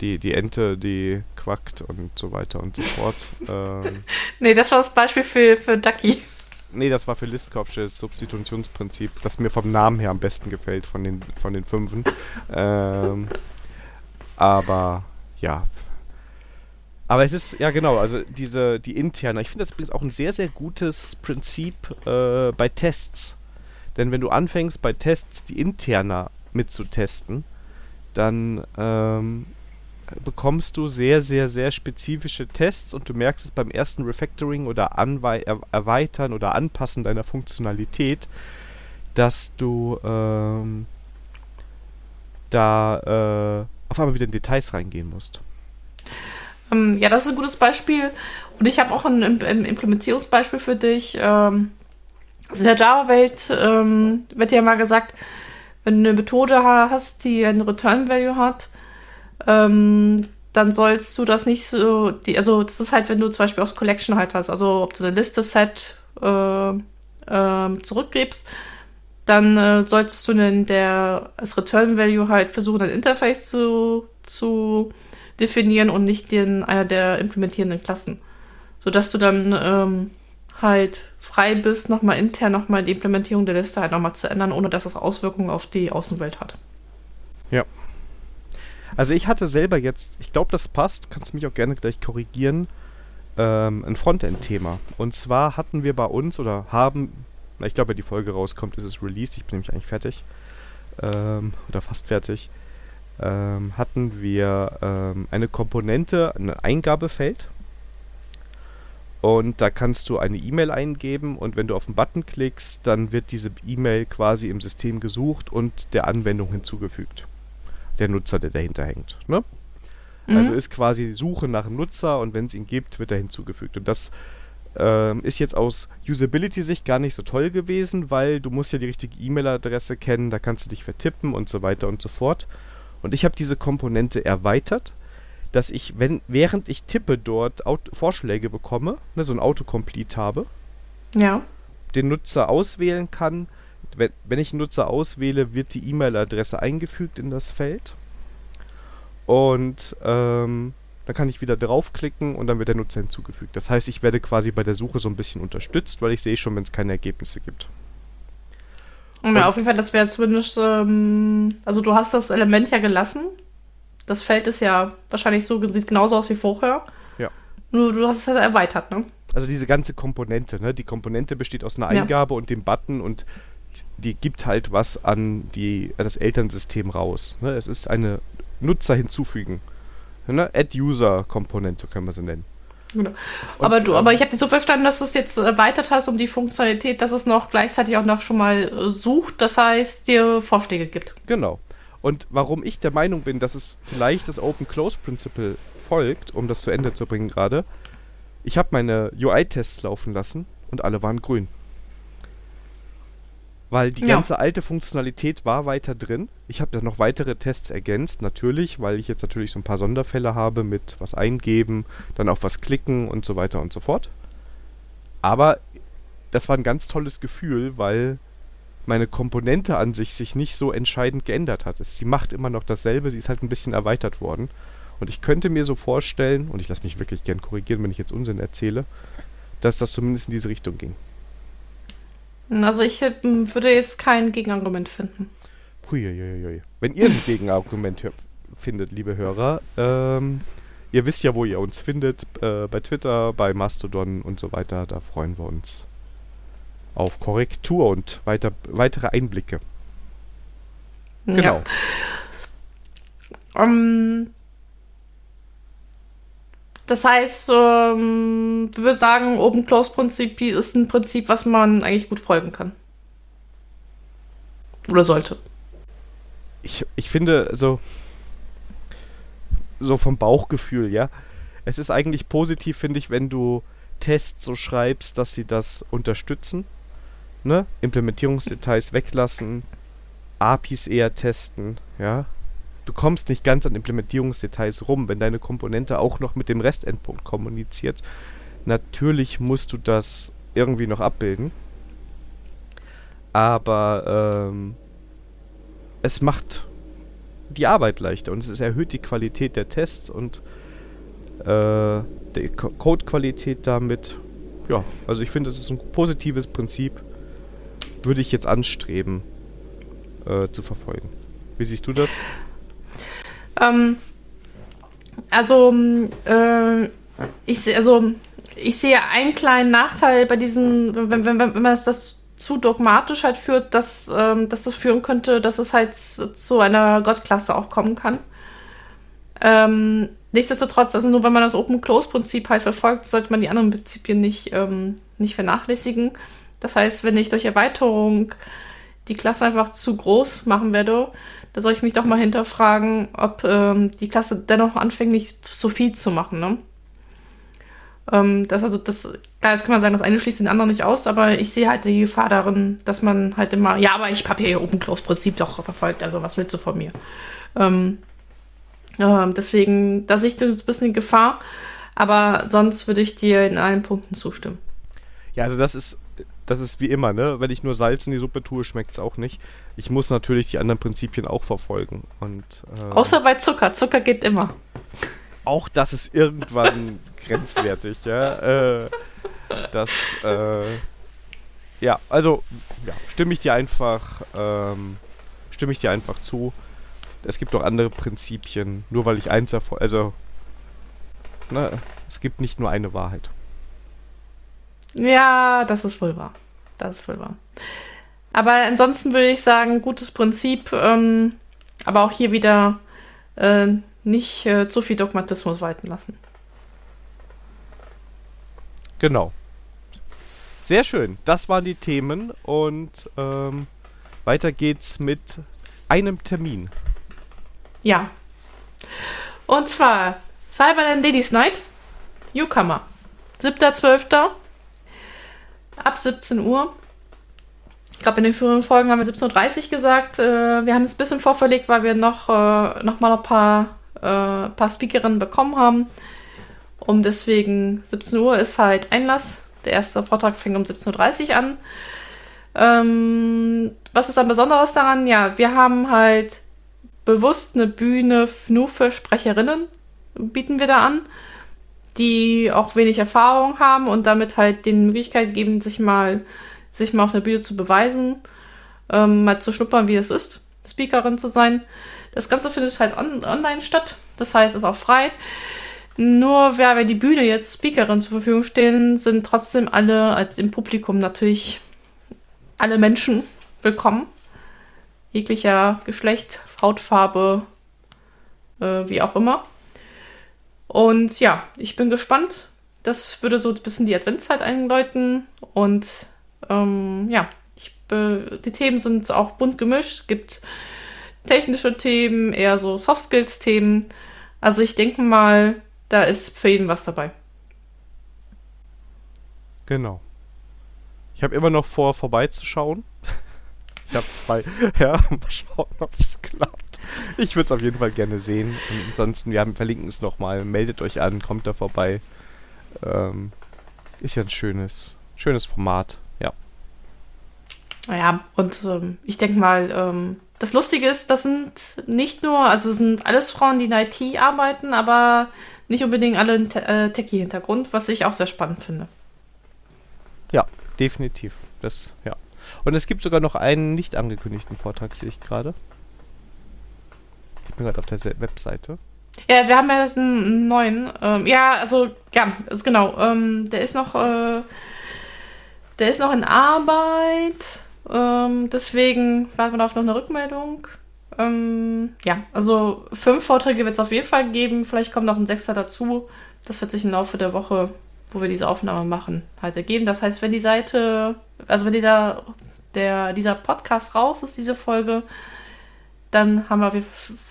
Speaker 1: die, die Ente, die quackt und so weiter und so fort. ähm,
Speaker 2: nee, das war das Beispiel für, für Ducky.
Speaker 1: Nee, das war für Listkopfsches Substitutionsprinzip, das mir vom Namen her am besten gefällt von den, von den Fünfen. ähm, aber ja. Aber es ist, ja genau, also diese, die interne, ich finde das übrigens auch ein sehr, sehr gutes Prinzip äh, bei Tests. Denn wenn du anfängst, bei Tests die interner mitzutesten, dann ähm, bekommst du sehr, sehr, sehr spezifische Tests und du merkst es beim ersten Refactoring oder Anwe er Erweitern oder Anpassen deiner Funktionalität, dass du ähm, da äh, auf einmal wieder in Details reingehen musst.
Speaker 2: Ähm, ja, das ist ein gutes Beispiel. Und ich habe auch ein, ein, Implementierungsbeispiel für dich. Ähm, also in der Java-Welt ähm, wird ja mal gesagt, wenn du eine Methode hast, die ein Return-Value hat, ähm, dann sollst du das nicht so, die, also das ist halt, wenn du zum Beispiel aus Collection halt hast, also ob du eine Liste Set äh, äh, zurückgibst, dann äh, solltest du in der als Return Value halt versuchen, ein Interface zu, zu definieren und nicht den einer der implementierenden Klassen. Sodass du dann ähm, halt frei bist, nochmal intern nochmal die Implementierung der Liste halt nochmal zu ändern, ohne dass das Auswirkungen auf die Außenwelt hat.
Speaker 1: Ja, also ich hatte selber jetzt, ich glaube, das passt, kannst mich auch gerne gleich korrigieren, ähm, ein Frontend-Thema. Und zwar hatten wir bei uns oder haben na, ich glaube, wenn die Folge rauskommt, ist es released. Ich bin nämlich eigentlich fertig. Ähm, oder fast fertig. Ähm, hatten wir ähm, eine Komponente, ein Eingabefeld. Und da kannst du eine E-Mail eingeben und wenn du auf den Button klickst, dann wird diese E-Mail quasi im System gesucht und der Anwendung hinzugefügt. Der Nutzer, der dahinter hängt. Ne? Mhm. Also ist quasi Suche nach einem Nutzer und wenn es ihn gibt, wird er hinzugefügt. Und das ähm, ist jetzt aus Usability-Sicht gar nicht so toll gewesen, weil du musst ja die richtige E-Mail-Adresse kennen, da kannst du dich vertippen und so weiter und so fort. Und ich habe diese Komponente erweitert, dass ich, wenn, während ich tippe, dort Auto Vorschläge bekomme, ne, so ein Autocomplete habe.
Speaker 2: Ja.
Speaker 1: Den Nutzer auswählen kann. Wenn, wenn ich einen Nutzer auswähle, wird die E-Mail-Adresse eingefügt in das Feld. Und ähm, dann kann ich wieder draufklicken und dann wird der Nutzer hinzugefügt. Das heißt, ich werde quasi bei der Suche so ein bisschen unterstützt, weil ich sehe schon, wenn es keine Ergebnisse gibt.
Speaker 2: Und ja, auf jeden Fall, das wäre zumindest, ähm, also du hast das Element ja gelassen. Das Feld ist ja wahrscheinlich so, sieht genauso aus wie vorher.
Speaker 1: Ja.
Speaker 2: Nur du hast es halt erweitert, ne?
Speaker 1: Also diese ganze Komponente, ne? Die Komponente besteht aus einer Eingabe ja. und dem Button und die gibt halt was an die, das Elternsystem raus. Ne? Es ist eine Nutzer hinzufügen. Ne? Add-User-Komponente können wir sie nennen.
Speaker 2: Genau. aber du, ähm, aber ich habe dir so verstanden, dass du es jetzt erweitert hast um die Funktionalität, dass es noch gleichzeitig auch noch schon mal äh, sucht, das heißt, dir Vorschläge gibt.
Speaker 1: Genau. Und warum ich der Meinung bin, dass es vielleicht das Open-Close-Principle folgt, um das zu Ende zu bringen gerade, ich habe meine UI-Tests laufen lassen und alle waren grün. Weil die ja. ganze alte Funktionalität war weiter drin. Ich habe da noch weitere Tests ergänzt, natürlich, weil ich jetzt natürlich so ein paar Sonderfälle habe mit was eingeben, dann auf was klicken und so weiter und so fort. Aber das war ein ganz tolles Gefühl, weil meine Komponente an sich sich nicht so entscheidend geändert hat. Sie macht immer noch dasselbe, sie ist halt ein bisschen erweitert worden. Und ich könnte mir so vorstellen, und ich lasse mich wirklich gern korrigieren, wenn ich jetzt Unsinn erzähle, dass das zumindest in diese Richtung ging.
Speaker 2: Also ich würde jetzt kein Gegenargument finden.
Speaker 1: Huiuiui. Wenn ihr ein Gegenargument findet, liebe Hörer, ähm, ihr wisst ja, wo ihr uns findet, äh, bei Twitter, bei Mastodon und so weiter. Da freuen wir uns auf Korrektur und weiter, weitere Einblicke.
Speaker 2: Genau. Ja. Um, das heißt, ähm, wir würden sagen, Open Close Prinzip ist ein Prinzip, was man eigentlich gut folgen kann. Oder sollte.
Speaker 1: Ich, ich finde, so, so vom Bauchgefühl, ja. Es ist eigentlich positiv, finde ich, wenn du Tests so schreibst, dass sie das unterstützen. Ne? Implementierungsdetails weglassen, APIs eher testen, ja du kommst nicht ganz an Implementierungsdetails rum, wenn deine Komponente auch noch mit dem Restendpunkt kommuniziert. Natürlich musst du das irgendwie noch abbilden. Aber ähm, es macht die Arbeit leichter und es erhöht die Qualität der Tests und äh, die Codequalität damit. Ja, also ich finde, es ist ein positives Prinzip. Würde ich jetzt anstreben äh, zu verfolgen. Wie siehst du das?
Speaker 2: Ähm, also, äh, ich, also, ich sehe einen kleinen Nachteil bei diesen, wenn, wenn, wenn man das zu dogmatisch halt führt, dass, ähm, dass das führen könnte, dass es halt zu einer Gottklasse auch kommen kann. Ähm, nichtsdestotrotz, also nur wenn man das Open-Close-Prinzip halt verfolgt, sollte man die anderen Prinzipien nicht, ähm, nicht vernachlässigen. Das heißt, wenn ich durch Erweiterung die Klasse einfach zu groß machen werde, soll ich mich doch mal hinterfragen, ob ähm, die Klasse dennoch anfängt, nicht so viel zu machen. Ne? Ähm, das also das, klar, jetzt kann man sagen, das eine schließt den anderen nicht aus, aber ich sehe halt die Gefahr darin, dass man halt immer, ja, aber ich habe hier Open Close Prinzip doch verfolgt, also was willst du von mir? Ähm, äh, deswegen, da sehe ich ein bisschen Gefahr, aber sonst würde ich dir in allen Punkten zustimmen.
Speaker 1: Ja, also das ist das ist wie immer, ne? Wenn ich nur Salz in die Suppe tue, schmeckt es auch nicht. Ich muss natürlich die anderen Prinzipien auch verfolgen. Und,
Speaker 2: äh, Außer bei Zucker. Zucker geht immer.
Speaker 1: Auch das ist irgendwann grenzwertig, ja. Äh, das, äh, ja, also, ja, stimme ich dir einfach, ähm, stimme ich dir einfach zu. Es gibt auch andere Prinzipien, nur weil ich eins erfolge, also, ne, es gibt nicht nur eine Wahrheit.
Speaker 2: Ja, das ist wohl wahr. das ist wohl wahr. Aber ansonsten würde ich sagen, gutes Prinzip, ähm, aber auch hier wieder äh, nicht äh, zu viel Dogmatismus walten lassen.
Speaker 1: Genau. Sehr schön. Das waren die Themen und ähm, weiter geht's mit einem Termin.
Speaker 2: Ja. Und zwar Cyberland Ladies Night, Newcomer. 7.12. ab 17 Uhr. Ich glaube, in den früheren Folgen haben wir 17.30 Uhr gesagt. Äh, wir haben es ein bisschen vorverlegt, weil wir noch, äh, noch mal ein paar, äh, paar Speakerinnen bekommen haben. Um deswegen 17 Uhr ist halt Einlass. Der erste Vortrag fängt um 17.30 Uhr an. Ähm, was ist dann Besonderes daran? Ja, wir haben halt bewusst eine Bühne nur für Sprecherinnen, bieten wir da an, die auch wenig Erfahrung haben und damit halt die Möglichkeit geben, sich mal, sich mal auf der Bühne zu beweisen, ähm, mal zu schnuppern, wie es ist, Speakerin zu sein. Das Ganze findet halt on online statt, das heißt, ist auch frei. Nur wer wir die Bühne jetzt Speakerin zur Verfügung stehen, sind trotzdem alle als im Publikum natürlich alle Menschen willkommen. Jeglicher Geschlecht, Hautfarbe, äh, wie auch immer. Und ja, ich bin gespannt. Das würde so ein bisschen die Adventszeit einläuten. Und ähm, ja, ich, die Themen sind auch bunt gemischt. Es gibt technische Themen, eher so Soft Skills Themen. Also ich denke mal, da ist für jeden was dabei.
Speaker 1: Genau. Ich habe immer noch vor, vorbeizuschauen. Ich habe zwei. Ja, mal schauen, ob es klappt. Ich würde es auf jeden Fall gerne sehen. Und ansonsten, wir haben, verlinken es nochmal. Meldet euch an, kommt da vorbei. Ähm, ist ja ein schönes, schönes Format. Ja.
Speaker 2: Ja, und ähm, ich denke mal, ähm, das Lustige ist, das sind nicht nur, also sind alles Frauen, die in IT arbeiten, aber nicht unbedingt alle einen äh, Techie-Hintergrund, was ich auch sehr spannend finde.
Speaker 1: Ja, definitiv. Das, ja. Und es gibt sogar noch einen nicht angekündigten Vortrag, sehe ich gerade. Ich bin gerade auf der Webseite.
Speaker 2: Ja, wir haben ja jetzt einen neuen. Ähm, ja, also, ja, ist genau. Ähm, der ist noch, äh, der ist noch in Arbeit. Ähm, deswegen warten wir auf noch eine Rückmeldung. Ähm, ja, also fünf Vorträge wird es auf jeden Fall geben. Vielleicht kommt noch ein sechster dazu. Das wird sich im Laufe der Woche, wo wir diese Aufnahme machen, halt ergeben. Das heißt, wenn die Seite, also wenn dieser, der, dieser Podcast raus ist, diese Folge, dann haben wir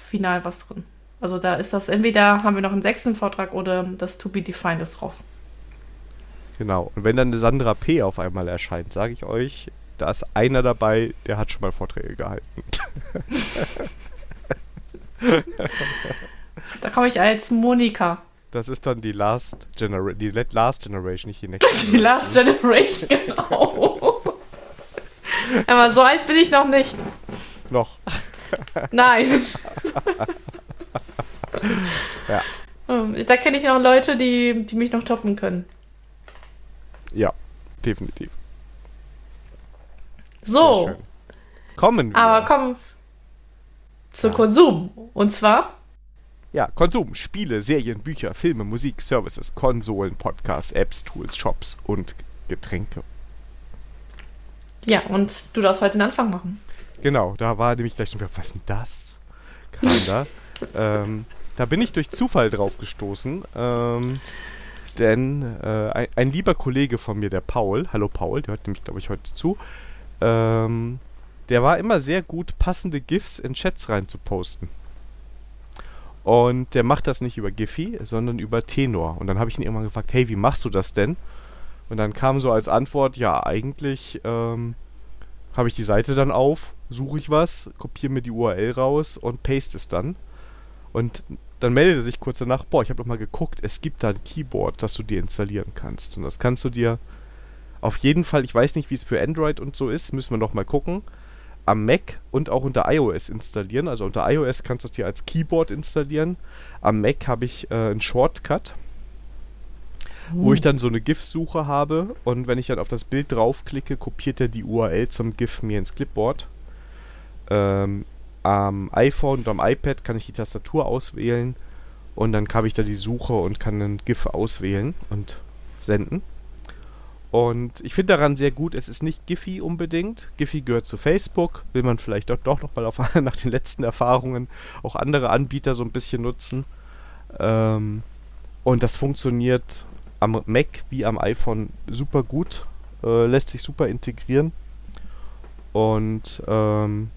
Speaker 2: final was drin. Also da ist das, entweder haben wir noch einen sechsten Vortrag oder das To Be Defined ist raus.
Speaker 1: Genau. Und wenn dann eine Sandra P. auf einmal erscheint, sage ich euch, da ist einer dabei, der hat schon mal Vorträge gehalten.
Speaker 2: da komme ich als Monika.
Speaker 1: Das ist dann die Last, Genera die Last Generation, nicht die Next
Speaker 2: Die Last Generation, genau. Aber so alt bin ich noch nicht.
Speaker 1: Noch.
Speaker 2: Nein.
Speaker 1: ja.
Speaker 2: Hm, da kenne ich noch Leute, die, die mich noch toppen können.
Speaker 1: Ja, definitiv.
Speaker 2: So.
Speaker 1: Kommen wir.
Speaker 2: Aber kommen zu ja. Konsum. Und zwar?
Speaker 1: Ja, Konsum, Spiele, Serien, Bücher, Filme, Musik, Services, Konsolen, Podcasts, Apps, Tools, Shops und Getränke.
Speaker 2: Ja, und du darfst heute den Anfang machen.
Speaker 1: Genau, da war nämlich gleich schon wieder, was ist denn das? Kam da. ähm, da bin ich durch Zufall drauf gestoßen. Ähm, denn äh, ein, ein, lieber Kollege von mir, der Paul, hallo Paul, der hört nämlich, glaube ich, heute zu, ähm, der war immer sehr gut, passende GIFs in Chats rein zu posten. Und der macht das nicht über Giphy, sondern über Tenor. Und dann habe ich ihn irgendwann gefragt, hey, wie machst du das denn? Und dann kam so als Antwort, ja, eigentlich ähm, habe ich die Seite dann auf, suche ich was, kopiere mir die URL raus und paste es dann. Und dann meldet sich kurz danach, boah, ich habe doch mal geguckt, es gibt da ein Keyboard, das du dir installieren kannst. Und das kannst du dir auf jeden Fall, ich weiß nicht, wie es für Android und so ist, müssen wir noch mal gucken, am Mac und auch unter iOS installieren. Also unter iOS kannst du es dir als Keyboard installieren. Am Mac habe ich äh, einen Shortcut, uh. wo ich dann so eine GIF-Suche habe und wenn ich dann auf das Bild draufklicke, kopiert er die URL zum GIF mir ins Clipboard. Ähm, am iPhone und am iPad kann ich die Tastatur auswählen und dann habe ich da die Suche und kann einen GIF auswählen und senden. Und ich finde daran sehr gut, es ist nicht Giphy unbedingt. Giphy gehört zu Facebook. Will man vielleicht doch, doch nochmal nach den letzten Erfahrungen auch andere Anbieter so ein bisschen nutzen. Ähm, und das funktioniert am Mac wie am iPhone super gut. Äh, lässt sich super integrieren. Und ähm,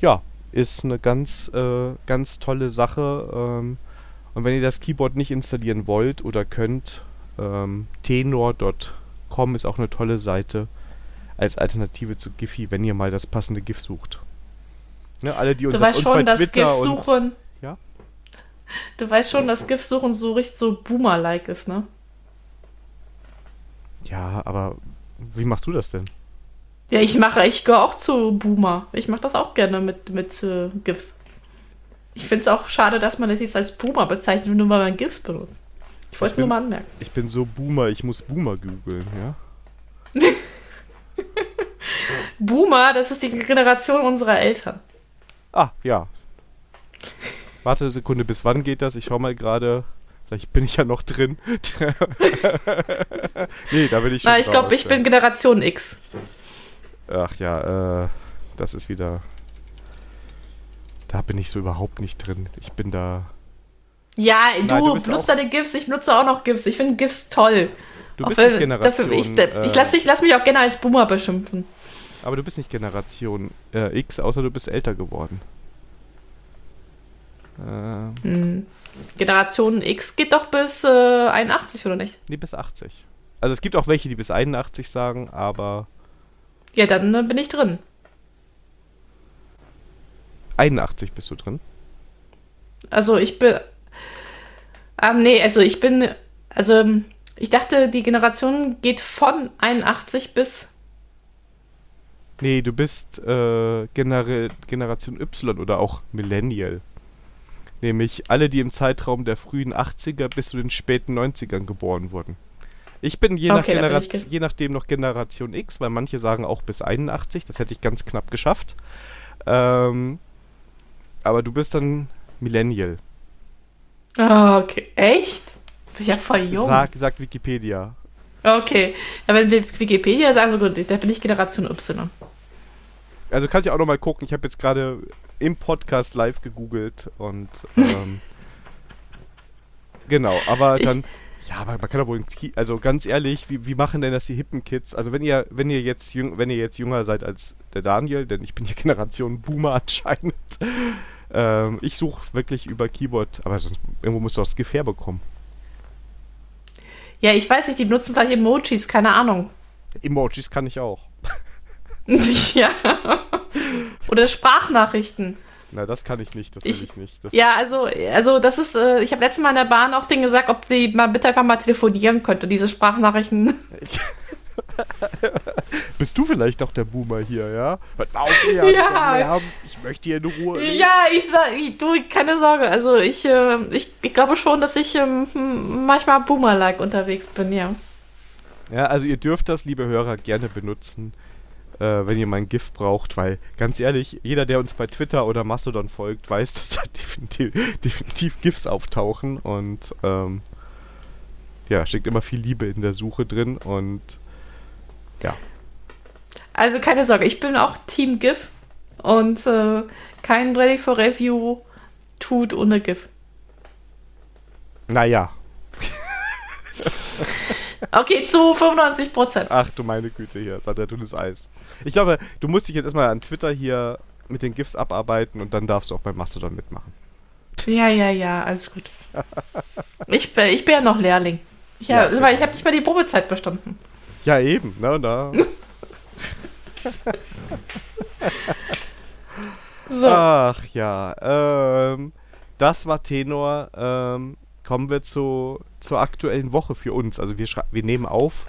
Speaker 1: ja, ist eine ganz, äh, ganz tolle Sache. Ähm, und wenn ihr das Keyboard nicht installieren wollt oder könnt, ähm, tenor.com ist auch eine tolle Seite als Alternative zu Giphy, wenn ihr mal das passende GIF sucht. Ne, alle, die uns,
Speaker 2: du weißt
Speaker 1: uns
Speaker 2: schon,
Speaker 1: bei
Speaker 2: dass
Speaker 1: Twitter
Speaker 2: GIF
Speaker 1: und
Speaker 2: suchen.
Speaker 1: Ja?
Speaker 2: Du weißt schon, dass GIF suchen so richtig so Boomer-like ist, ne?
Speaker 1: Ja, aber wie machst du das denn?
Speaker 2: Ja, ich mache, ich gehöre auch zu Boomer. Ich mache das auch gerne mit, mit äh, GIFs. Ich finde es auch schade, dass man das jetzt als Boomer bezeichnet, nur weil man GIFs benutzt. Ich wollte es nur mal anmerken.
Speaker 1: Ich bin so Boomer, ich muss Boomer googeln, ja?
Speaker 2: Boomer, das ist die Generation unserer Eltern.
Speaker 1: Ah, ja. Warte eine Sekunde, bis wann geht das? Ich schau mal gerade. Vielleicht bin ich ja noch drin. nee, da bin ich schon
Speaker 2: Na, ich glaube, ich bin Generation X.
Speaker 1: Ach ja, äh, das ist wieder. Da bin ich so überhaupt nicht drin. Ich bin da.
Speaker 2: Ja, du,
Speaker 1: du bist
Speaker 2: benutzt
Speaker 1: auch-
Speaker 2: deine GIFs, ich benutze auch noch GIFs. Ich finde GIFs toll.
Speaker 1: Du
Speaker 2: Auch
Speaker 1: bist
Speaker 2: wenn-
Speaker 1: nicht Generation.
Speaker 2: Dafür, ich
Speaker 1: äh,
Speaker 2: ich lasse lass mich auch gerne als Boomer beschimpfen.
Speaker 1: aber du bist nicht Generation äh, X, außer du bist älter geworden. Äh,
Speaker 2: Hm. Generation X geht doch bis äh, 81, oder nicht?
Speaker 1: nee, bis 80. Also es gibt auch welche, die bis 81 sagen, aber
Speaker 2: Ja, dann äh, bin ich drin.
Speaker 1: 81 bist du drin.
Speaker 2: Also ich bin. Ähm, nee, also ich bin. Also ähm, ich dachte, die Generation geht von 81 bis.
Speaker 1: Nee, du bist äh, Genera Generation Y oder auch Millennial. Nämlich alle, die im Zeitraum der frühen 80er bis zu den späten 90ern geboren wurden. Ich bin je, nach
Speaker 2: Okay, da bin ich
Speaker 1: je nachdem noch Generation X, weil manche sagen auch bis 81. Das hätte ich ganz knapp geschafft. Ähm, aber du bist dann Millennial.
Speaker 2: Ah, okay. Echt? Bin ich ja voll jung.
Speaker 1: Sag, sagt Wikipedia.
Speaker 2: Okay. Ja, wenn wir Wikipedia sagen, so gut, da bin ich Generation Y.
Speaker 1: Also du kannst ja auch noch mal gucken. Ich habe jetzt gerade im Podcast live gegoogelt und ähm, genau, aber
Speaker 2: Ich-
Speaker 1: dann ja, aber man kann doch wohl, also ganz ehrlich, wie, wie machen denn das die hippen Kids? Also wenn ihr, wenn ihr jetzt jüng, wenn ihr jetzt jünger seid als der Daniel, denn ich bin ja Generation Boomer anscheinend, ähm, ich suche wirklich über Keyboard, aber sonst irgendwo musst du auch das Skiff herbekommen.
Speaker 2: Ja, ich weiß nicht, die benutzen vielleicht Emojis, keine Ahnung.
Speaker 1: Emojis kann ich auch.
Speaker 2: ja. Oder Sprachnachrichten.
Speaker 1: Na, das kann ich nicht, das will
Speaker 2: Ich-
Speaker 1: ich, nicht. Das,
Speaker 2: Ja, also, also das ist, äh, ich habe letztes Mal in der Bahn auch denen gesagt, ob sie mal bitte einfach mal telefonieren könnte, diese Sprachnachrichten.
Speaker 1: Bist du vielleicht doch der Boomer hier, ja? Hört mal auf,
Speaker 2: Ja.
Speaker 1: Lärm. ich möchte hier in Ruhe leben.
Speaker 2: ja, ich sag, du, keine Sorge, also ich, äh, ich, ich glaube schon, dass ich hm, manchmal Boomer-like unterwegs bin, ja.
Speaker 1: Ja, also ihr dürft das, liebe Hörer, gerne benutzen, äh, wenn ihr mein GIF braucht, weil ganz ehrlich, jeder, der uns bei Twitter oder Mastodon folgt, weiß, dass da definitiv, definitiv GIFs auftauchen und ähm, ja, steckt immer viel Liebe in der Suche drin und ja.
Speaker 2: Also keine Sorge, ich bin auch Team GIF und äh, kein Ready for Review tut ohne GIF.
Speaker 1: Naja,
Speaker 2: Okay, zu 95 Prozent.
Speaker 1: ach du meine Güte hier, Sandra dünnes Eis. Ich glaube, du musst dich jetzt erstmal an Twitter hier mit den GIFs abarbeiten und dann darfst du auch bei Mastodon mitmachen.
Speaker 2: Ja, ja, ja, alles gut. Ich bin, ich bin ja noch Lehrling. Ich, ja, ich habe nicht mal die Probezeit bestanden.
Speaker 1: Ja, eben, ne, da.
Speaker 2: So,
Speaker 1: Ach ja, ähm, das war Tenor. Ähm, kommen wir zu, zur aktuellen Woche für uns. Also wir, wir nehmen auf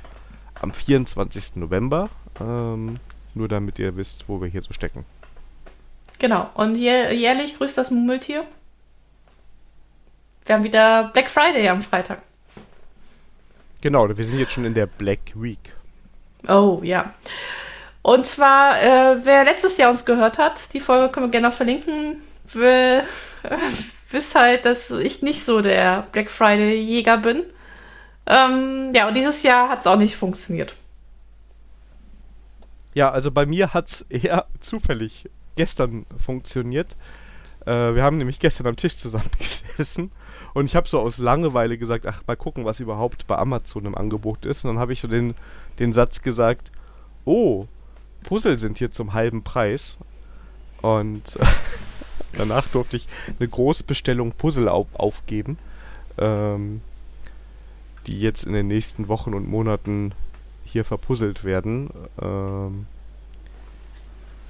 Speaker 1: am 24. November. Ähm, nur damit ihr wisst, wo wir hier so stecken.
Speaker 2: genau. Und hier, jährlich grüßt das Murmeltier. Wir haben wieder Black Friday am Freitag.
Speaker 1: Genau, wir sind jetzt schon in der Black Week.
Speaker 2: Oh, ja. Und zwar, äh, wer letztes Jahr uns gehört hat, die Folge können wir gerne noch verlinken, wir, wisst halt, dass ich nicht so der Black Friday-Jäger bin. Ähm, ja, und dieses Jahr hat es auch nicht funktioniert.
Speaker 1: Ja, also bei mir hat es eher zufällig gestern funktioniert. Äh, wir haben nämlich gestern am Tisch zusammengesessen und ich habe so aus Langeweile gesagt, ach, mal gucken, was überhaupt bei Amazon im Angebot ist. Und dann habe ich so den, den Satz gesagt, oh, Puzzle sind hier zum halben Preis. Und danach durfte ich eine Großbestellung Puzzle auf, aufgeben, ähm, die jetzt in den nächsten Wochen und Monaten hier verpuzzelt werden. Ähm,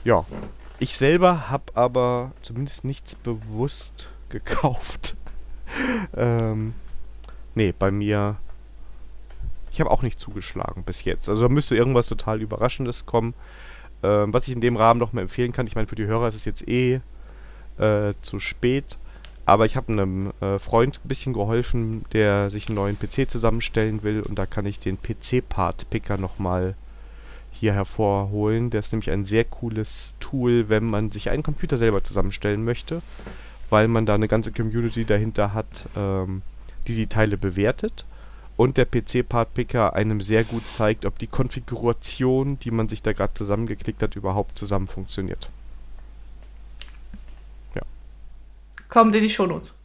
Speaker 1: ja, ich selber habe aber zumindest nichts bewusst gekauft. ähm, nee, bei mir. Ich habe auch nicht zugeschlagen bis jetzt. Also da müsste irgendwas total Überraschendes kommen. Ähm, was ich in dem Rahmen noch mal empfehlen kann, ich meine, für die Hörer ist es jetzt eh äh, zu spät. Aber ich habe einem äh, Freund ein bisschen geholfen, der sich einen neuen PC zusammenstellen will. Und da kann ich den PC-Part-Picker nochmal hier hervorholen. Der ist nämlich ein sehr cooles Tool, wenn man sich einen Computer selber zusammenstellen möchte weil man da eine ganze Community dahinter hat, ähm, die die Teile bewertet und der PC-Part-Picker einem sehr gut zeigt, ob die Konfiguration, die man sich da gerade zusammengeklickt hat, überhaupt zusammen funktioniert.
Speaker 2: Ja. Kommt in die Shownotes.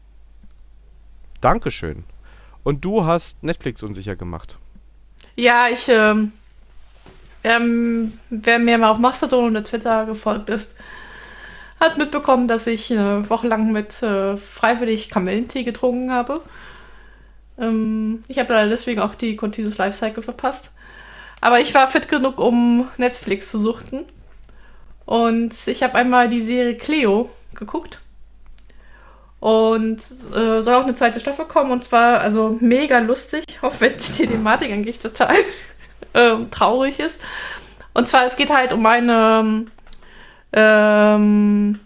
Speaker 1: Dankeschön. Und du hast Netflix unsicher gemacht.
Speaker 2: Ja, ich, ähm, ähm, wer mir mal auf Mastodon oder Twitter gefolgt ist, hat mitbekommen, dass ich eine Woche lang mit äh, freiwillig Kamillentee getrunken habe. Ähm, ich habe leider deswegen auch die Continuous Lifecycle verpasst. Aber ich war fit genug, um Netflix zu suchten. Und ich habe einmal die Serie Cleo geguckt. Und äh, soll auch eine zweite Staffel kommen. Und zwar also mega lustig, auch wenn die Thematik eigentlich total äh, traurig ist. Und zwar, es geht halt um eine ähm,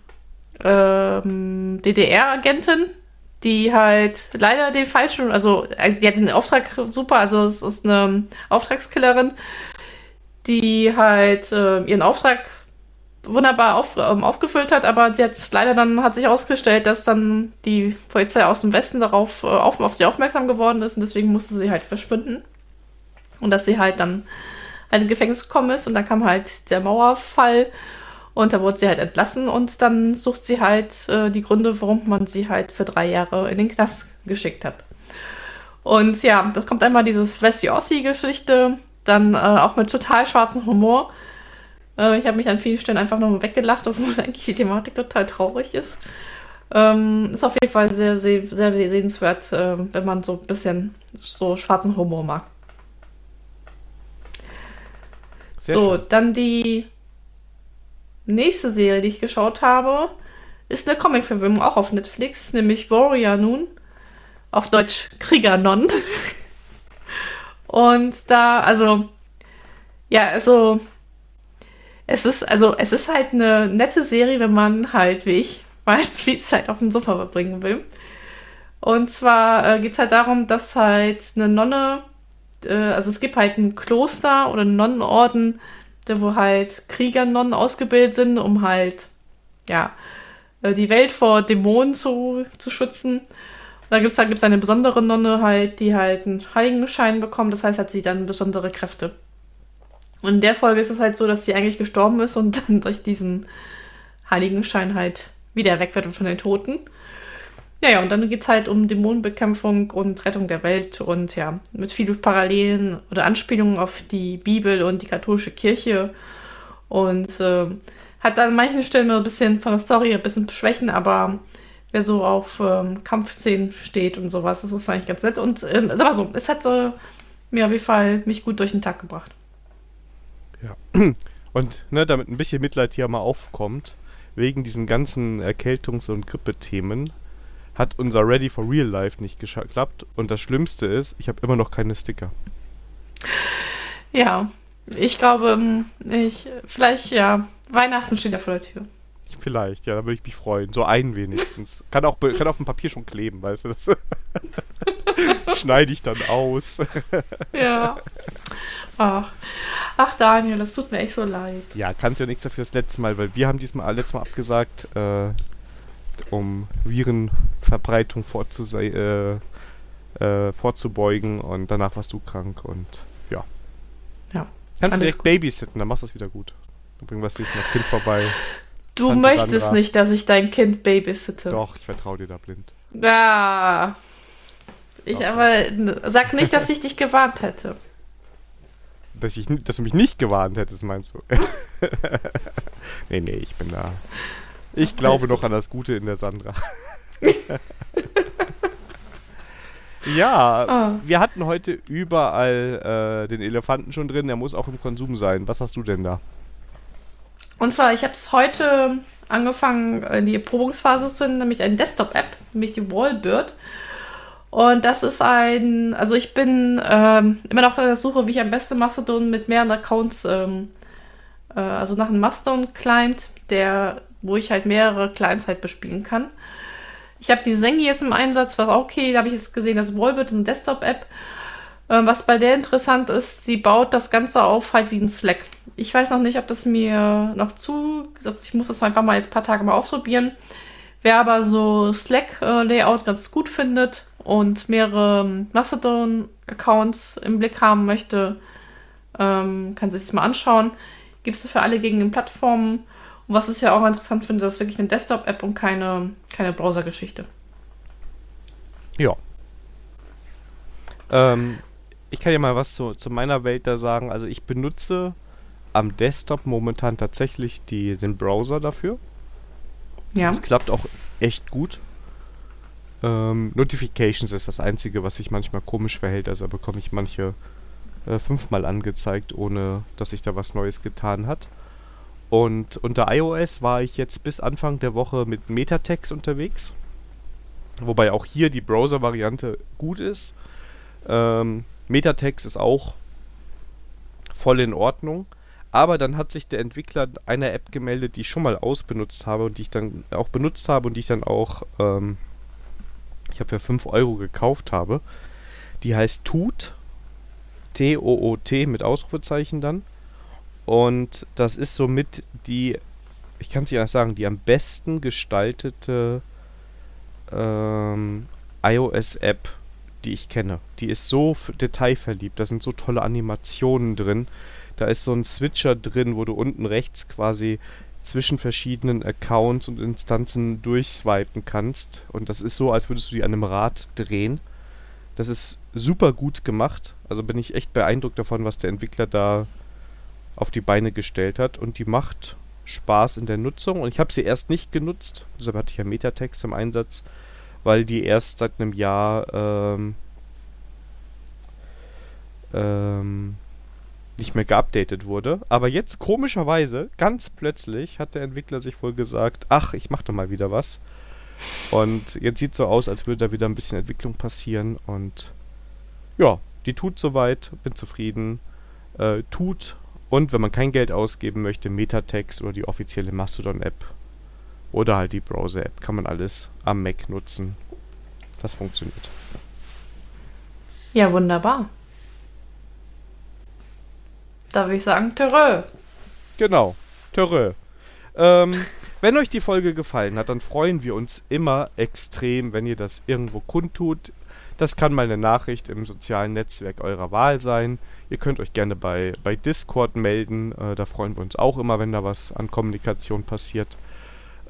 Speaker 2: ähm, DDR-Agentin, die halt leider den falschen, also äh, die hat den Auftrag super, also es ist eine Auftragskillerin, die halt äh, ihren Auftrag wunderbar auf, ähm, aufgefüllt hat, aber jetzt leider dann hat sich herausgestellt, dass dann die Polizei aus dem Westen darauf äh, auf, auf sie aufmerksam geworden ist und deswegen musste sie halt verschwinden. Und dass sie halt dann in ein Gefängnis gekommen ist und dann kam halt der Mauerfall und da wurde sie halt entlassen und dann sucht sie halt äh, die Gründe, warum man sie halt für drei Jahre in den Knast geschickt hat. Und ja, das kommt einmal dieses Wessi-Ossi-Geschichte, dann äh, auch mit total schwarzem Humor. Äh, ich habe mich an vielen Stellen einfach nur weggelacht, obwohl eigentlich die Thematik total traurig ist. Ähm, ist auf jeden Fall sehr, sehr, sehr sehenswert, äh, wenn man so ein bisschen so schwarzen Humor mag. Sehr so, schön. dann die nächste Serie, die ich geschaut habe, ist eine Comic-Verfilmung, auch auf Netflix, nämlich Warrior Nun. Auf Deutsch Kriegernon. Und da, also, ja, also, es ist, also, es ist halt eine nette Serie, wenn man halt, wie ich, mal viel Zeit auf dem Sofa verbringen will. Und zwar äh, geht es halt darum, dass halt eine Nonne, äh, also es gibt halt ein Kloster oder einen Nonnenorden, wo halt Kriegernonnen ausgebildet sind, um halt, ja, äh, die Welt vor Dämonen zu, zu schützen. Und da gibt es halt gibt's eine besondere Nonne halt, die halt einen Heiligenschein bekommt, das heißt, hat sie dann besondere Kräfte. Und in der Folge ist es halt so, dass sie eigentlich gestorben ist und dann durch diesen Heiligenschein halt wieder weg wird von den Toten. Ja, ja, und dann geht es halt um Dämonenbekämpfung und Rettung der Welt und ja, mit vielen Parallelen oder Anspielungen auf die Bibel und die katholische Kirche. Und äh, hat an manchen Stellen ein bisschen von der Story ein bisschen Schwächen, aber wer so auf ähm, Kampfszenen steht und sowas, das ist eigentlich ganz nett. Und ähm, sag mal so, es hat äh, mir auf jeden Fall mich gut durch den Tag gebracht.
Speaker 1: Ja. Und ne, damit ein bisschen Mitleid hier mal aufkommt, wegen diesen ganzen Erkältungs- und Grippethemen, hat unser Ready for Real Life nicht geklappt. Und das Schlimmste ist, ich habe immer noch keine Sticker.
Speaker 2: Ja, ich glaube, ich, vielleicht, ja, Weihnachten steht ja vor der Tür.
Speaker 1: Vielleicht, ja, da würde ich mich freuen. So ein wenigstens. kann auch kann auf dem Papier schon kleben, weißt du. Das schneide ich dann aus.
Speaker 2: ja. Ach. Ach, Daniel, das tut mir echt so leid.
Speaker 1: Ja, kannst ja nichts dafür das letzte Mal, weil wir haben diesmal letztes Mal abgesagt, äh, um Virenverbreitung äh, äh, vorzubeugen und danach warst du krank und ja.
Speaker 2: Ja.
Speaker 1: Kannst
Speaker 2: alles
Speaker 1: direkt
Speaker 2: gut.
Speaker 1: babysitten, dann machst du das wieder gut. Dann bringen wir das Kind vorbei.
Speaker 2: Du
Speaker 1: Tante
Speaker 2: möchtest
Speaker 1: Sandra.
Speaker 2: nicht, dass ich dein Kind babysitte.
Speaker 1: Doch, ich vertraue dir da blind.
Speaker 2: Ah. Ich
Speaker 1: Okay.
Speaker 2: aber sag nicht, dass ich dich gewarnt hätte.
Speaker 1: Dass, ich, dass du mich nicht gewarnt hättest, meinst du? nee, nee, ich bin da. Ich glaube noch an das Gute in der Sandra. ja,
Speaker 2: Ah.
Speaker 1: wir hatten heute überall äh, den Elefanten schon drin, der muss auch im Konsum sein. Was hast du denn da?
Speaker 2: Und zwar, ich habe es heute angefangen, in die Erprobungsphase zu nehmen, nämlich eine Desktop-App, nämlich die Wallbird. Und das ist ein, also ich bin ähm, immer noch auf der Suche, wie ich am besten Mastodon mit mehreren Accounts, ähm, äh, also nach einem Mastodon-Client, der, wo ich halt mehrere Clients halt bespielen kann. Ich habe die Sengi jetzt im Einsatz, was auch okay, da habe ich jetzt gesehen, das Wallbird ist eine Desktop-App. Ähm, was bei der interessant ist, sie baut das Ganze auf halt wie ein Slack. Ich weiß noch nicht, ob das mir noch zu. Also ich muss das einfach mal jetzt ein paar Tage mal ausprobieren. Wer aber so Slack-Layout ganz gut findet und mehrere Mastodon-Accounts im Blick haben möchte, ähm, kann sich das mal anschauen. Gibt es für alle gegen den Plattformen. Und was ich ja auch interessant finde, das ist wirklich eine Desktop-App und keine, keine Browser-Geschichte.
Speaker 1: Ja. Ähm, ich kann ja mal was zu, zu meiner Welt da sagen. Also ich benutze am Desktop momentan tatsächlich die, den Browser dafür.
Speaker 2: Ja.
Speaker 1: Es klappt auch echt gut. Ähm, Notifications ist das Einzige, was sich manchmal komisch verhält. Also bekomme ich manche äh, fünfmal angezeigt, ohne dass sich da was Neues getan hat. Und unter iOS war ich jetzt bis Anfang der Woche mit Metatext unterwegs. Wobei auch hier die Browser-Variante gut ist. Ähm, Metatext ist auch voll in Ordnung. Aber dann hat sich der Entwickler einer App gemeldet, die ich schon mal ausbenutzt habe und die ich dann auch benutzt habe und die ich dann auch, ähm, ich habe für 5 Euro gekauft habe. Die heißt Toot. T-O-O-T mit Ausrufezeichen dann. Und das ist somit die, ich kann es nicht anders sagen, die am besten gestaltete ähm, iOS-App, die ich kenne. Die ist so detailverliebt, da sind so tolle Animationen drin. Da ist so ein Switcher drin, wo du unten rechts quasi zwischen verschiedenen Accounts und Instanzen durchswipen kannst. Und das ist so, als würdest du die an einem Rad drehen. Das ist super gut gemacht. Also bin ich echt beeindruckt davon, was der Entwickler da auf die Beine gestellt hat. Und die macht Spaß in der Nutzung. Und ich habe sie erst nicht genutzt. Deshalb hatte ich ja Metatext im Einsatz, weil die erst seit einem Jahr ähm, ähm, nicht mehr geupdatet wurde. Aber jetzt komischerweise, ganz plötzlich, hat der Entwickler sich wohl gesagt, ach, ich mache da mal wieder was. Und jetzt sieht so aus, als würde da wieder ein bisschen Entwicklung passieren. Und ja, die tut soweit, bin zufrieden. Äh, tut und wenn man kein Geld ausgeben möchte, Metatext oder die offizielle Mastodon-App oder halt die Browser-App, kann man alles am Mac nutzen. Das funktioniert.
Speaker 2: Ja, wunderbar. Da würde ich sagen, Terrö.
Speaker 1: Genau. Törö. Ähm, wenn euch die Folge gefallen hat, dann freuen wir uns immer extrem, wenn ihr das irgendwo kundtut. Das kann mal eine Nachricht im sozialen Netzwerk eurer Wahl sein. Ihr könnt euch gerne bei, bei Discord melden. Äh, da freuen wir uns auch immer, wenn da was an Kommunikation passiert.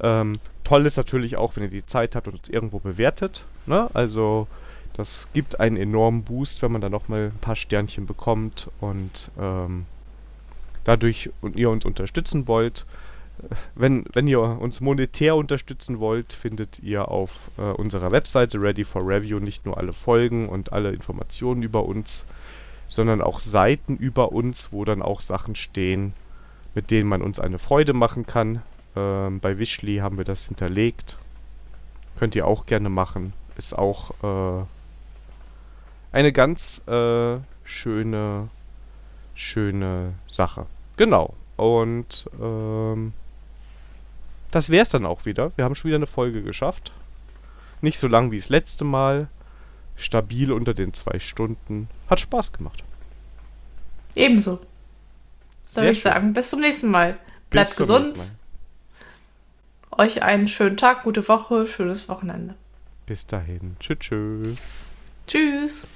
Speaker 1: Ähm, toll ist natürlich auch, wenn ihr die Zeit habt und uns irgendwo bewertet. Ne? Also das gibt einen enormen Boost, wenn man da nochmal ein paar Sternchen bekommt und ähm, dadurch und ihr uns unterstützen wollt. Wenn, wenn ihr uns monetär unterstützen wollt, findet ihr auf äh, unserer Webseite Ready for Review nicht nur alle Folgen und alle Informationen über uns, sondern auch Seiten über uns, wo dann auch Sachen stehen, mit denen man uns eine Freude machen kann. Ähm, bei Wishly haben wir das hinterlegt. Könnt ihr auch gerne machen. Ist auch äh, eine ganz äh, schöne, schöne Sache. Genau. Und ähm, das wär's dann auch wieder. Wir haben schon wieder eine Folge geschafft. Nicht so lang wie das letzte Mal. Stabil unter den zwei Stunden. Hat Spaß gemacht.
Speaker 2: Ebenso. Da
Speaker 1: Sehr
Speaker 2: würde ich
Speaker 1: schön.
Speaker 2: sagen, bis zum nächsten Mal. Bleibt gesund. Euch einen schönen Tag, gute Woche, schönes Wochenende.
Speaker 1: Bis dahin. Tschüss. tschüss.
Speaker 2: Tschüss.